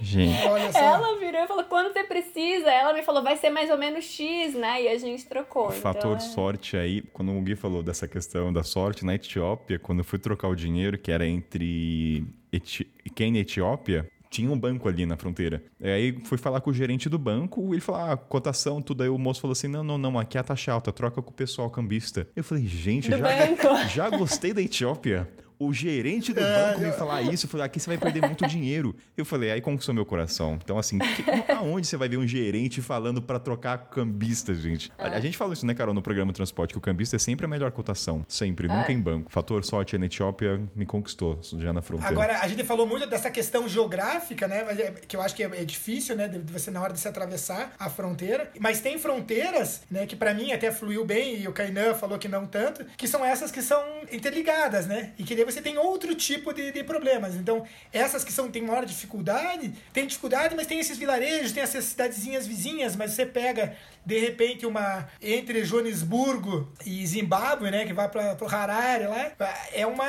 Gente, olha só. Ela virou e falou: quando você precisa? Ela me falou: vai ser mais ou menos X, né? E a gente trocou. O então, fator é... sorte aí, quando o Gui falou dessa questão da sorte na Etiópia, quando eu fui trocar o dinheiro, que era entre Eti... Quênia e Etiópia, tinha um banco ali na fronteira. Aí fui falar com o gerente do banco, ele falou, ah, cotação, tudo. Aí o moço falou assim: não, não, não, aqui é a taxa alta, troca com o pessoal cambista. Eu falei, gente, já, já gostei da Etiópia o gerente do é, banco me falar isso, falei, aqui você vai perder muito dinheiro. Eu falei, aí conquistou meu coração. Então, assim, que, (laughs) aonde você vai ver um gerente falando para trocar cambista, gente? A, a, gente fala isso, né, Carol, no programa Transporte, que o cambista é sempre a melhor cotação. Sempre, é. nunca em banco. Fator sorte na Etiópia me conquistou, já na fronteira. Agora, a gente falou muito dessa questão geográfica, né, é, que eu acho que é, é difícil, né, de você na hora de se atravessar a fronteira. Mas tem fronteiras, né, que para mim até fluiu bem, e o Kainan falou que não tanto, que são essas que são interligadas, né? E que daí você tem outro tipo de, de problemas. Então, essas que são têm maior dificuldade, tem dificuldade, mas tem esses vilarejos, tem essas cidadezinhas vizinhas, mas você pega de repente uma entre Joanesburgo e Zimbábue, né, que vai para o Harare lá, é uma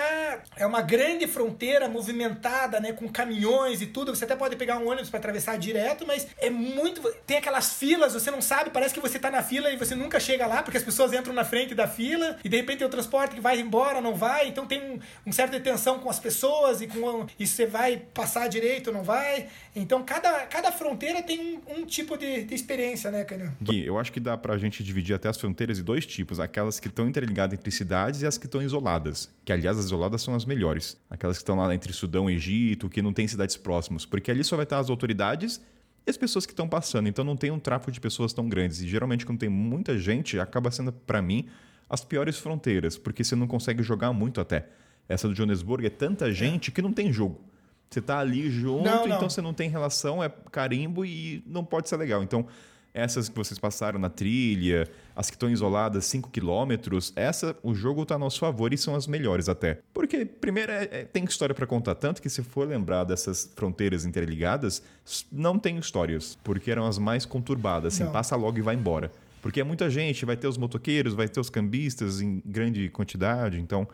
é uma grande fronteira movimentada, né, com caminhões e tudo. Você até pode pegar um ônibus para atravessar direto, mas é muito tem aquelas filas, você não sabe, parece que você está na fila e você nunca chega lá, porque as pessoas entram na frente da fila e de repente tem o transporte que vai embora, não vai, então tem um, um certa tensão com as pessoas e com e você vai passar direito, não vai. Então cada, cada fronteira tem um, um tipo de, de experiência, né, Canio? Gui, eu acho que dá pra gente dividir até as fronteiras em dois tipos: aquelas que estão interligadas entre cidades e as que estão isoladas. Que, aliás, as isoladas são as melhores. Aquelas que estão lá entre Sudão e Egito, que não tem cidades próximas. Porque ali só vai estar as autoridades e as pessoas que estão passando. Então não tem um tráfego de pessoas tão grandes. E geralmente, quando tem muita gente, acaba sendo, para mim, as piores fronteiras, porque você não consegue jogar muito até. Essa do Johannesburg é tanta gente que não tem jogo. Você tá ali junto, não, não. então você não tem relação, é carimbo e não pode ser legal. Então, essas que vocês passaram na trilha, as que estão isoladas 5 quilômetros, essa o jogo está a nosso favor e são as melhores até. Porque, primeiro, é, é, tem história para contar, tanto que se for lembrar dessas fronteiras interligadas, não tem histórias, porque eram as mais conturbadas, assim, não. passa logo e vai embora. Porque é muita gente, vai ter os motoqueiros, vai ter os cambistas em grande quantidade, então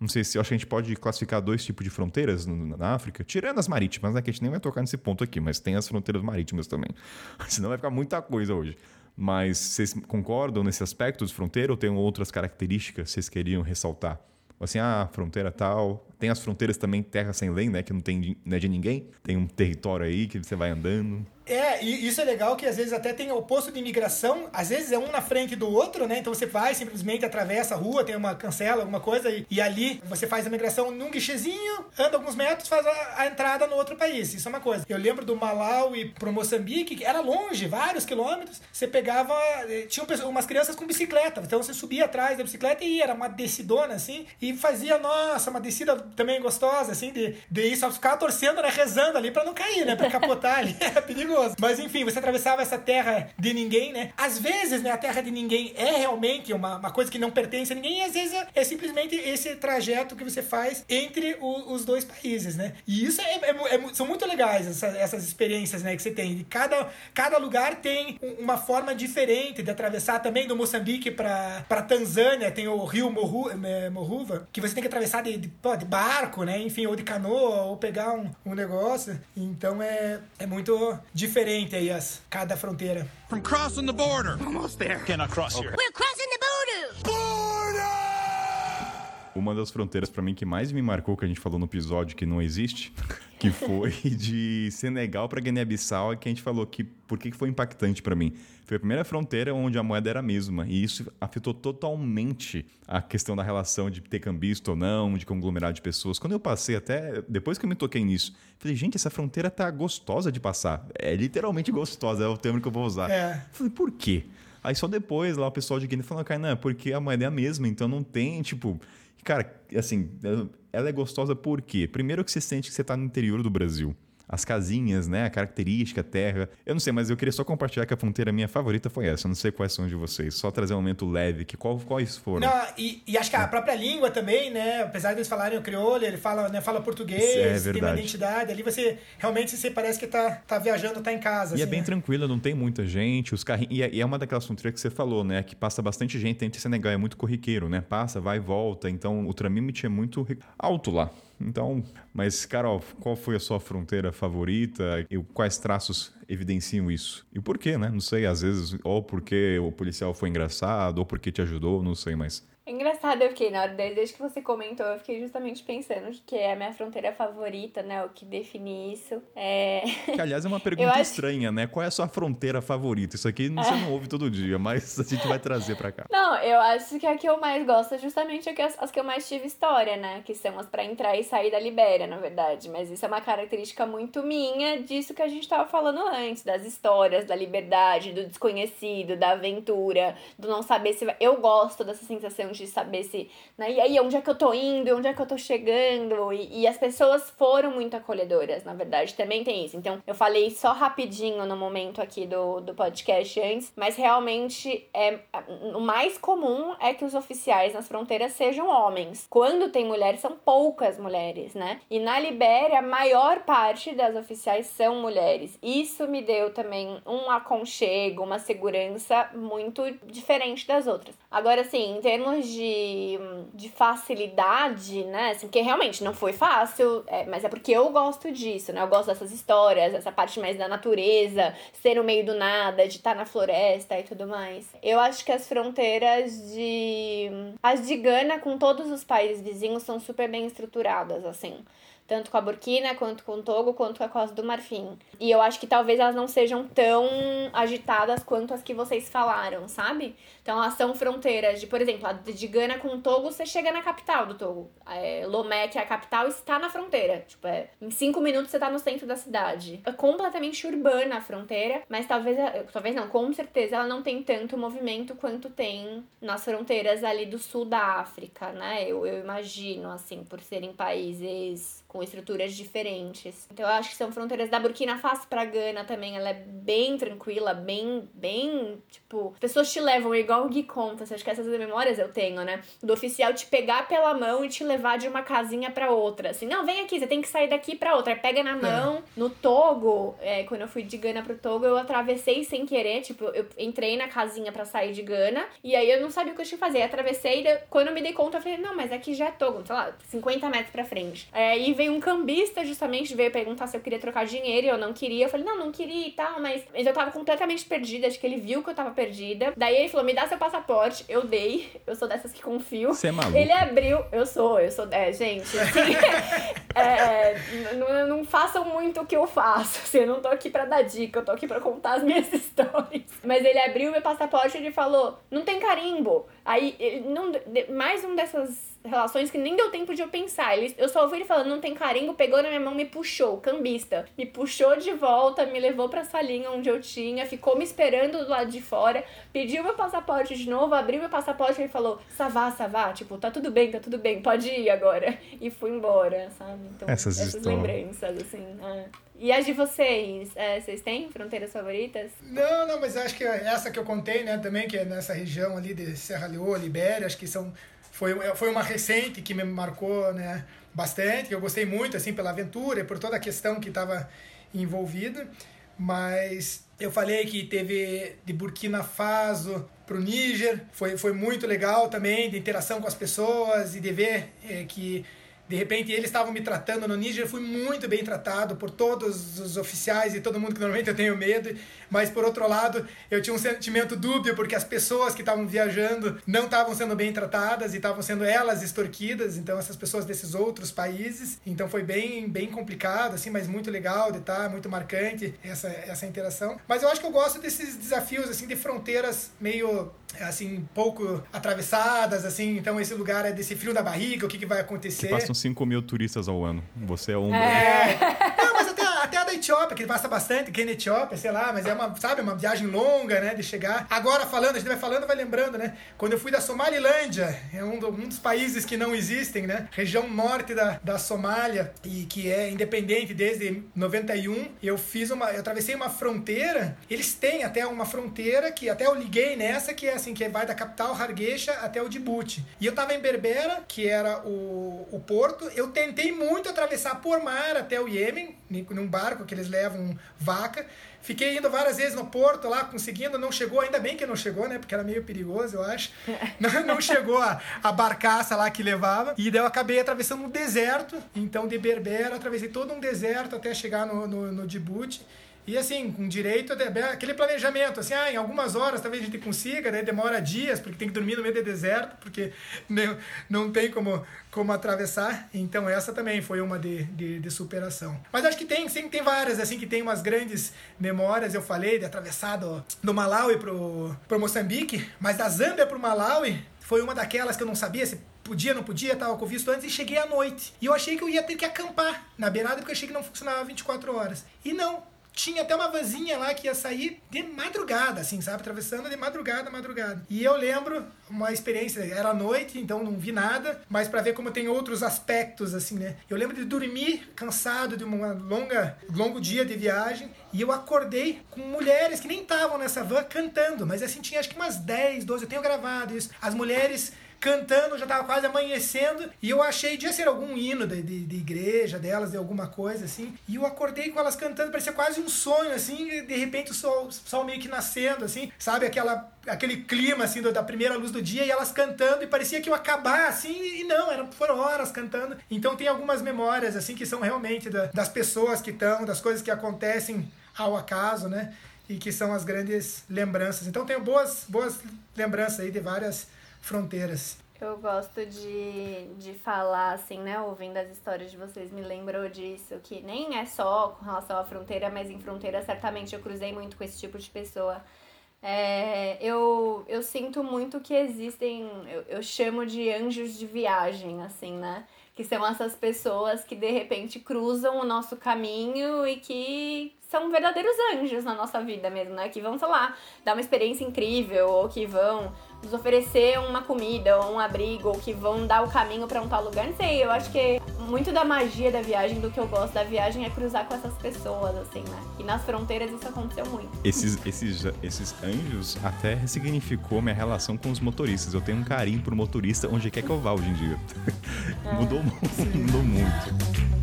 não sei se acho que a gente pode classificar dois tipos de fronteiras na África, tirando as marítimas, né? Que a gente nem vai tocar nesse ponto aqui, mas tem as fronteiras marítimas também. (laughs) Senão vai ficar muita coisa hoje. Mas vocês concordam nesse aspecto de fronteira ou tem outras características que vocês queriam ressaltar? Assim, ah, fronteira tal. Tem as fronteiras também terra sem lei, né? Que não tem não é de ninguém. Tem um território aí que você vai andando. É, e isso é legal que às vezes até tem o posto de imigração, às vezes é um na frente do outro, né? Então você vai, simplesmente atravessa a rua, tem uma cancela, alguma coisa, e, e ali você faz a migração num guichezinho, anda alguns metros, faz a, a, entrada no outro país. Isso é uma coisa. Eu lembro do Malawi pro Moçambique, que era longe, vários quilômetros. Você pegava. Eh, tinha umas crianças com bicicleta, então você subia atrás da bicicleta e ia, era uma descidona assim, e fazia, nossa, uma descida também gostosa, assim, de, de ir só ficar torcendo, né? Rezando ali pra não cair, né? Pra capotar ali. (laughs) É perigoso. Mas enfim, você atravessava essa terra de ninguém, né? Às vezes, né, a terra de ninguém é realmente uma, uma coisa que não pertence a ninguém, e às vezes é, é simplesmente esse trajeto que você faz entre o, os dois países, né? E isso é, é, é são muito legais, essa, essas experiências, né, que você tem. Cada, cada lugar tem uma forma diferente de atravessar também do Moçambique para Tanzânia, tem o rio Moru, é, Moruva, que você tem que atravessar de, de, de, barco, né? Enfim, ou de canoa, ou pegar um, um negócio. Então é, é muito diferente aí as, cada fronteira. From crossing the border. Almost there. Cannot cross okay. here. We're crossing the border. Border! Uma das fronteiras para mim que mais me marcou, que a gente falou no episódio que não existe, (laughs) que foi de Senegal para Guiné-Bissau, que a gente falou que por que foi impactante para mim. Foi a primeira fronteira onde a moeda era a mesma, e isso afetou totalmente a questão da relação de ter cambista ou não, de conglomerado de pessoas. Quando eu passei até, depois que eu me toquei nisso, falei, gente, essa fronteira tá gostosa de passar. É literalmente gostosa, é o termo que eu vou usar. É. Falei, por quê? Aí só depois lá o pessoal de Guiné falou, Kainan, porque a moeda é a mesma, então não tem, tipo. Cara, assim, ela é gostosa por quê? Primeiro que você sente que você está no interior do Brasil as casinhas, né? A característica, a terra. Eu não sei, mas eu queria só compartilhar que a fronteira minha favorita foi essa. Eu não sei quais são de vocês. Só trazer um momento leve, que qual, quais foram. Não, e, e acho que a própria língua também, né? Apesar de eles falarem o crioulo, ele fala, né, fala português, é tem uma identidade. Ali você realmente você parece que tá, tá viajando, tá em casa. E é assim, é bem né? tranquila, não tem muita gente, os carrinhos. E é uma daquelas fronteiras que você falou, né? Que passa bastante gente entre Senegal, é muito corriqueiro, né? Passa, vai e volta. Então o Tramimit é muito alto lá. Então, mas Carol, qual foi a sua fronteira favorita e quais traços evidenciam isso? E por quê, né? Não sei, às vezes, ou porque o policial foi engraçado, ou porque te ajudou, não sei, mas é engraçado, eu fiquei, na hora desde que você comentou, eu fiquei justamente pensando que é a minha fronteira favorita, né? O que define isso. É... Que, aliás, é uma (laughs) pergunta acho... estranha, né? Qual é a sua fronteira favorita? Isso aqui você não ouve todo dia, mas a gente vai trazer pra cá. (laughs) Não, eu acho que a que eu mais gosto é justamente as, as que eu mais tive história, né? Que são as pra entrar e sair da Libéria, na verdade. Mas isso é uma característica muito minha disso que a gente tava falando antes, das histórias, da liberdade, do desconhecido, da aventura, do não saber se vai... Eu gosto dessa sensação de saber se. Né, e aí, onde é que eu tô indo? Onde é que eu tô chegando? E, e as pessoas foram muito acolhedoras, na verdade, também tem isso. Então, eu falei só rapidinho no momento aqui do, do podcast antes, mas realmente é o mais comum é que os oficiais nas fronteiras sejam homens. Quando tem mulheres, são poucas mulheres, né? E na Libéria, a maior parte das oficiais são mulheres. Isso me deu também um aconchego, uma segurança muito diferente das outras. Agora, assim, em termos de, de facilidade, né? Assim, porque realmente não foi fácil, é, mas é porque eu gosto disso, né? Eu gosto dessas histórias, essa parte mais da natureza, ser no meio do nada, de estar na floresta e tudo mais. Eu acho que as fronteiras de. As de Gana com todos os países vizinhos são super bem estruturadas, assim tanto com a Burkina, quanto com o Togo, quanto com a Costa do Marfim. E eu acho que talvez elas não sejam tão agitadas quanto as que vocês falaram, sabe? Então elas são fronteiras de, por exemplo, a de Gana com o Togo, você chega na capital do Togo. É, Lomé, que é a capital, está na fronteira. Tipo, é, em cinco minutos você está no centro da cidade. É completamente urbana a fronteira, mas talvez, talvez não, com certeza ela não tem tanto movimento quanto tem nas fronteiras ali do sul da África, né? Eu, eu imagino, assim, por serem países com estruturas diferentes. Então eu acho que são fronteiras da Burkina Faso pra Gana também, ela é bem tranquila, bem, bem, tipo, as pessoas te levam igual o Gui conta, acho que essas memórias eu tenho, né? Do oficial te pegar pela mão e te levar de uma casinha para outra, assim, não, vem aqui, você tem que sair daqui para outra, pega na mão. É. No Togo, é, quando eu fui de Gana pro Togo, eu atravessei sem querer, tipo, eu entrei na casinha para sair de Gana, e aí eu não sabia o que eu tinha que fazer, atravessei, quando eu me dei conta, eu falei, não, mas aqui já é Togo, sei lá, 50 metros pra frente. É, e veio um cambista justamente veio perguntar se eu queria trocar dinheiro e eu não queria. Eu falei, não, não queria e tal, mas, mas eu tava completamente perdida. Acho que ele viu que eu tava perdida. Daí ele falou, me dá seu passaporte. Eu dei. (laughs) Eu sou dessas que confio. Você é maluco. Ele abriu. Eu sou, eu sou. É, gente, assim, (laughs) é, não, não façam muito o que eu faço. Assim, eu não tô aqui pra dar dica, eu tô aqui pra contar as minhas (laughs) histórias. Mas ele abriu meu passaporte e ele falou, não tem carimbo. Aí, ele, não, mais um dessas relações que nem deu tempo de eu pensar. Ele, eu só ouvi ele falando, não tem carimbo, pegou na minha mão, me puxou, cambista. Me puxou de volta, me levou pra salinha onde eu tinha, ficou me esperando do lado de fora, pediu meu passaporte de novo, abriu meu passaporte e ele falou, Savá, Savá, tipo, tá tudo bem, tá tudo bem, pode ir agora. E fui embora, sabe? Então, essas, essas lembranças, assim. É. E as de vocês? É, vocês têm fronteiras favoritas? Não, não, mas acho que essa que eu contei, né, também, que é nessa região ali de Serra Leoa, Libéria, acho que são foi, foi uma recente que me marcou né, bastante, que eu gostei muito assim pela aventura e por toda a questão que estava envolvida. Mas eu falei que teve de Burkina Faso para o Níger, foi, foi muito legal também, de interação com as pessoas e de ver é, que de repente eles estavam me tratando no Níger, fui muito bem tratado por todos os oficiais e todo mundo que normalmente eu tenho medo, mas por outro lado, eu tinha um sentimento dúbio porque as pessoas que estavam viajando não estavam sendo bem tratadas e estavam sendo elas extorquidas, então essas pessoas desses outros países, então foi bem bem complicado assim, mas muito legal de estar, muito marcante essa essa interação. Mas eu acho que eu gosto desses desafios assim de fronteiras meio assim, pouco atravessadas, assim, então esse lugar é desse frio da barriga, o que, que vai acontecer. Que passam 5 mil turistas ao ano. Você é um. É. Etiópia, que passa bastante, que é na Etiópia, sei lá, mas é uma, sabe, uma viagem longa, né, de chegar. Agora falando, a gente vai falando, vai lembrando, né, quando eu fui da Somalilândia, é um, do, um dos países que não existem, né, região norte da, da Somália, e que é independente desde 91, eu fiz uma, eu atravessei uma fronteira, eles têm até uma fronteira que até eu liguei nessa, que é assim, que vai da capital Hargeisa até o Djibouti. E eu tava em Berbera, que era o, o porto. Eu tentei muito atravessar por mar até o Iêmen, num barco que eles levam vaca. Fiquei indo várias vezes no porto lá, conseguindo, não chegou, ainda bem que não chegou, né? Porque era meio perigoso, eu acho. (laughs) não, não chegou a, a barcaça lá que levava. E daí eu acabei atravessando um deserto. Então, de Berbera, atravessei todo um deserto até chegar no, no, no Djibouti. E assim, com direito aquele planejamento, assim, ah, em algumas horas talvez a gente consiga, daí demora dias, porque tem que dormir no meio do deserto, porque (laughs) não, não tem como, como atravessar. Então essa também foi uma de, de, de superação. Mas acho que tem, sim, tem várias, assim, que tem umas grandes memórias, eu falei, de atravessar do, do Malawi pro, pro Moçambique, mas da Zâmbia pro Malawi foi uma daquelas que eu não sabia se podia, não podia, tava com visto antes, e cheguei à noite. E eu achei que eu ia ter que acampar na beirada, porque eu achei que não funcionava 24 horas. E não, tinha até uma vanzinha lá que ia sair de madrugada, assim, sabe? Atravessando de madrugada, madrugada. E eu lembro uma experiência, era noite, então não vi nada, mas para ver como tem outros aspectos, assim, né? Eu lembro de dormir cansado de uma longa, longo dia de viagem e eu acordei com mulheres que nem estavam nessa van cantando, mas assim, tinha acho que umas 10, 12, eu tenho gravado isso. As mulheres cantando, já tava quase amanhecendo, e eu achei, de ser algum hino de, de, de, igreja delas, de alguma coisa assim, e eu acordei com elas cantando, parecia quase um sonho, assim, e de repente o sol, sol meio que nascendo, assim, sabe, aquela, aquele clima, assim, da primeira luz do dia, e elas cantando, e parecia que ia acabar, assim, e não, eram, foram horas cantando, então tem algumas memórias, assim, que são realmente da, das pessoas que estão, das coisas que acontecem ao acaso, né, e que são as grandes lembranças. Então tenho boas, boas lembranças aí de várias fronteiras. Eu gosto de, de falar, assim, né? Ouvindo as histórias de vocês, me lembrou disso, que nem é só com relação à fronteira, mas em fronteira certamente eu cruzei muito com esse tipo de pessoa. É, eu, eu sinto muito que existem, eu, eu chamo de anjos de viagem, assim, né? Que são essas pessoas que de repente cruzam o nosso caminho e que são verdadeiros anjos na nossa vida mesmo, né? Que vão, sei lá, dar uma experiência incrível ou que vão nos oferecer uma comida ou um abrigo, ou que vão dar o caminho para um tal lugar. Não sei, eu acho que muito da magia da viagem, do que eu gosto da viagem, é cruzar com essas pessoas, assim, né? E nas fronteiras isso aconteceu muito. Esses, esses, esses anjos até ressignificou minha relação com os motoristas. Eu tenho um carinho por motorista onde quer que eu vá hoje em dia. (laughs) É. mudou, mudou muito.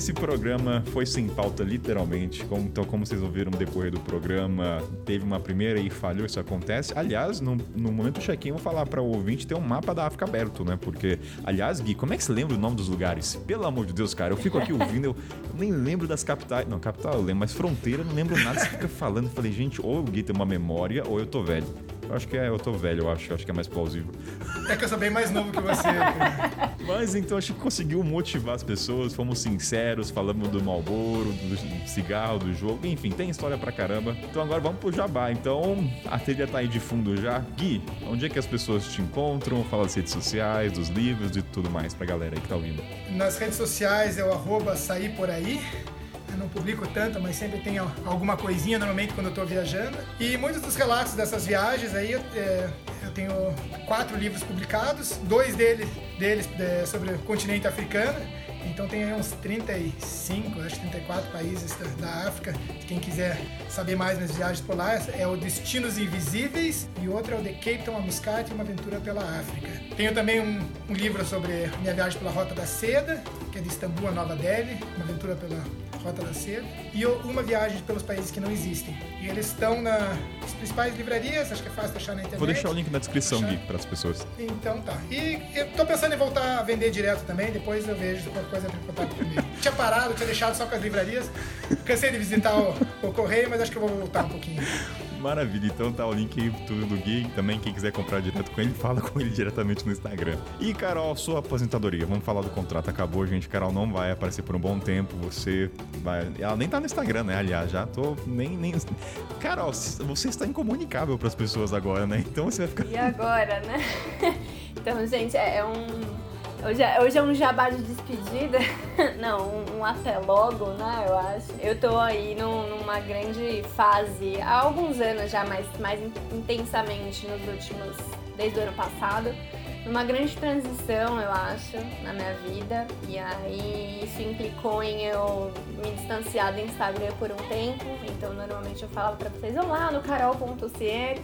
Esse programa foi sem pauta, literalmente. Então, como vocês ouviram no decorrer do programa, teve uma primeira e falhou, isso acontece. Aliás, no, no momento do check-in, vou falar para o ouvinte ter um mapa da África aberto, né? Porque, aliás, Gui, como é que você lembra o nome dos lugares? Pelo amor de Deus, cara, eu fico aqui ouvindo, eu, nem lembro das capitais. Não, capital eu lembro, mas fronteira eu não lembro nada. Você fica falando, falei, gente, ou o Gui tem uma memória, ou eu tô velho. Eu acho que é, eu tô velho, eu acho, eu acho que é mais plausível. É que eu sou bem mais novo que você. (laughs) Mas então acho que conseguiu motivar as pessoas, fomos sinceros, falamos do Malboro, do cigarro, do jogo, enfim, tem história pra caramba. Então agora vamos pro Jabá. Então a trilha tá aí de fundo já. Gui, onde é que as pessoas te encontram? Fala das redes sociais, dos livros e tudo mais pra galera aí que tá ouvindo. Nas redes sociais é o arroba sair por aí. Eu não publico tanto, mas sempre tem alguma coisinha normalmente quando eu estou viajando. E muitos dos relatos dessas viagens aí, é, eu tenho quatro livros publicados, dois deles, deles é, sobre o continente africano. Então tem aí uns 35, acho que 34 países da, África. Quem quiser saber mais nas viagens por lá, é o Destinos Invisíveis e outro é o The Cape Town a Muscat, uma aventura pela África. Tenho também um, um livro sobre minha viagem pela Rota da Seda, que é de Istambul a Nova Delhi, uma aventura pela Rota da Seda, e uma viagem pelos países que não existem. E eles estão nas principais livrarias, acho que é fácil achar na internet. Vou deixar o link na descrição, Gui, para as pessoas. Então tá. E eu tô pensando em voltar a vender direto também, depois eu vejo coisa entra em contato comigo. (laughs) tinha parado, tinha deixado só com as livrarias. Cansei de visitar o, o correio, mas acho que eu vou voltar um pouquinho. Maravilha, então tá o link aí tudo do Gui. Também quem quiser comprar direto com ele, (laughs) fala com ele diretamente no Instagram. E Carol, sua aposentadoria. Vamos falar do contrato. Acabou, gente. Carol não vai aparecer por um bom tempo. Você vai. Ela nem tá no Instagram, né? Aliás, já tô. Nem. nem... Carol, você está incomunicável para as pessoas agora, né? Então você vai ficar. E agora, né? (laughs) Então, gente, é, é um Hoje é, hoje é um jabá de despedida. (laughs) Não, um, um, até logo, né? Eu acho. Eu tô aí num, numa grande fase, há alguns anos já, mas mais intensamente nos últimos. desde o ano passado. Numa grande transição, eu acho, na minha vida. E aí isso implicou em eu me distanciar do Instagram por um tempo. Então normalmente eu falava pra vocês, vão lá no carol.cier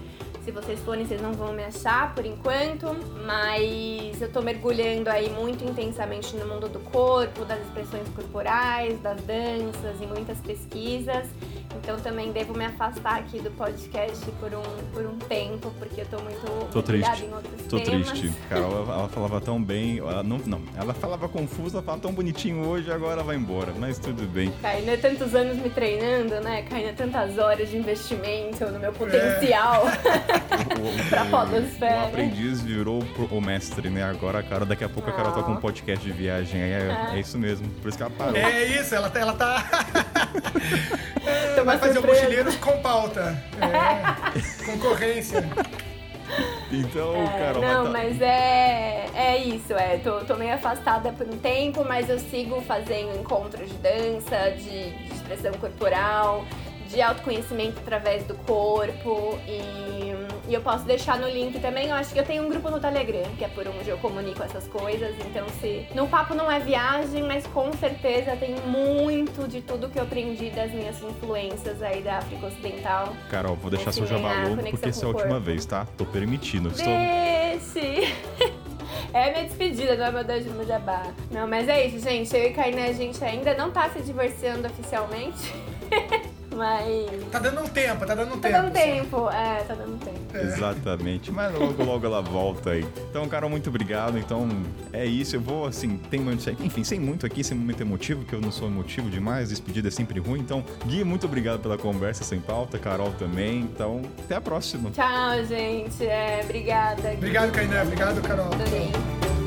se vocês forem, vocês não vão me achar por enquanto, mas eu tô mergulhando aí muito intensamente no mundo do corpo, das expressões corporais, das danças e muitas pesquisas. Então também devo me afastar aqui do podcast por um, por um tempo, porque eu tô muito tô triste. em outros tô temas. triste. Carol, ela falava tão bem, ela não, não, ela falava confusa, falava tão bonitinho hoje, agora vai embora, mas tudo bem. Kainan, é tantos anos me treinando, né? Kainan, tantas horas de investimento no meu potencial. (laughs) É. (laughs) pra podosfera. O aprendiz virou o mestre, né? Agora, cara, daqui a pouco a Carol tá com um podcast de viagem. É, é, é isso mesmo. Por isso que ela parou. É isso, ela, tá. Ela tá... vai fazer o mochileiros com pauta. (laughs) É. Concorrência. Então, é, Carol. Não, tá... mas é, é isso, é. Tô, tô meio afastada por um tempo, mas eu sigo fazendo encontros de dança, de, de expressão corporal de autoconhecimento através do corpo e, e, eu posso deixar no link também. Eu acho que eu tenho um grupo no Telegram, que é por onde eu comunico essas coisas. Então, se no papo não é viagem, mas com certeza tem muito de tudo que eu aprendi das minhas influências aí da África Ocidental. Carol, vou deixar seu jabá louco porque essa é a última vez, tá? Tô permitindo. Deixe! (laughs) É minha despedida, não é meu Deus meu jabá. Não, mas é isso, gente. Eu e Kainé, a gente ainda não tá se divorciando oficialmente. (laughs) Mas. Tá dando um tempo, tá dando um tá tempo. Tá dando tempo, é, tá dando tempo. É. Exatamente. Mas logo, logo ela volta aí. Então, Carol, muito obrigado. Então, é isso. Eu vou, assim, tem muito. Enfim, sem muito aqui, sem momento emotivo, que eu não sou emotivo demais. Despedida é sempre ruim. Então, Gui, muito obrigado pela conversa sem pauta. Carol também. Então, até a próxima. Tchau, gente. É, obrigada. Obrigado, Kainé. Obrigado, Carol. Adorei.